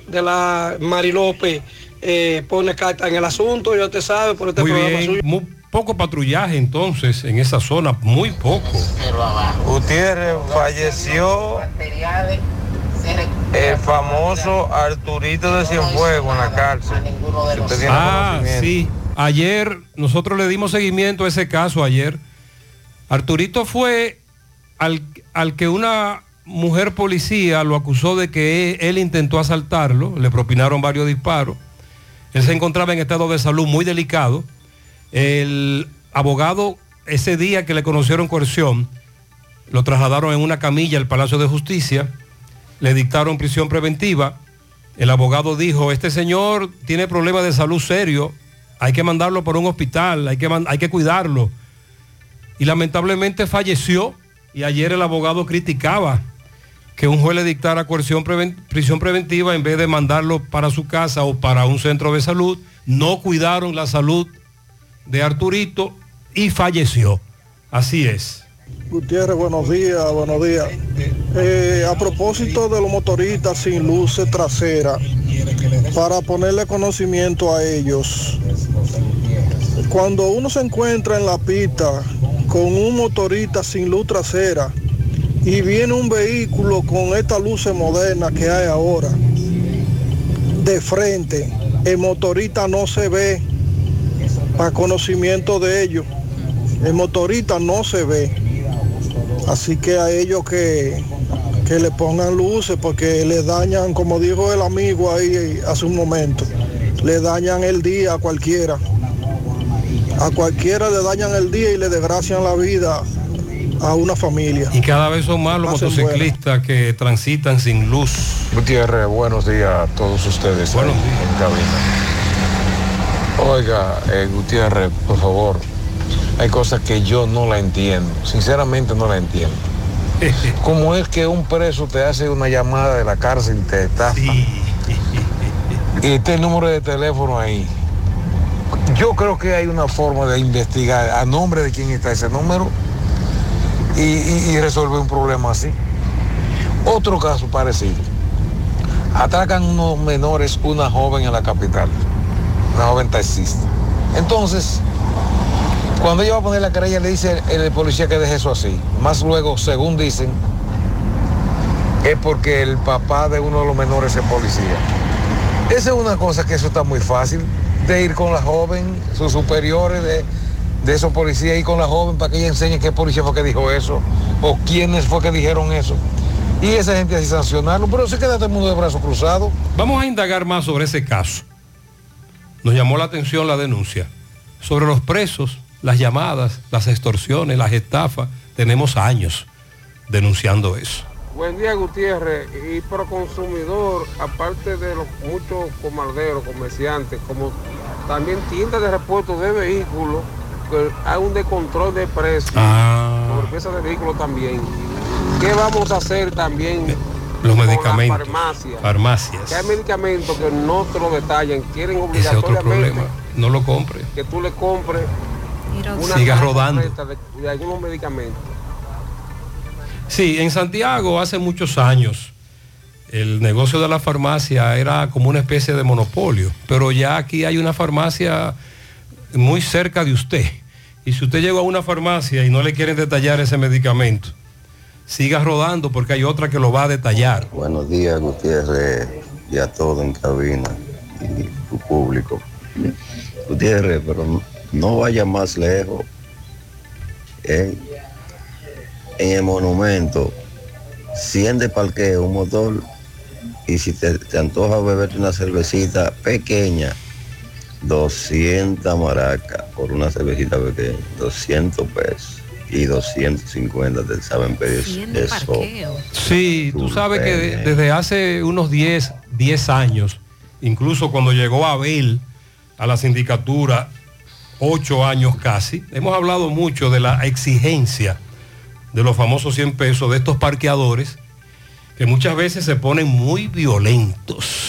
de la Mari López, eh, pone carta en el asunto. Ya usted sabe por este Muy programa bien. suyo. Muy poco patrullaje entonces en esa zona, muy poco. Gutiérrez falleció el famoso Arturito de Cienfuegos en la cárcel. Si Ah, sí. Ayer nosotros le dimos seguimiento a ese caso ayer. Arturito fue al, al que una mujer policía lo acusó de que él, él intentó asaltarlo, le propinaron varios disparos. Él se encontraba en estado de salud muy delicado. El abogado, ese día que le conocieron coerción, lo trasladaron en una camilla al Palacio de Justicia, le dictaron prisión preventiva. El abogado dijo, este señor tiene problemas de salud serio, hay que mandarlo por un hospital, hay que, hay que cuidarlo. Y lamentablemente falleció y ayer el abogado criticaba que un juez le dictara coerción prisión preventiva en vez de mandarlo para su casa o para un centro de salud. No cuidaron la salud de Arturito y falleció. Así es. Gutiérrez, buenos días, buenos días. Eh, a propósito de los motoristas sin luces traseras, para ponerle conocimiento a ellos, cuando uno se encuentra en la pista con un motorista sin luz trasera y viene un vehículo con estas luces modernas que hay ahora, de frente, el motorista no se ve para conocimiento de ellos. El motorista no se ve. Así que a ellos que, que le pongan luces porque le dañan, como dijo el amigo ahí hace un momento, le dañan el día a cualquiera. A cualquiera le dañan el día y le desgracian la vida a una familia. Y cada vez son más los Pasen motociclistas que transitan sin luz. Gutiérrez, buenos días a todos ustedes en cabina. Oiga, eh, Gutiérrez, por favor, hay cosas que yo no la entiendo, sinceramente no la entiendo. ¿Cómo es que un preso te hace una llamada de la cárcel y te estafa? Y está el número de teléfono ahí. Yo creo que hay una forma de investigar a nombre de quién está ese número y, y- y resolver un problema así. Otro caso parecido. Atracan unos menores, una joven en la capital, una joven taxista. Entonces, cuando ella va a poner la querella, le dice el, policía que deje eso así. Más luego, según dicen, es porque el papá de uno de los menores es policía. Esa es una cosa que eso está muy fácil, de ir con la joven, sus superiores de, de esos policías, ir con la joven para que ella enseñe qué policía fue que dijo eso, o quiénes fue que dijeron eso. Y esa gente así sancionarlo, pero se queda todo el mundo de brazos cruzados. Vamos a indagar más sobre ese caso. Nos llamó la atención la denuncia. Sobre los presos, las llamadas, las extorsiones, las estafas, tenemos años denunciando eso. Buen día Gutiérrez y pro consumidor, aparte de los muchos comarderos, comerciantes, como también tiendas de repuesto de vehículos, que hay un descontrol de precios, sobre piezas de vehículos también. ¿Qué vamos a hacer también Los medicamentos. las farmacias? Farmacias. Que hay medicamentos que no te lo detallan, quieren Ese es otro obligatoriamente problema. No lo compre. que tú le compres una Siga rodando. De, de algunos medicamentos. Sí, en Santiago hace muchos años el negocio de la farmacia era como una especie de monopolio, pero ya aquí hay una farmacia muy cerca de usted. Y si usted llega a una farmacia y no le quieren detallar ese medicamento, siga rodando porque hay otra que lo va a detallar. Buenos días, Gutiérrez, y a todo en cabina y tu público. Gutiérrez, pero no vaya más lejos. En, en el monumento, 100 de parqueo, un motor, y si te, te antoja beberte una cervecita pequeña, 200 maracas por una cervecita pequeña, 200 pesos. Y 250 te saben pedir eso. Sí, tú sabes que de- desde hace unos 10, 10 años, incluso cuando llegó Abel a la sindicatura, 8 años casi, hemos hablado mucho de la exigencia de los famosos 100 pesos de estos parqueadores que muchas veces se ponen muy violentos.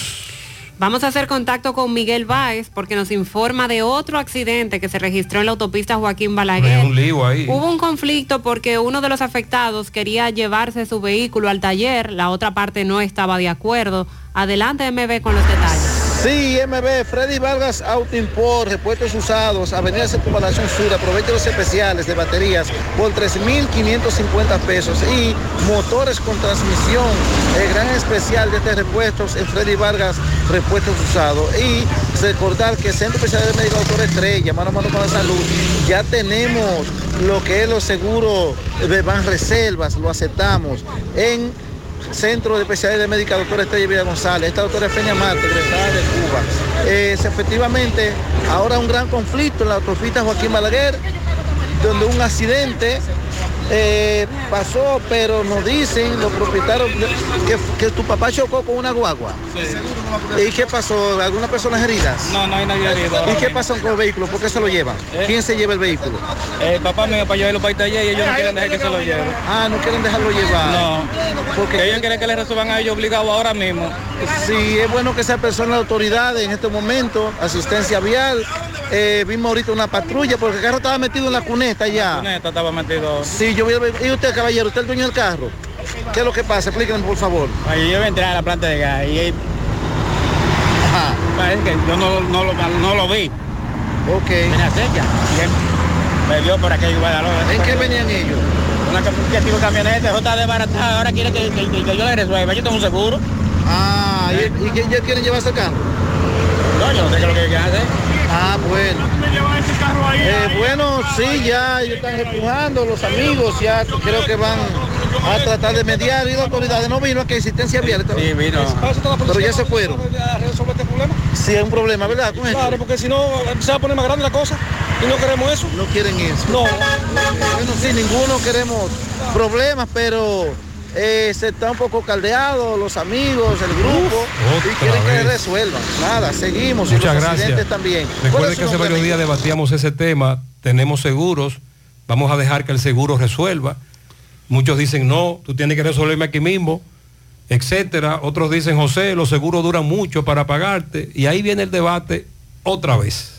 Vamos a hacer contacto con Miguel Báez porque nos informa de otro accidente que se registró en la autopista Joaquín Balaguer. un lío ahí. Hubo un conflicto porque uno de los afectados quería llevarse su vehículo al taller, la otra parte no estaba de acuerdo. Adelante MB con los detalles. Sí, MB, Freddy Vargas Auto Import, repuestos usados, Avenida Circunvalación Sur, aproveche los especiales de baterías por 3.550 pesos y motores con transmisión, el gran especial de este repuestos en Freddy Vargas Repuestos Usados. Y recordar que Centro Especial de Médico Doctor Estrella, mano a mano con la salud, ya tenemos lo que es los seguros de Ban Reservas, lo aceptamos en Centro de Especialidad de Médica, doctora Estrella Vida González, esta doctora Feña Marte, egresada de Cuba. Eh, efectivamente, ahora un gran conflicto en la autopista Joaquín Balaguer, donde un accidente eh, pasó, pero nos dicen los propietarios que, que tu papá chocó con una guagua. ¿Y qué pasó? ¿Algunas personas heridas? No, no hay nadie herido. ¿Y qué pasó con el vehículo? ¿Por qué se lo llevan? ¿Quién se lleva el vehículo? El papá mío para llevarlo para taller y ellos no quieren dejar que se lo lleven. Ah, no quieren dejarlo llevar. No, porque ellos quieren que le resuelvan a ellos obligados ahora mismo. Sí, es bueno que sea persona de autoridad en este momento, asistencia vial. Eh, vimos ahorita una patrulla porque el carro estaba metido en la cuneta ya. Neta, estaba metido. Sí, yo el ve- ¿Y usted, caballero, usted es el dueño del carro? ¿Qué es lo que pasa? Explíquenme, por favor. Ahí yo voy a entrar a la planta de gas y ahí- Parece que yo no, no lo, no lo vi. Ok. Y él me vio por aquello Guadalajara. ¿En qué venían ellos? Una que tipo camioneta, eso está desbaratada, ahora quiere que, que- que- que yo le resuelva. Yo tengo un seguro. Ah, ¿y, y ellos quieren llevarse el carro? No, yo no sé qué es lo que quieren hacer. Ah, bueno. Eh, bueno, sí, ya ellos están empujando, los amigos ya creo que van a tratar de mediar y las autoridades no vino aquí existencia vial. Sí, vino. Pero ya se fueron. resolver este problema. Sí, es un problema, ¿verdad? Con esto? Claro, porque si no se va a poner más grande la cosa y no queremos eso. No quieren eso. No. Bueno, sí, ninguno queremos problemas, pero eh, se está un poco caldeado, los amigos, el grupo, y quieren que resuelvan. Nada, seguimos y Muchas los gracias. también. ¿Cuál Recuerde es su que hace varios días debatíamos ese tema, tenemos seguros, vamos a dejar que el seguro resuelva. Muchos dicen, no, tú tienes que resolverme aquí mismo, etcétera. Otros dicen, José, los seguros duran mucho para pagarte. Y ahí viene el debate otra vez.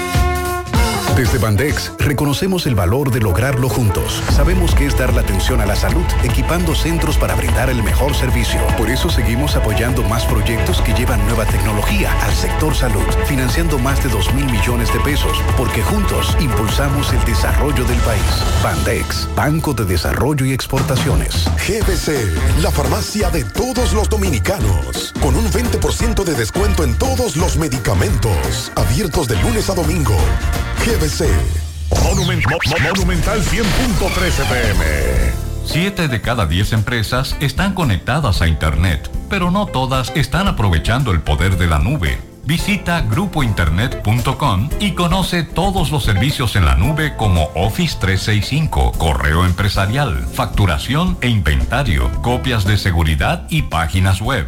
Desde Bandex reconocemos el valor de lograrlo juntos. Sabemos que es dar la atención a la salud, equipando centros para brindar el mejor servicio. Por eso seguimos apoyando más proyectos que llevan nueva tecnología al sector salud, financiando más de 2 mil millones de pesos, porque juntos impulsamos el desarrollo del país. Bandex, Banco de Desarrollo y Exportaciones. GBC, la farmacia de todos los dominicanos, con un 20% de descuento en todos los medicamentos, abiertos de lunes a domingo. Monument- Mo- Mo- Monumental 100.13 pm. Siete de cada diez empresas están conectadas a Internet, pero no todas están aprovechando el poder de la nube. Visita grupointernet.com y conoce todos los servicios en la nube como Office 365, correo empresarial, facturación e inventario, copias de seguridad y páginas web.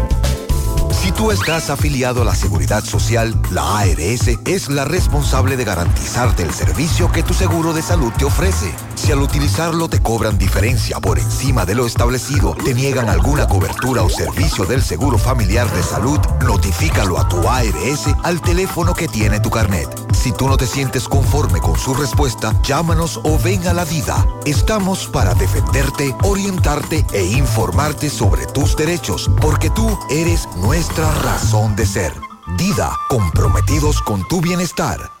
Si tú estás afiliado a la Seguridad Social, la ARS es la responsable de garantizarte el servicio que tu seguro de salud te ofrece. Si al utilizarlo te cobran diferencia por encima de lo establecido, te niegan alguna cobertura o servicio del Seguro Familiar de Salud, notifícalo a tu ARS al teléfono que tiene tu carnet. Si tú no te sientes conforme con su respuesta, llámanos o ven a la vida. Estamos para defenderte, orientarte e informarte sobre tus derechos, porque tú eres nuestra razón de ser. Dida, comprometidos con tu bienestar.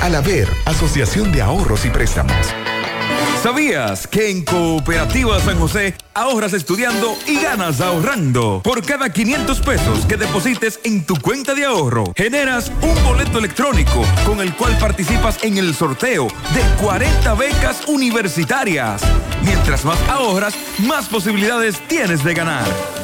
Alaver, Asociación de Ahorros y Préstamos. ¿Sabías que en Cooperativa San José ahorras estudiando y ganas ahorrando? Por cada 500 pesos que deposites en tu cuenta de ahorro, generas un boleto electrónico con el cual participas en el sorteo de 40 becas universitarias. Mientras más ahorras, más posibilidades tienes de ganar.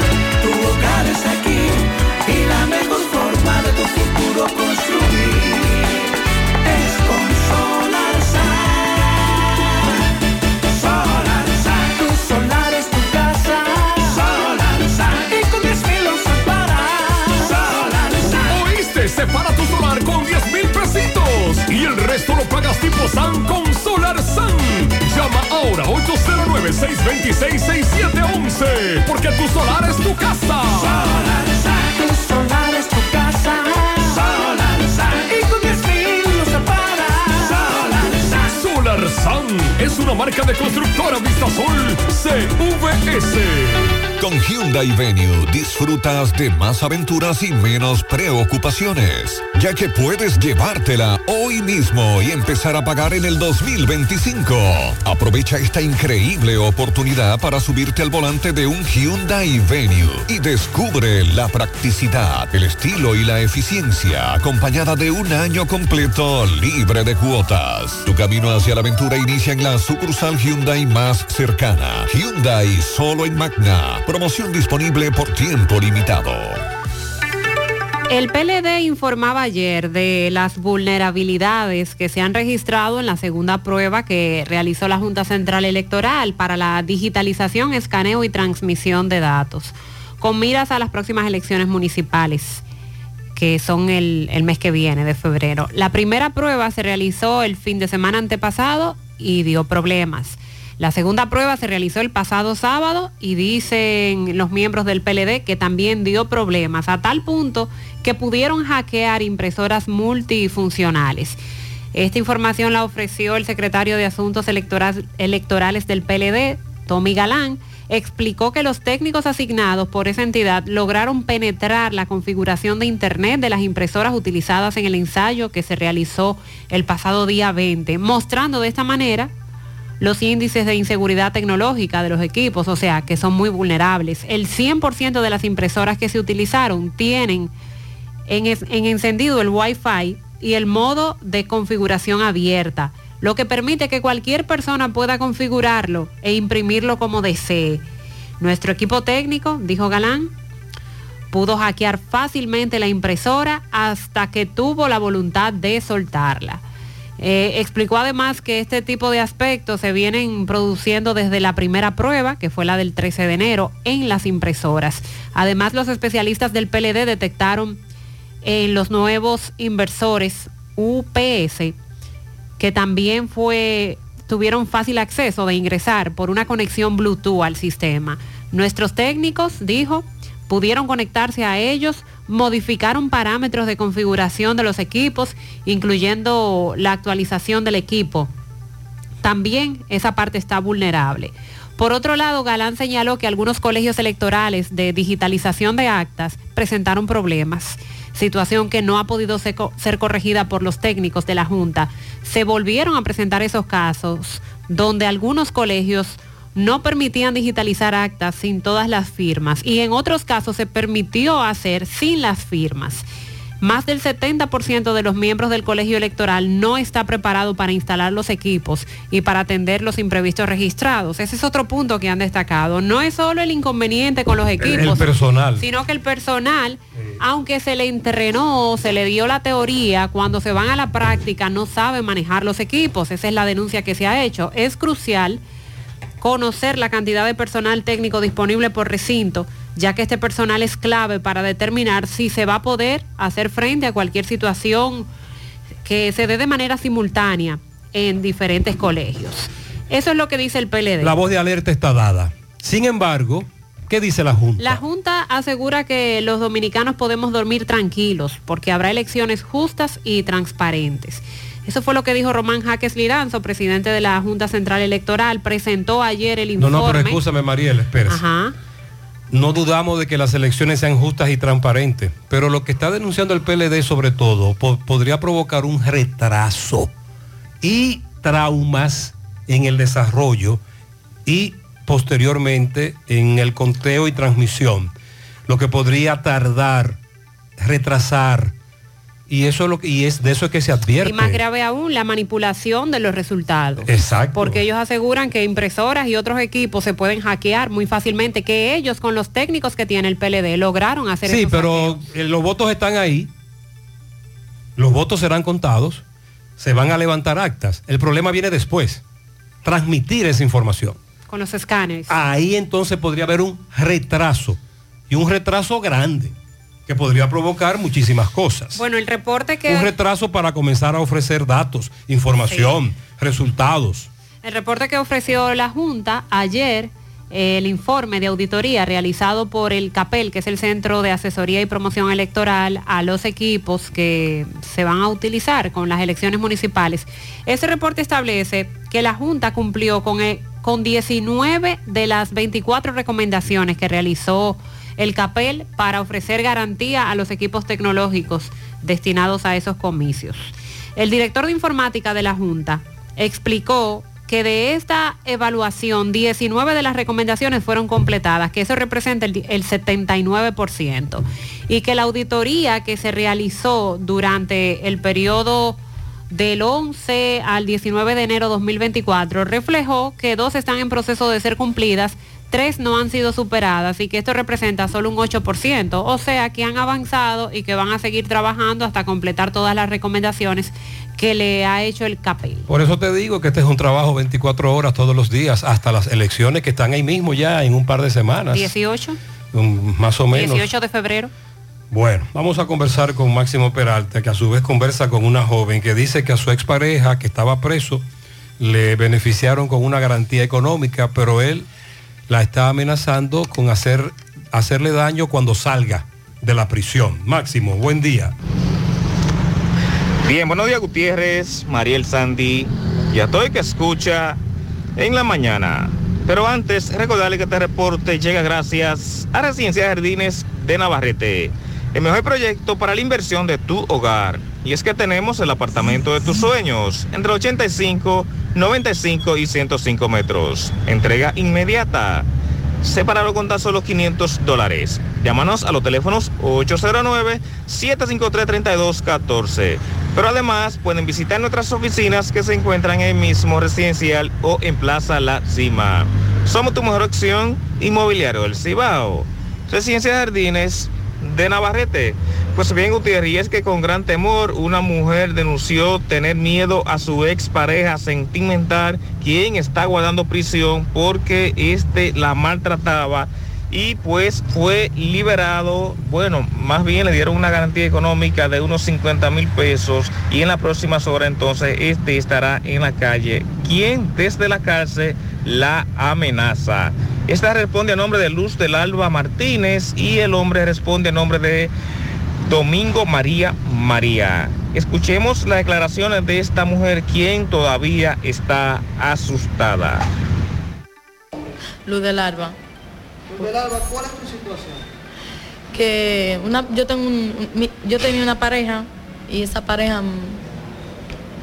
construir es con Solar Solar Tu solar es tu casa. Solar Y con 10 mil lo separas. Solar ¿Oíste? Separa tu solar con 10 mil pesitos y el resto lo pagas tipo SAN con Solar San. Llama ahora 809-626-6711 porque tu solar es tu casa. Solar es una marca de constructora Vistasol CVS. Con Hyundai Venue disfrutas de más aventuras y menos preocupaciones, ya que puedes llevártela hoy mismo y empezar a pagar en el 2025. Aprovecha esta increíble oportunidad para subirte al volante de un Hyundai Venue y descubre la practicidad, el estilo y la eficiencia acompañada de un año completo libre de cuotas. Tu camino hacia la aventura inicia en la sucursal Hyundai más cercana. Hyundai solo en Magna. Promoción disponible por tiempo limitado. El PLD informaba ayer de las vulnerabilidades que se han registrado en la segunda prueba que realizó la Junta Central Electoral para la digitalización, escaneo y transmisión de datos, con miras a las próximas elecciones municipales que son el, el mes que viene, de febrero. La primera prueba se realizó el fin de semana antepasado y dio problemas. La segunda prueba se realizó el pasado sábado y dicen los miembros del PLD que también dio problemas, a tal punto que pudieron hackear impresoras multifuncionales. Esta información la ofreció el secretario de Asuntos Electoral- Electorales del PLD, Tommy Galán, explicó que los técnicos asignados por esa entidad lograron penetrar la configuración de Internet de las impresoras utilizadas en el ensayo que se realizó el pasado día 20, mostrando de esta manera los índices de inseguridad tecnológica de los equipos, o sea, que son muy vulnerables. El 100% de las impresoras que se utilizaron tienen en, en encendido el Wi-Fi y el modo de configuración abierta, lo que permite que cualquier persona pueda configurarlo e imprimirlo como desee. Nuestro equipo técnico, dijo Galán, pudo hackear fácilmente la impresora hasta que tuvo la voluntad de soltarla. Eh, explicó además que este tipo de aspectos se vienen produciendo desde la primera prueba, que fue la del 13 de enero, en las impresoras. Además, los especialistas del PLD detectaron en los nuevos inversores UPS, que también fue, tuvieron fácil acceso de ingresar por una conexión Bluetooth al sistema. Nuestros técnicos, dijo, pudieron conectarse a ellos, modificaron parámetros de configuración de los equipos, incluyendo la actualización del equipo. También esa parte está vulnerable. Por otro lado, Galán señaló que algunos colegios electorales de digitalización de actas presentaron problemas, situación que no ha podido ser, corregida por los técnicos de la Junta. Se volvieron a presentar esos casos donde algunos colegios no permitían digitalizar actas sin todas las firmas y en otros casos se permitió hacer sin las firmas. Más del 70% de los miembros del colegio electoral no está preparado para instalar los equipos y para atender los imprevistos registrados. Ese es otro punto que han destacado. No es solo el inconveniente con los equipos, el personal. sino que el personal, aunque se le entrenó, se le dio la teoría, cuando se van a la práctica no sabe manejar los equipos. Esa es la denuncia que se ha hecho. Es crucial conocer la cantidad de personal técnico disponible por recinto, ya que este personal es clave para determinar si se va a poder hacer frente a cualquier situación que se dé de manera simultánea en diferentes colegios. Eso es lo que dice el PLD. La voz de alerta está dada. Sin embargo, ¿qué dice la Junta? La Junta asegura que los dominicanos podemos dormir tranquilos porque habrá elecciones justas y transparentes. Eso fue lo que dijo Román Jaques Liranzo, presidente de la Junta Central Electoral. Presentó ayer el No, informe. no, pero escúchame, Mariel, espérese. Ajá. No dudamos de que las elecciones sean justas y transparentes, pero lo que está denunciando el PLD sobre todo po- podría provocar un retraso y traumas en el desarrollo y posteriormente en el conteo y transmisión, lo que podría tardar, retrasar, y eso es lo que, y es de eso es que se advierte. Y más grave aún, la manipulación de los resultados. Exacto. Porque ellos aseguran que impresoras y otros equipos se pueden hackear muy fácilmente, que ellos con los técnicos que tiene el PLD lograron hacer Sí, esos pero eh, los votos están ahí, los votos serán contados, se van a levantar actas. El problema viene después, transmitir esa información. con los escáneres. Ahí entonces podría haber un retraso, y un retraso grande, que podría provocar muchísimas cosas. Bueno, el reporte que... Un retraso para comenzar a ofrecer datos, información, resultados. El reporte que ofreció la Junta ayer, eh, el informe de auditoría realizado por el CAPEL, que es el Centro de Asesoría y Promoción Electoral, a los equipos que se van a utilizar con las elecciones municipales. Ese reporte establece que la Junta cumplió con, el- con 19 de las 24 recomendaciones que realizó el CAPEL para ofrecer garantía a los equipos tecnológicos destinados a esos comicios. El director de informática de la Junta explicó que de esta evaluación 19 de las recomendaciones fueron completadas, que eso representa el, el 79%, y que la auditoría que se realizó durante el periodo del 11 al 19 de enero 2024 reflejó que dos están en proceso de ser cumplidas, tres no han sido superadas y que esto representa solo un 8%, o sea que han avanzado y que van a seguir trabajando hasta completar todas las recomendaciones que le ha hecho el CAPEL. Por eso te digo que este es un trabajo 24 horas todos los días, hasta las elecciones que están ahí mismo ya en un par de semanas. 18, um, más o menos. 18 de febrero. Bueno, vamos a conversar con Máximo Peralta, que a su vez conversa con una joven que dice que a su expareja, que estaba preso, le beneficiaron con una garantía económica, pero él la está amenazando con hacer, hacerle daño cuando salga de la prisión. Máximo, buen día. Bien, buenos días Gutiérrez, Mariel Sandy y a todo el que escucha en la mañana. Pero antes, recordarle que este reporte llega gracias a Residencia Jardines de Navarrete, el mejor proyecto para la inversión de tu hogar. Y es que tenemos el apartamento de tus sueños, entre 85, 95 y 105 metros. Entrega inmediata. Separado con tan solo 500 dólares. Llámanos a los teléfonos 809-753-3214. Pero además pueden visitar nuestras oficinas que se encuentran en el mismo residencial o en Plaza La Cima. Somos tu mejor opción inmobiliario del Cibao. Residencia Jardines de Navarrete. Pues bien, Gutiérrez, y es que con gran temor una mujer denunció tener miedo a su expareja sentimental, quien está guardando prisión porque este la maltrataba y pues fue liberado, bueno, más bien le dieron una garantía económica de unos 50 mil pesos y en las próximas horas entonces este estará en la calle. ¿Quién desde la cárcel la amenaza? Esta responde a nombre de Luz del Alba Martínez y el hombre responde a nombre de Domingo María María. Escuchemos las declaraciones de esta mujer quien todavía está asustada. Luz del Alba. ¿Cuál es tu situación? Que una, yo tengo un- yo tenía una pareja y esa pareja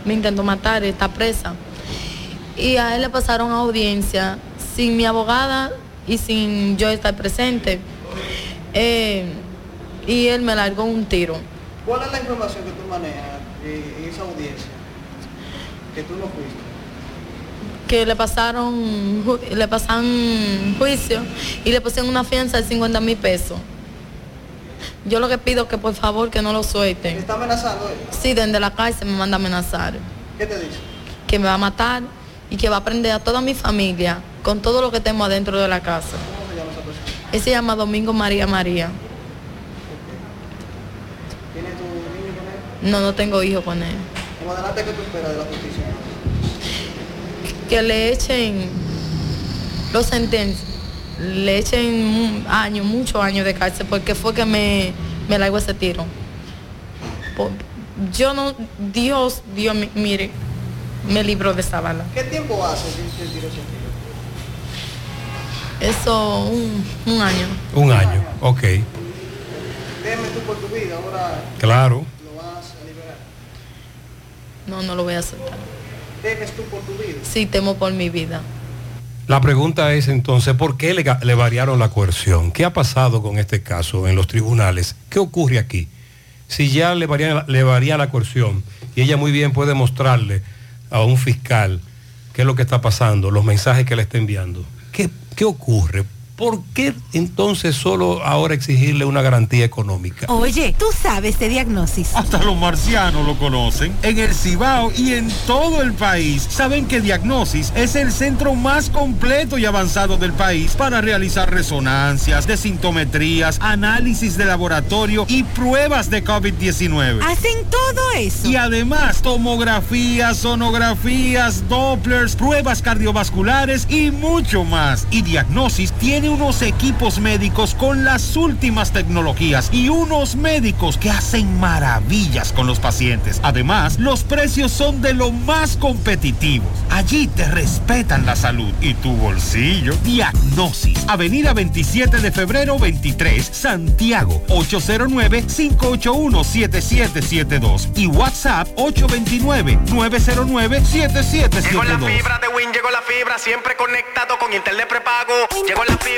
me intentó matar, está presa. Y a él le pasaron audiencia sin mi abogada y sin yo estar presente. Eh, y él me largó un tiro. ¿Cuál es la información que tú manejas en esa audiencia? Que tú no fuiste. Que le pasaron le pasan juicio y le pusieron una fianza de 50 mil pesos. Yo lo que pido es que por favor que no lo suelten. ¿Está amenazando él? Sí, desde la cárcel me manda a amenazar. ¿Qué te dice? Que me va a matar y que va a prender a toda mi familia con todo lo que tengo adentro de la casa. ¿Cómo se llama esa persona? Él se llama Domingo María María. ¿Tienes tu niño con él? No, no tengo hijo con él. Como adelante, ¿qué tú esperas de la justicia? Que le echen los sentencias, le echen un años, muchos años de cárcel, porque fue que me, me largó ese tiro. Yo no, Dios, Dios, mi- mire, me libró de esa bala. ¿Qué tiempo hace que ese tiro? Eso, un, un año. Un año, ok, Teme tú por tu vida, ahora claro. lo vas a liberar. No, no lo voy a aceptar. Temes tú por tu vida. Sí, temo por mi vida. La pregunta es entonces, ¿por qué le, le variaron la coerción? ¿Qué ha pasado con este caso en los tribunales? ¿Qué ocurre aquí? Si ya le varía, la- le varía la coerción y ella muy bien puede mostrarle a un fiscal qué es lo que está pasando, los mensajes que le está enviando. ¿Qué, qué ocurre? ¿Por qué entonces solo ahora exigirle una garantía económica? Oye, tú sabes de diagnosis. Hasta los marcianos lo conocen. En el Cibao y en todo el país saben que Diagnosis es el centro más completo y avanzado del país para realizar resonancias, desintometrías, análisis de laboratorio y pruebas de COVID-19. Hacen todo eso. Y además, tomografías, sonografías, Dopplers, pruebas cardiovasculares y mucho más. Y Diagnosis tiene unos equipos médicos con las últimas tecnologías y unos médicos que hacen maravillas con los pacientes. Además, los precios son de lo más competitivos. Allí te respetan la salud y tu bolsillo. Diagnosis, Avenida 27 de febrero 23, Santiago, 809-581-7772 y WhatsApp 829-909-7772. Llegó la fibra de Win, llegó la fibra, siempre conectado con internet prepago. Llegó la fibra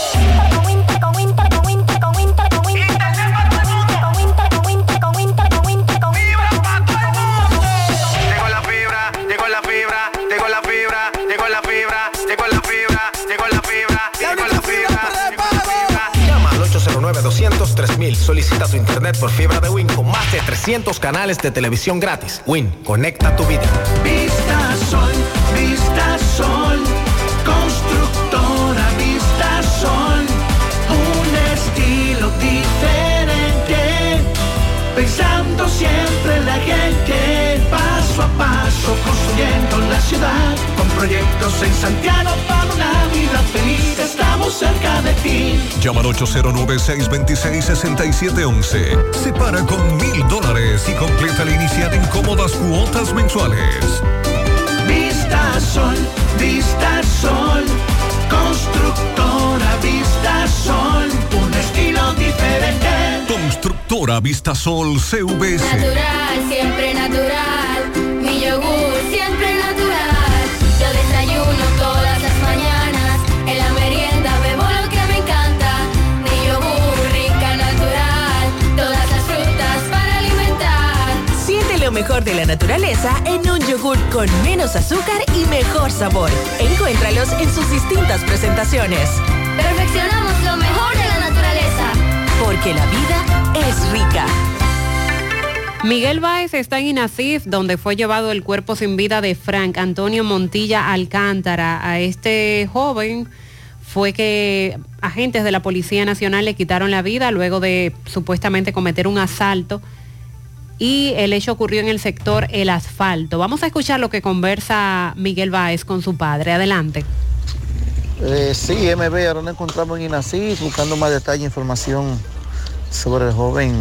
809-200-3000. Solicita tu internet por fibra de Win con más de 300 canales de televisión gratis. Win, conecta tu vida. Vista Sol, Vista Sol, constructora Vista Sol, un estilo diferente, pensando siempre en la gente, paso a paso construyendo la ciudad, proyectos en Santiago para una vida feliz, estamos cerca de ti. Llama al 809-626-6711. Separa con mil dólares y completa la inicial en cómodas cuotas mensuales. Vista Sol, Vista Sol, constructora Vista Sol, un estilo diferente. Constructora Vistasol CVS. Natural, siempre natural. Mejor de la naturaleza en un yogur con menos azúcar y mejor sabor. Encuéntralos en sus distintas presentaciones. Perfeccionamos lo mejor de la naturaleza. Porque la vida es rica. Miguel Báez está en Inasif, donde fue llevado el cuerpo sin vida de Frank Antonio Montilla Alcántara. A este joven fue que agentes de la Policía Nacional le quitaron la vida luego de supuestamente cometer un asalto y el hecho ocurrió en el sector El Asfalto. Vamos a escuchar lo que conversa Miguel Báez con su padre. Adelante. Eh, sí, MB, ahora nos encontramos en INACI buscando más detalle información sobre el joven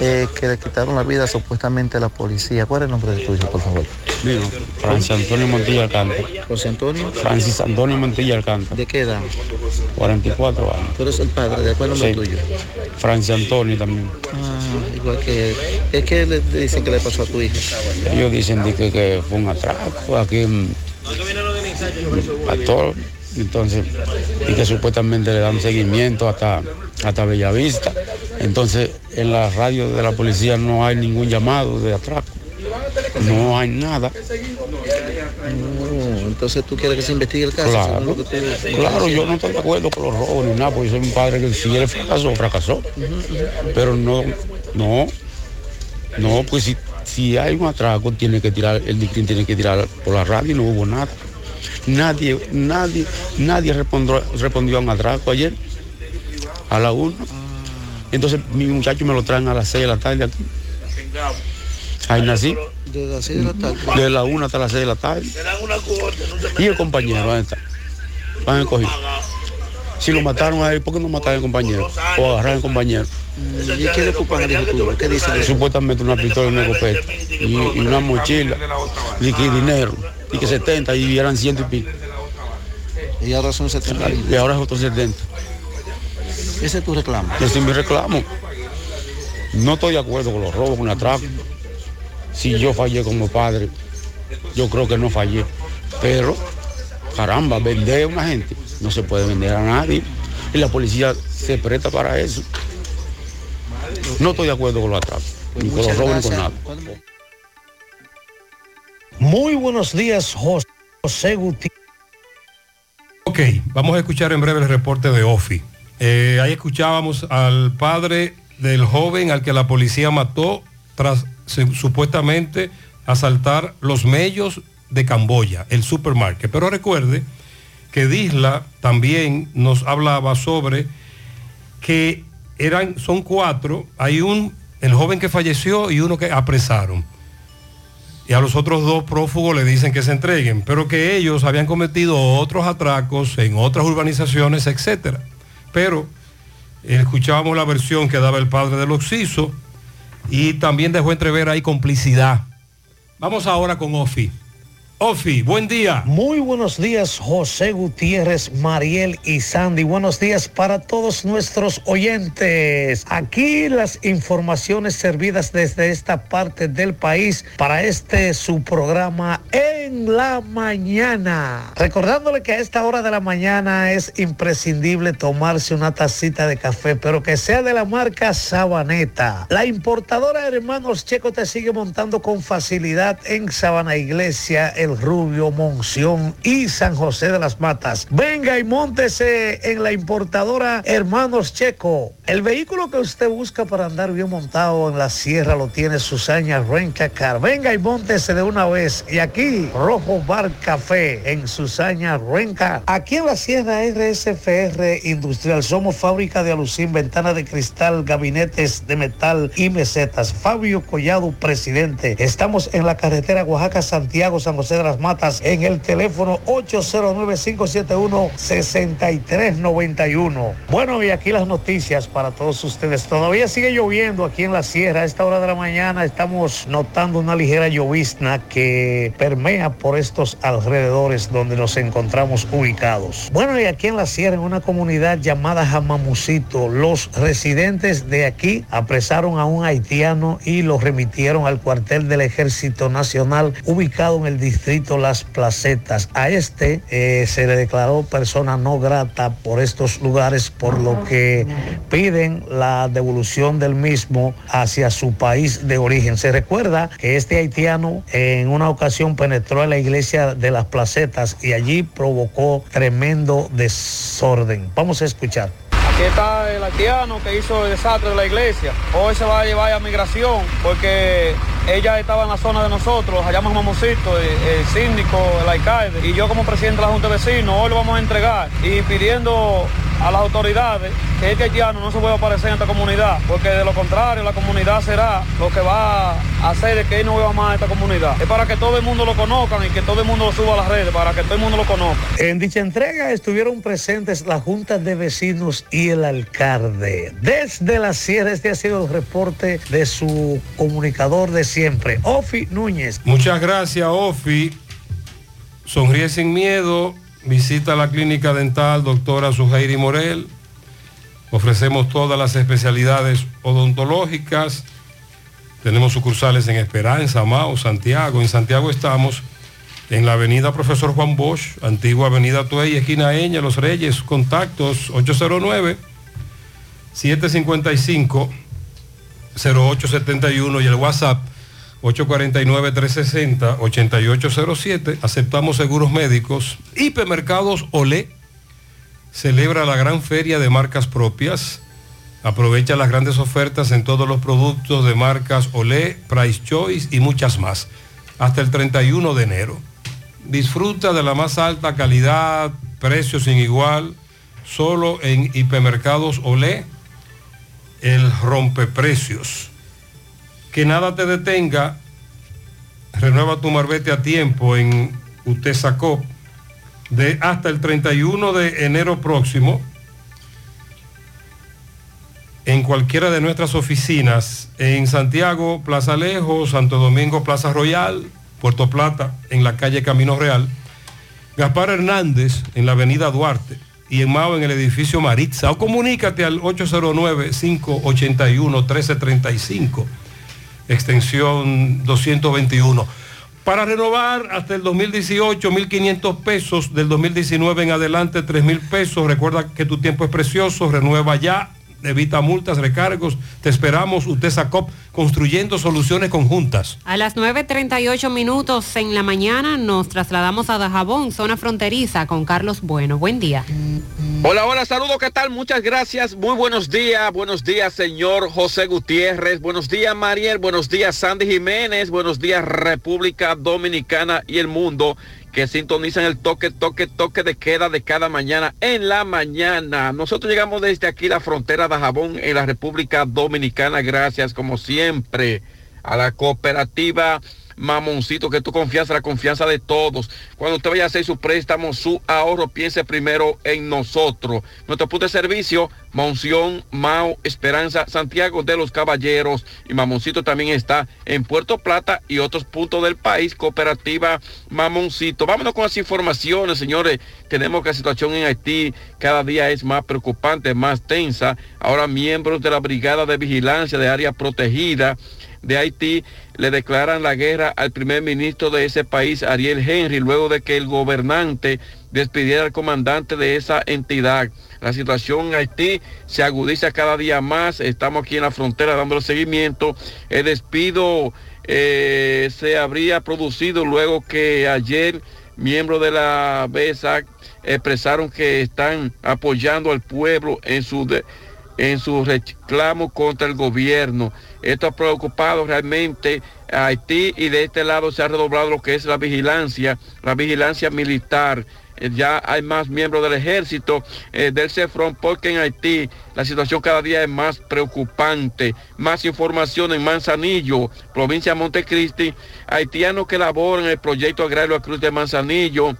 eh, que le quitaron la vida supuestamente a la policía. ¿Cuál es el nombre de tuyo, por favor? Mío, Francis Antonio Montilla Alcántara. José Antonio. Francis Antonio Montilla Alcántara. ¿De qué edad? 44 años. Tú eres el padre, ¿de cuál nombre Sí. tuyo? Francis Antonio también. Ah, igual que él. ¿Qué, qué le dicen que le pasó a tu hija? Ellos dicen que, que fue un atraco aquí en Pastor. Entonces, y que supuestamente le dan seguimiento hasta, hasta Bellavista. Entonces, en la radio de la policía no hay ningún llamado de atraco. No hay nada. No, entonces tú quieres que se investigue el caso. Claro, yo no estoy de acuerdo con los robos ni nada, porque soy un padre que si él fracasó, fracasó. Pero no, no, no, pues si, si hay un atraco, tiene que tirar, el DICRIN tiene que tirar por la radio y no hubo nada. Nadie, nadie, nadie respondió, respondió a un atraco ayer, a la una. Entonces mi muchacho me lo traen a las seis de la tarde aquí. Ahí nací, De las seis de la tarde. de la una hasta las seis de la tarde. Y el compañero, ¿dónde está? Van a coger. Si lo mataron a él, ¿por qué no mataron al compañero? O agarraron al compañero. ¿Y qué le ocupan al tuyo? ¿Qué dicen? Supuestamente una pistola y una escopeta. Y, y una mochila. Y que dinero. Y que 70 y eran ciento y pico. Y ahora son 70. Y ahora es otro 70. Ese es tu reclamo. Ese es mi reclamo. No estoy de acuerdo con los robos, con el atraco. Si yo fallé como padre, yo creo que no fallé. Pero, caramba, vender a una gente no se puede vender a nadie. Y la policía se presta para eso. No estoy de acuerdo con los atracos, ni con los robos, ni con nada. Muy buenos días, Jos- José Gutiérrez. Ok, vamos a escuchar en breve el reporte de OFI. Eh, ahí escuchábamos al padre del joven al que la policía mató tras supuestamente asaltar los medios de Camboya, el supermarket. Pero recuerde que Disla también nos hablaba sobre que eran, son cuatro, hay un, el joven que falleció y uno que apresaron. Y a los otros dos prófugos le dicen que se entreguen, pero que ellos habían cometido otros atracos en otras urbanizaciones, etcétera. Pero eh, escuchábamos la versión que daba el padre del Oxiso y también dejó entrever ahí complicidad. Vamos ahora con Ofi. Ofi, buen día. Muy buenos días, José Gutiérrez, Mariel y Sandy. Buenos días para todos nuestros oyentes. Aquí las informaciones servidas desde esta parte del país para este su programa en la mañana. Recordándole que a esta hora de la mañana es imprescindible tomarse una tacita de café, pero que sea de la marca Sabaneta. La importadora Hermanos Checo te sigue montando con facilidad en Sabana Iglesia, El Rubio, Monción y San José de las Matas. Venga y móntese en la importadora Hermanos Checo. El vehículo que usted busca para andar bien montado en la sierra lo tiene Susana Renca Car. Venga y móntese de una vez. Y aquí, Rojo Bar Café en Susana Renca. Aquí en la sierra RSFR Industrial somos fábrica de alucín, ventana de cristal, gabinetes de metal y mesetas. Fabio Collado, presidente. Estamos en la carretera Oaxaca-Santiago, San José de las Matas, en el teléfono 809-571-6391. Bueno, y aquí las noticias para todos ustedes. Todavía sigue lloviendo aquí en la sierra. A esta hora de la mañana estamos notando una ligera llovizna que permea por estos alrededores donde nos encontramos ubicados. Bueno, y aquí en la sierra, en una comunidad llamada Jamamucito, los residentes de aquí apresaron a un haitiano y lo remitieron al cuartel del Ejército Nacional ubicado en el distrito Las Placetas. A este eh, se le declaró persona no grata por estos lugares, por lo que piden la devolución del mismo hacia su país de origen. Se recuerda que este haitiano en una ocasión penetró en la iglesia de Las Placetas y allí provocó tremendo desorden. Vamos a escuchar. Aquí está el haitiano que hizo el desastre de la iglesia. Hoy se va a llevar a migración porque ella estaba en la zona de nosotros, allá más Mamoncito, el, el síndico, el alcalde, y yo como presidente de la Junta de Vecinos, hoy lo vamos a entregar y pidiendo a las autoridades que este haitiano no se vuelva a aparecer en esta comunidad, porque de lo contrario la comunidad será lo que va a hacer de que él no vuelva más a esta comunidad. Es para que todo el mundo lo conozcan y que todo el mundo lo suba a las redes, para que todo el mundo lo conozca. En dicha entrega estuvieron presentes la Junta de Vecinos y el alcalde. Desde las Sierra, este ha sido el reporte de su comunicador de siempre, Ofi Núñez. Muchas gracias, Ofi. Sonríe sin miedo. Visita la clínica dental doctora Sujairi Morel. Ofrecemos todas las especialidades odontológicas. Tenemos sucursales en Esperanza, Mao, Santiago. En Santiago estamos en la avenida Profesor Juan Bosch, antigua avenida Tuey, esquina Eña, Los Reyes. Contactos 809 755 0871 y el WhatsApp 849-360-8807. Aceptamos seguros médicos. Hipermercados Olé celebra la gran feria de marcas propias. Aprovecha las grandes ofertas en todos los productos de marcas Olé, Price Choice y muchas más. Hasta el 31 de enero. Disfruta de la más alta calidad, precio sin igual, solo en hipermercados Olé, el rompeprecios que nada te detenga. Renueva tu marbete a tiempo en Utesacop de hasta el 31 de enero próximo en cualquiera de nuestras oficinas en Santiago, Plaza Lejos, Santo Domingo, Plaza Royal, Puerto Plata, en la calle Camino Real, Gaspar Hernández en la avenida Duarte y en Mao en el edificio Maritza o comunícate al 809-581-1335 extensión 221. Para renovar hasta el 2018, 1.500 pesos, del 2019 en adelante, 3.000 pesos. Recuerda que tu tiempo es precioso, renueva ya, evita multas, recargos. Te esperamos, UTESACOP, construyendo soluciones conjuntas. A las 9.38 minutos en la mañana nos trasladamos a Dajabón, zona fronteriza, con Carlos Bueno. Buen día. Hola, hola, saludos, ¿qué tal? Muchas gracias, muy buenos días, buenos días, señor José Gutiérrez, buenos días, Mariel, buenos días, Sandy Jiménez, buenos días, República Dominicana y el mundo que sintonizan el toque, toque, toque de queda de cada mañana en la mañana. Nosotros llegamos desde aquí, la frontera de Jabón, en la República Dominicana, gracias como siempre a la cooperativa Mamoncito, que tu confianza, la confianza de todos. Cuando usted vaya a hacer su préstamo, su ahorro, piense primero en nosotros. Nuestro punto de servicio, Monción, Mao, Esperanza, Santiago de los Caballeros y Mamoncito también está en Puerto Plata y otros puntos del país, cooperativa Mamoncito. Vámonos con las informaciones, señores. Tenemos que la situación en Haití cada día es más preocupante, más tensa. Ahora miembros de la Brigada de Vigilancia de Área Protegida de Haití le declaran la guerra al primer ministro de ese país, Ariel Henry, luego de que el gobernante despidiera al comandante de esa entidad. La situación en Haití se agudiza cada día más. Estamos aquí en la frontera dando seguimiento. El despido eh, se habría producido luego que ayer miembros de la BESAC expresaron que están apoyando al pueblo en su... De, en su reclamo contra el gobierno. Esto ha preocupado realmente a Haití y de este lado se ha redoblado lo que es la vigilancia, la vigilancia militar. Eh, ya hay más miembros del ejército eh, del CEFRON porque en Haití la situación cada día es más preocupante. Más información en Manzanillo, provincia de Montecristi. Haitianos que laboran el proyecto agrario a Cruz de Manzanillo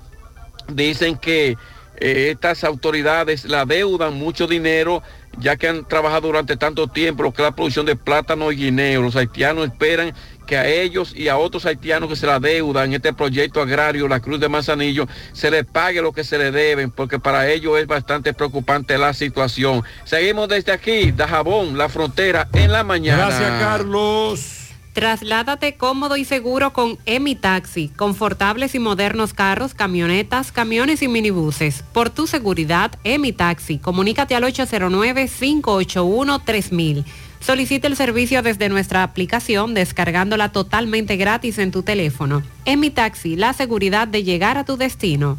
dicen que eh, estas autoridades la deudan mucho dinero ya que han trabajado durante tanto tiempo lo que es la producción de plátano y guineo. Los haitianos esperan que a ellos y a otros haitianos que se la deudan en este proyecto agrario, la Cruz de Manzanillo, se les pague lo que se le deben, porque para ellos es bastante preocupante la situación. Seguimos desde aquí, Dajabón, la frontera, en la mañana. Gracias, Carlos. Trasládate cómodo y seguro con Emi Taxi, confortables y modernos carros, camionetas, camiones y minibuses. Por tu seguridad, Emi Taxi. Comunícate al 809-581-3000. Solicita el servicio desde nuestra aplicación descargándola totalmente gratis en tu teléfono. Emi Taxi, la seguridad de llegar a tu destino.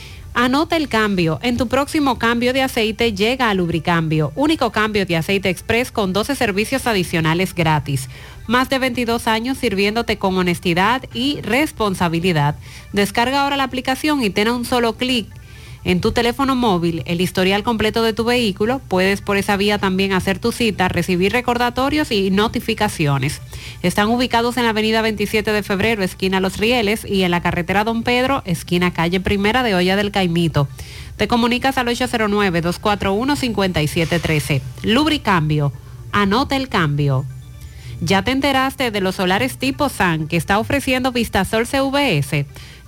Anota el cambio. En tu próximo cambio de aceite llega a Lubricambio, único cambio de aceite express con 12 servicios adicionales gratis. Más de 22 años sirviéndote con honestidad y responsabilidad. Descarga ahora la aplicación y ten a un solo clic en tu teléfono móvil el historial completo de tu vehículo. Puedes por esa vía también hacer tu cita, recibir recordatorios y notificaciones. Están ubicados en la avenida 27 de febrero, esquina Los Rieles, y en la carretera Don Pedro, esquina calle Primera de Olla del Caimito. Te comunicas al 809-241-5713. Lubricambio. Anota el cambio. ¿Ya te enteraste de los solares tipo SAN que está ofreciendo Vistasol CVS?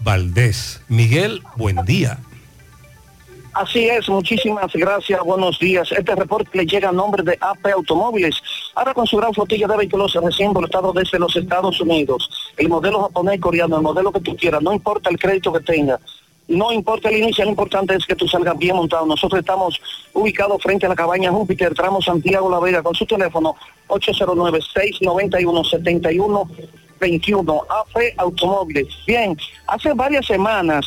Valdés. Miguel, buen día. Así es, muchísimas gracias, buenos días. Este reporte le llega a nombre de AP Automóviles, ahora con su gran flotilla de vehículos recién importados desde los Estados Unidos. El modelo japonés, coreano, el modelo que tú quieras, no importa el crédito que tenga, no importa el inicio, lo importante es que tú salgas bien montado. Nosotros estamos ubicados frente a la cabaña Júpiter, tramo Santiago La Vega, con su teléfono 809-691-7121, AP Automóviles. Bien, hace varias semanas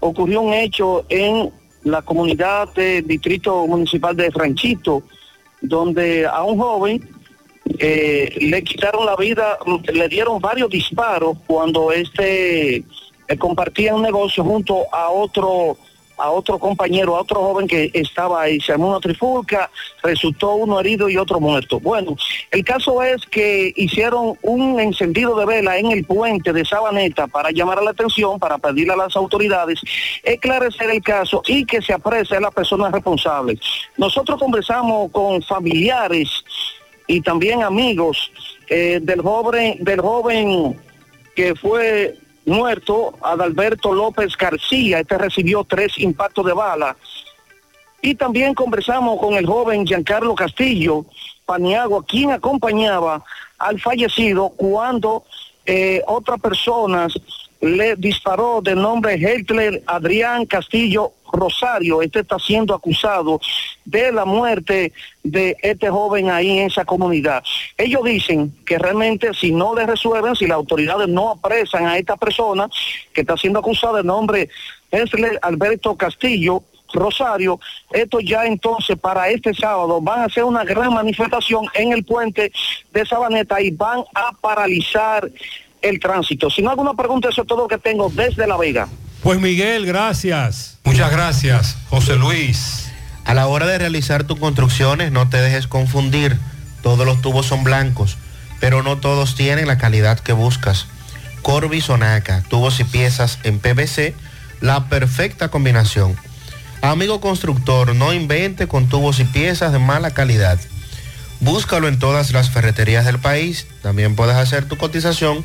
ocurrió un hecho en la comunidad del Distrito Municipal de Franchito, donde a un joven eh, le quitaron la vida, le dieron varios disparos cuando este eh, compartía un negocio junto a otro a otro compañero, a otro joven que estaba ahí, se armó una trifulca, resultó uno herido y otro muerto. Bueno, el caso es que hicieron un encendido de vela en el puente de Sabaneta para llamar la atención, para pedirle a las autoridades esclarecer el caso y que se aprese a las personas responsables. Nosotros conversamos con familiares y también amigos eh, del joven, del joven que fue muerto, Adalberto López García, este recibió tres impactos de bala. Y también conversamos con el joven Giancarlo Castillo Paniagua, quien acompañaba al fallecido cuando eh, otras personas le disparó de nombre Hitler Adrián Castillo Rosario. Este está siendo acusado de la muerte de este joven ahí en esa comunidad. Ellos dicen que realmente si no le resuelven, si las autoridades no apresan a esta persona que está siendo acusada de nombre Hitler Alberto Castillo, Rosario, esto ya entonces para este sábado van a hacer una gran manifestación en el puente de Sabaneta y van a paralizar el tránsito. Si no alguna pregunta, eso es todo lo que tengo desde La Vega. Pues Miguel, gracias. Muchas gracias, José Luis. A la hora de realizar tus construcciones, no te dejes confundir. Todos los tubos son blancos, pero no todos tienen la calidad que buscas. Corby Sonaca, tubos y piezas en PVC, la perfecta combinación. Amigo constructor, no invente con tubos y piezas de mala calidad. Búscalo en todas las ferreterías del país. También puedes hacer tu cotización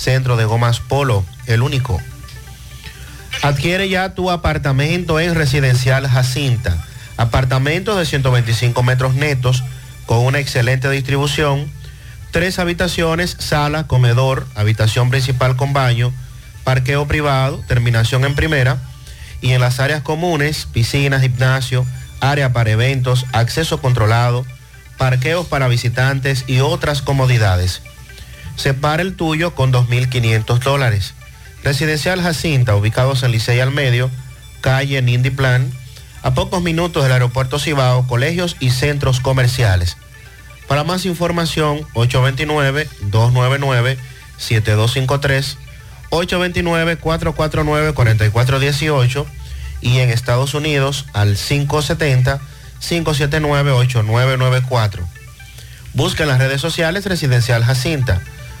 Centro de Gomas Polo, el único. Adquiere ya tu apartamento en Residencial Jacinta. Apartamentos de 125 metros netos con una excelente distribución, tres habitaciones, sala, comedor, habitación principal con baño, parqueo privado, terminación en primera, y en las áreas comunes, piscinas, gimnasio, área para eventos, acceso controlado, parqueos para visitantes y otras comodidades. Separa el tuyo con 2.500 dólares. Residencial Jacinta, ubicados en Licey al Medio, calle Nindy Plan, a pocos minutos del aeropuerto Cibao, colegios y centros comerciales. Para más información, 829-299-7253, 829-449-4418 y en Estados Unidos al 570-579-8994. Busca en las redes sociales Residencial Jacinta.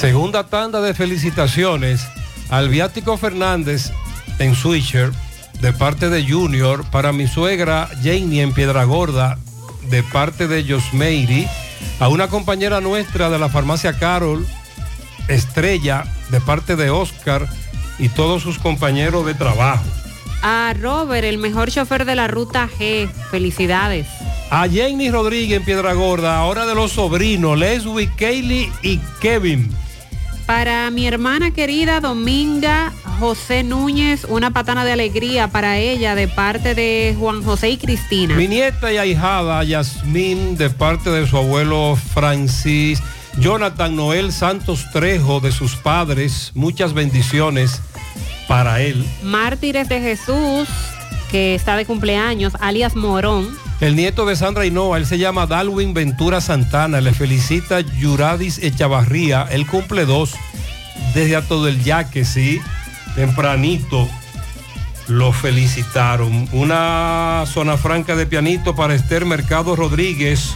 Segunda tanda de felicitaciones al Viático Fernández en Switcher de parte de Junior para mi suegra Janie en Piedra Gorda de parte de Josmeiri a una compañera nuestra de la farmacia Carol Estrella de parte de Oscar y todos sus compañeros de trabajo. A Robert, el mejor chofer de la ruta G. Felicidades. A Jenny Rodríguez en Piedra Gorda, ahora de los sobrinos Leslie, Kaylee y Kevin. Para mi hermana querida Dominga José Núñez, una patana de alegría para ella de parte de Juan José y Cristina. Mi nieta y ahijada Yasmín de parte de su abuelo Francis. Jonathan Noel Santos Trejo de sus padres, muchas bendiciones para él. Mártires de Jesús, que está de cumpleaños, alias Morón. El nieto de Sandra Hinoa, él se llama Dalwin Ventura Santana, le felicita Yuradis Echavarría, él cumple dos, desde a todo el yaque, sí, tempranito lo felicitaron. Una zona franca de pianito para Esther Mercado Rodríguez,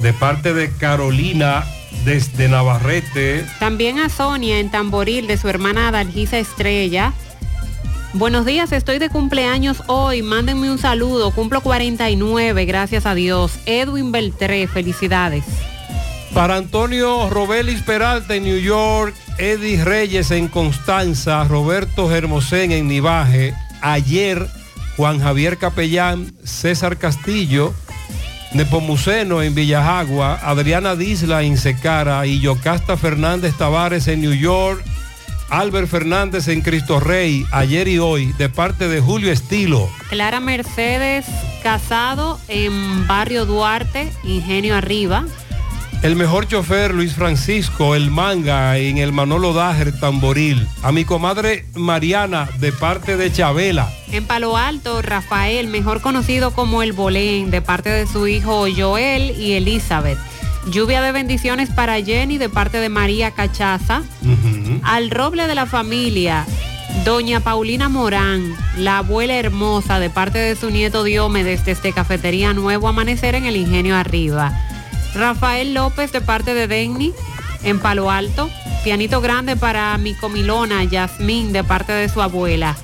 de parte de Carolina desde Navarrete. También a Sonia en Tamboril de su hermana Adalgisa Estrella. Buenos días, estoy de cumpleaños hoy. Mándenme un saludo. Cumplo 49, gracias a Dios. Edwin Beltré, felicidades. Para Antonio Robelis Peralta en New York, Eddie Reyes en Constanza, Roberto Germosén en Nivaje, ayer Juan Javier Capellán, César Castillo, Nepomuceno en Villajagua, Adriana Disla en Secara y Yocasta Fernández Tavares en New York, Albert Fernández en Cristo Rey, ayer y hoy, de parte de Julio Estilo. Clara Mercedes Casado en Barrio Duarte, Ingenio Arriba. El mejor chofer Luis Francisco, el manga en el Manolo Dajer Tamboril. A mi comadre Mariana de parte de Chabela. En Palo Alto, Rafael, mejor conocido como el Bolén, de parte de su hijo Joel y Elizabeth. Lluvia de bendiciones para Jenny de parte de María Cachaza. Al roble de la familia, Doña Paulina Morán, la abuela hermosa de parte de su nieto Diomedes desde Cafetería Nuevo Amanecer en el Ingenio Arriba. Rafael López de parte de Denny en Palo Alto. Pianito grande para mi comilona Yasmín de parte de su abuela.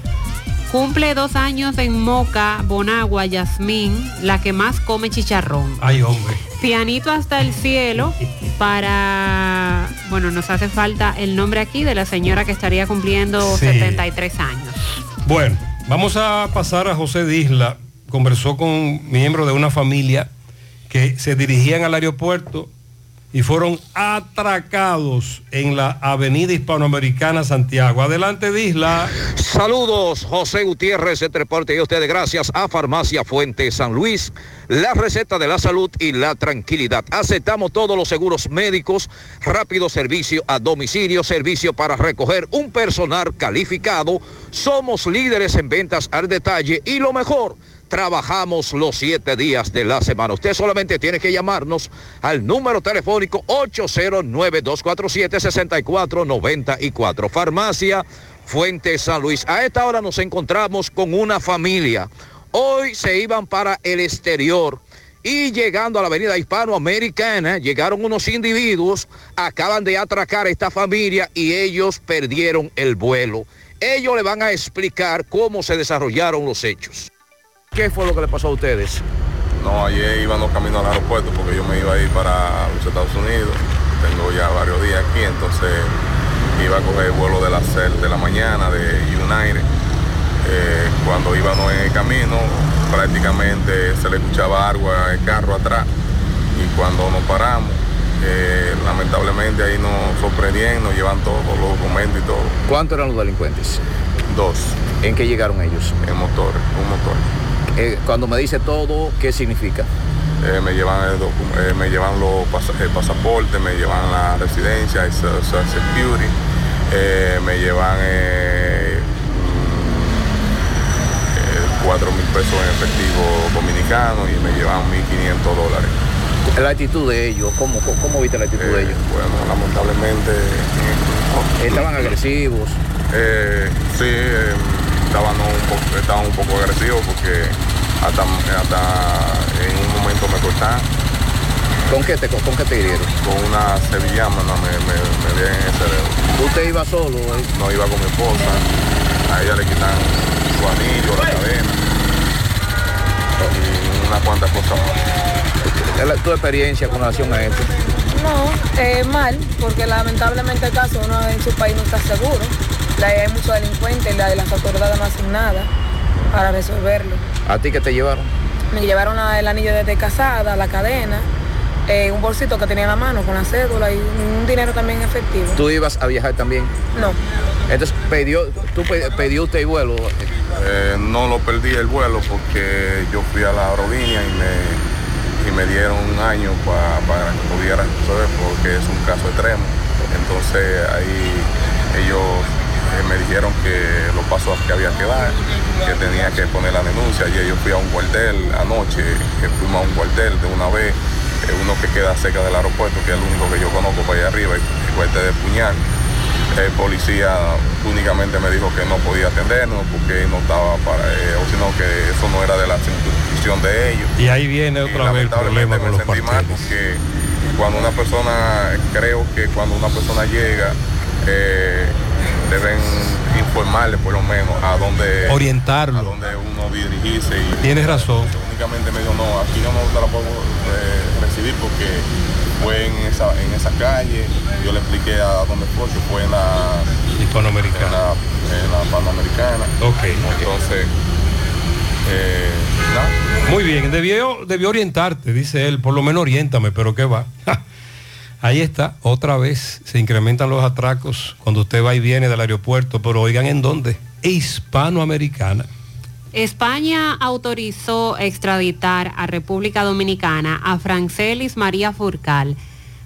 Cumple dos años en Moca, Bonagua, Yasmín, la que más come chicharrón. Ay, hombre. Pianito hasta el cielo para, bueno, nos hace falta el nombre aquí de la señora que estaría cumpliendo Sí. 73 años. Bueno, vamos a pasar a José Disla. Conversó con miembros de una familia que se dirigían al aeropuerto y fueron atracados en la avenida hispanoamericana Santiago. Adelante, Disla. Saludos, José Gutiérrez, reporte y a ustedes gracias a Farmacia Fuente San Luis, la receta de la salud y la tranquilidad. Aceptamos todos los seguros médicos, rápido servicio a domicilio, servicio para recoger un personal calificado. Somos líderes en ventas al detalle y lo mejor. Trabajamos los siete días de la semana. Usted solamente tiene que llamarnos al número telefónico 809-247-6494. Farmacia Fuente San Luis. A esta hora nos encontramos con una familia. Hoy se iban para el exterior y llegando a la avenida hispanoamericana, llegaron unos individuos, acaban de atracar a esta familia y ellos perdieron el vuelo. Ellos le van a explicar cómo se desarrollaron los hechos. ¿Qué fue lo que le pasó a ustedes? No, ayer íbamos camino al aeropuerto porque yo me iba a ir para los Estados Unidos. Tengo ya varios días aquí, entonces iba a coger el vuelo de las 6 de la mañana de United. Eh, cuando íbamos en el camino, prácticamente se le escuchaba agua al carro atrás. Y cuando nos paramos, eh, lamentablemente ahí nos sorprendieron, nos llevan todos los documentos y todo. ¿Cuántos eran los delincuentes? Dos. ¿En qué llegaron ellos? En motor, un motor. Eh, cuando me dice todo, ¿qué significa? Eh, me llevan el eh, me llevan los pas- el pasaporte, me llevan la residencia, el so- social security, eh, me llevan mm, 4 mil pesos en efectivo dominicano y me llevan 1.500 dólares. La actitud de ellos, ¿cómo, cómo, viste la actitud de ellos? Bueno, lamentablemente... ¿Estaban agresivos? Sí, estaban un, poco, estaban un poco agresivos porque hasta, hasta en un momento me cortaron. ¿Con qué te, con, qué te hirieron? Con una sevillana no, me, me, me dieron en el cerebro. ¿Usted iba solo? eh? No iba con mi esposa. A ella le quitan su anillo, la cadena y unas cuantas cosas más. ¿Es la- ¿Tu experiencia con relación a esto? No, eh, mal, porque lamentablemente el caso uno en su país no está seguro. La- hay muchos delincuentes la, las autoridades no hacen nada para resolverlo. ¿A ti qué te llevaron? Me llevaron la- el anillo de casada, la cadena, eh, un bolsito que tenía en la mano con la cédula y un dinero también efectivo. ¿Tú ibas a viajar también? No. Entonces, ¿pidió, ¿tú pe- pidió usted el vuelo? Eh, no lo perdí el vuelo porque yo fui a la aerolínea y me, y me dieron un año pa- para que pudiera resolver porque es un caso extremo. Entonces ahí ellos eh, me dijeron que los pasos que había que dar, que tenía que poner la denuncia. Y yo fui a un cuartel anoche, que fuimos a un cuartel de una vez, eh, uno que queda cerca del aeropuerto, que es el único que yo conozco para allá arriba, el cuartel de Puñal. El policía únicamente me dijo que no podía atendernos porque no estaba para, eh, o sino que eso no era de la circunscripción de ellos. Y ahí viene otra vez el problema con los porque cuando una persona, creo que cuando una persona llega, eh, deben informarle por lo menos a dónde Orientarlo. a dónde uno dirigirse y Tienes razón. únicamente me dijo no aquí yo no te la puedo eh, recibir porque fue en esa en esa calle yo le expliqué a dónde fue que fue en la hispanoamericana en la, en la panamericana Ok. entonces eh, nada. Muy bien, debió, debió orientarte, dice él, por lo menos oriéntame, pero ¿qué va? Ahí está, otra vez se incrementan los atracos cuando usted va y viene del aeropuerto, pero oigan en dónde, hispanoamericana. España autorizó extraditar a República Dominicana a Francelis María Furcal,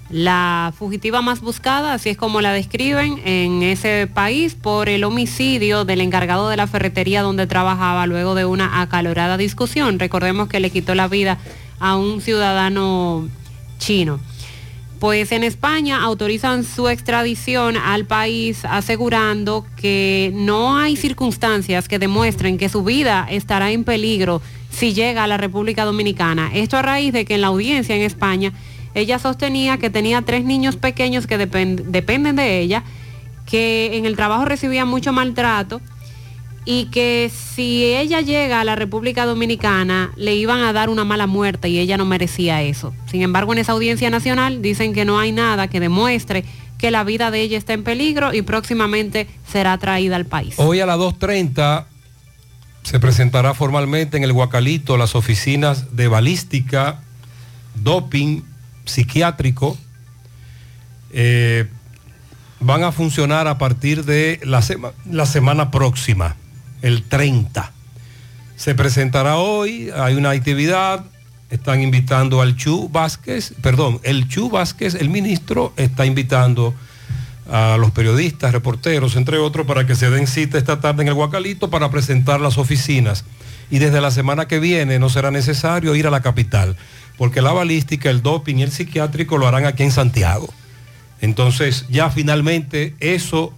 la fugitiva más buscada, así es como la describen en ese país, por el homicidio del encargado de la ferretería donde trabajaba luego de una acalorada discusión. Recordemos que le quitó la vida a un ciudadano chino. Pues en España autorizan su extradición al país asegurando que no hay circunstancias que demuestren que su vida estará en peligro si llega a la República Dominicana. Esto a raíz de que en la audiencia en España ella sostenía que tenía tres niños pequeños que depen- dependen de ella, que en el trabajo recibían mucho maltrato y que si ella llega a la República Dominicana le iban a dar una mala muerte y ella no merecía eso. Sin embargo, en esa audiencia nacional dicen que no hay nada que demuestre que la vida de ella está en peligro y próximamente será traída al país. Hoy a las 2.30 se presentará formalmente en el Guacalito las oficinas de balística, doping, psiquiátrico. Eh, van a funcionar a partir de la, sema- la semana próxima, el 30. Se presentará hoy, hay una actividad, están invitando al Chu Vázquez, perdón, el Chu Vázquez, el ministro, está invitando a los periodistas, reporteros, entre otros, para que se den cita esta tarde en el Guacalito para presentar las oficinas. Y desde la semana que viene no será necesario ir a la capital, porque la balística, el doping y el psiquiátrico lo harán aquí en Santiago. Entonces ya finalmente eso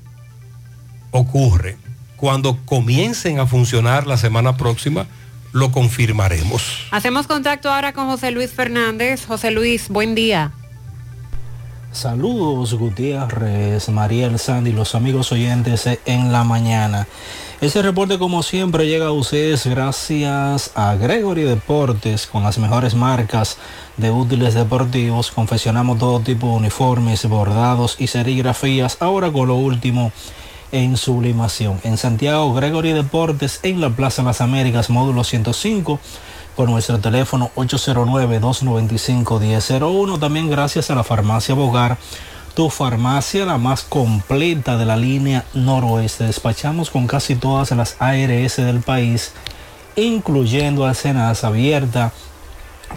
ocurre. Cuando comiencen a funcionar la semana próxima lo confirmaremos. Hacemos contacto ahora con José Luis Fernández. José Luis, buen día. Saludos Gutiérrez, Mariel Sandy, los amigos oyentes en la mañana. Este reporte como siempre llega a ustedes gracias a Gregory Deportes con las mejores marcas de útiles deportivos. Confeccionamos todo tipo de uniformes, bordados y serigrafías. Ahora con lo último en sublimación. En Santiago, Gregory Deportes en la Plaza Las Américas, módulo 105 con nuestro teléfono 809-295-1001. También gracias a la farmacia Bogar, tu farmacia la más completa de la línea noroeste. Despachamos con casi todas las ARS del país, incluyendo Alcenas abierta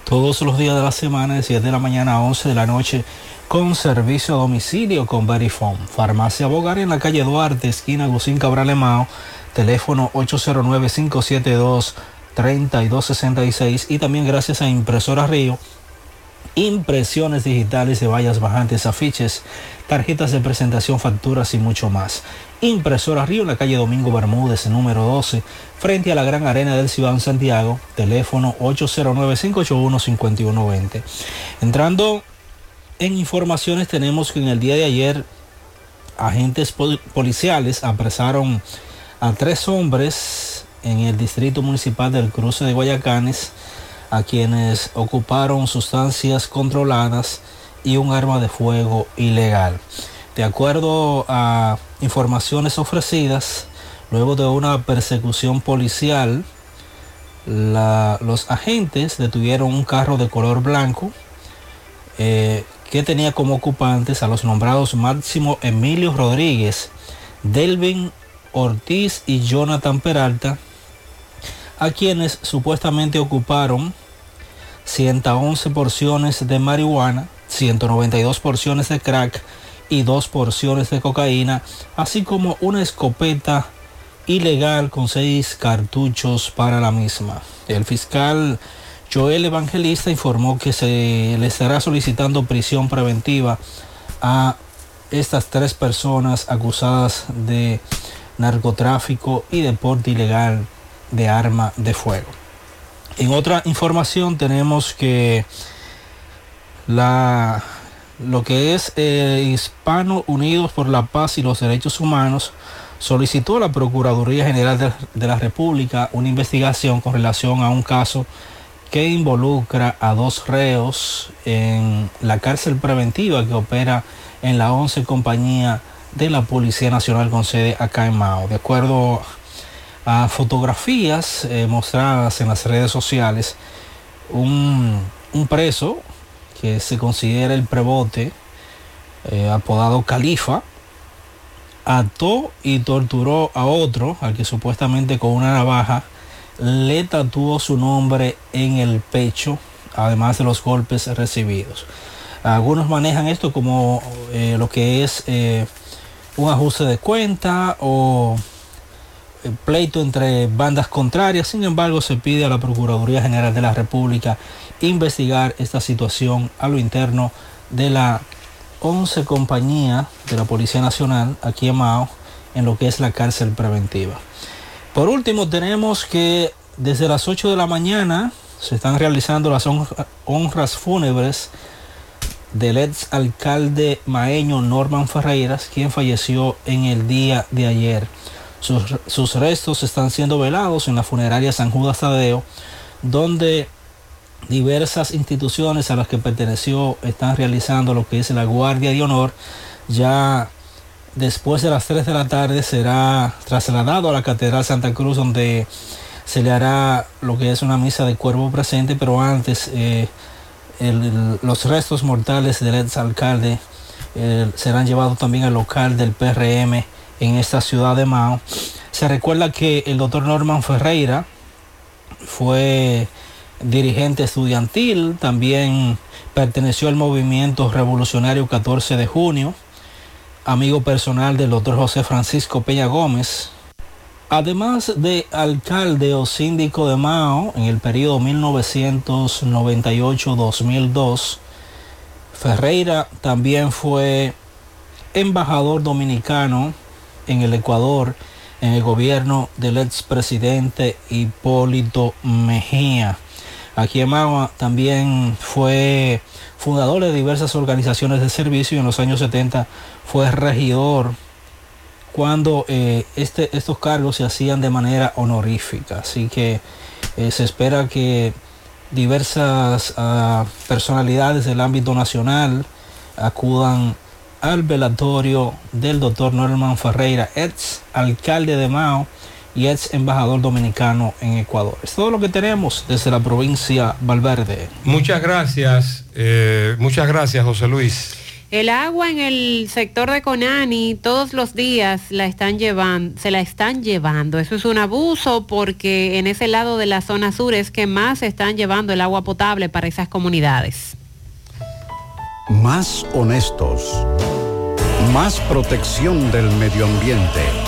todos los días de la semana, de 7 de la mañana a 11 de la noche, con servicio a domicilio con Verifone. Farmacia Bogar en la calle Duarte, esquina Gusín Cabral Emao, teléfono 809 572 3266 y también gracias a Impresora Río, impresiones digitales de vallas bajantes, afiches, tarjetas de presentación, facturas y mucho más. Impresora Río en la calle Domingo Bermúdez, número 12, frente a la Gran Arena del de Santiago, teléfono 809-581-5120. Entrando en informaciones, tenemos que en el día de ayer agentes policiales apresaron a tres hombres en el distrito municipal del cruce de Guayacanes a quienes ocuparon sustancias controladas y un arma de fuego ilegal. De acuerdo a informaciones ofrecidas, luego de una persecución policial, los agentes detuvieron un carro de color blanco eh, que tenía como ocupantes a los nombrados Máximo Emilio Rodríguez, Delvin Ortiz y Jonathan Peralta, a quienes supuestamente ocuparon 111 porciones de marihuana, 192 porciones de crack y dos porciones de cocaína, así como una escopeta ilegal con seis cartuchos para la misma. El fiscal Joel Evangelista informó que se le estará solicitando prisión preventiva a estas tres personas acusadas de narcotráfico y deporte ilegal de arma de fuego. En otra información tenemos que la, lo que es eh, Hispano Unidos por la Paz y los Derechos Humanos solicitó a la Procuraduría General de, de la República una investigación con relación a un caso que involucra a dos reos en la cárcel preventiva que opera en la 11 compañía de la Policía Nacional con sede acá en Mao. De acuerdo a fotografías eh, mostradas en las redes sociales, un, preso que se considera el prebote, eh, apodado Califa, ató y torturó a otro, al que supuestamente con una navaja le tatuó su nombre en el pecho, además de los golpes recibidos. Algunos manejan esto como eh, lo que es un ajuste de cuenta o pleito entre bandas contrarias. Sin embargo, se pide a la Procuraduría General de la República investigar esta situación a lo interno de la 11 compañía de la Policía Nacional aquí en Mao en lo que es la cárcel preventiva. Por último, tenemos que desde las 8 de la mañana se están realizando las honras fúnebres del ex alcalde maeño Norman Ferreiras, quien falleció en el día de ayer. Sus, restos están siendo velados en la funeraria San Judas Tadeo, donde diversas instituciones a las que perteneció están realizando lo que es la Guardia de Honor. Ya después de las 3 de la tarde será trasladado a la Catedral Santa Cruz, donde se le hará lo que es una misa de cuervo presente, pero antes eh, los restos mortales del ex alcalde eh, serán llevados también al local del PRM en esta ciudad de Mao. Se recuerda que el doctor Norman Ferreira fue dirigente estudiantil, también perteneció al movimiento revolucionario 14 de junio, amigo personal del doctor José Francisco Peña Gómez. Además de alcalde o síndico de Mao en el periodo 1998-2002, Ferreira también fue embajador dominicano en el Ecuador en el gobierno del expresidente Hipólito Mejía. Aquí en Magua también fue fundador de diversas organizaciones de servicio y en los años 70 fue regidor cuando eh, este, estos cargos se hacían de manera honorífica. Así que eh, se espera que diversas ah, personalidades del ámbito nacional acudan al velatorio del doctor Norman Ferreira, ex alcalde de Mao y ex embajador dominicano en Ecuador. Es todo lo que tenemos desde la provincia Valverde. Muchas gracias, eh, muchas gracias José Luis. El agua en el sector de Conani todos los días la están llevando, se la están llevando. Eso es un abuso porque en ese lado de la zona sur es que más se están llevando el agua potable para esas comunidades. Más honestos. Más protección del medio ambiente.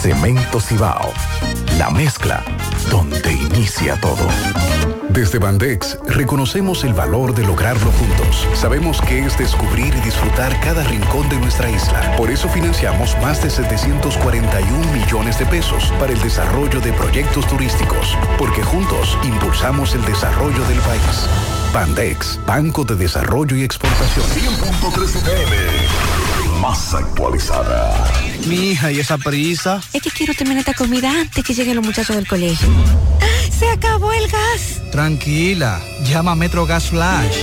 Cemento Cibao. La mezcla donde inicia todo. Desde Bandex reconocemos el valor de lograrlo juntos. Sabemos que es descubrir y disfrutar cada rincón de nuestra isla. Por eso financiamos más de 741 millones de pesos para el desarrollo de proyectos turísticos, porque juntos impulsamos el desarrollo del país. Bandex, Banco de Desarrollo y Exportación. 100.3 Más actualizada. Mi hija, ¿y esa prisa? Es que quiero terminar esta comida antes que lleguen los muchachos del colegio. ¡Se acabó el gas! Tranquila, llama a Metro Gas Flash.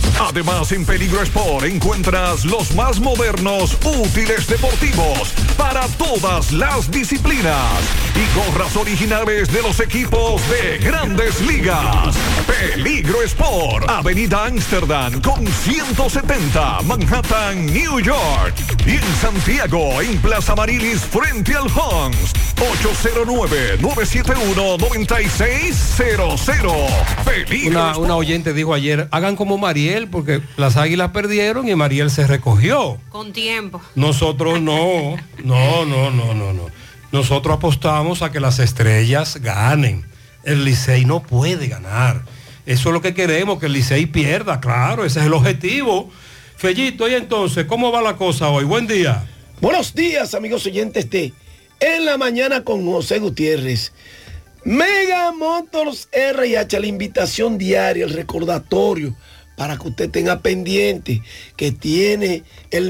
Además, en Peligro Sport encuentras los más modernos útiles deportivos para todas las disciplinas y gorras originales de los equipos de grandes ligas. Peligro Sport, Avenida Amsterdam con 170, Manhattan, New York. Y en Santiago, en Plaza Marilis, frente al Hans, 809-971-9600. Peligro Una, una oyente dijo ayer, hagan como Mariel, porque las águilas perdieron y Mariel se recogió. Con tiempo. Nosotros no, no, no, no, no, no. Nosotros apostamos a que las estrellas ganen. El Licey no puede ganar. Eso es lo que queremos, que el Licey pierda, claro, ese es el objetivo. Fellito, y entonces, ¿cómo va la cosa hoy? Buen día. Buenos días, amigos oyentes de En la Mañana con José Gutiérrez. Mega Motors RH, la invitación diaria, el recordatorio para que usted tenga pendiente que tiene el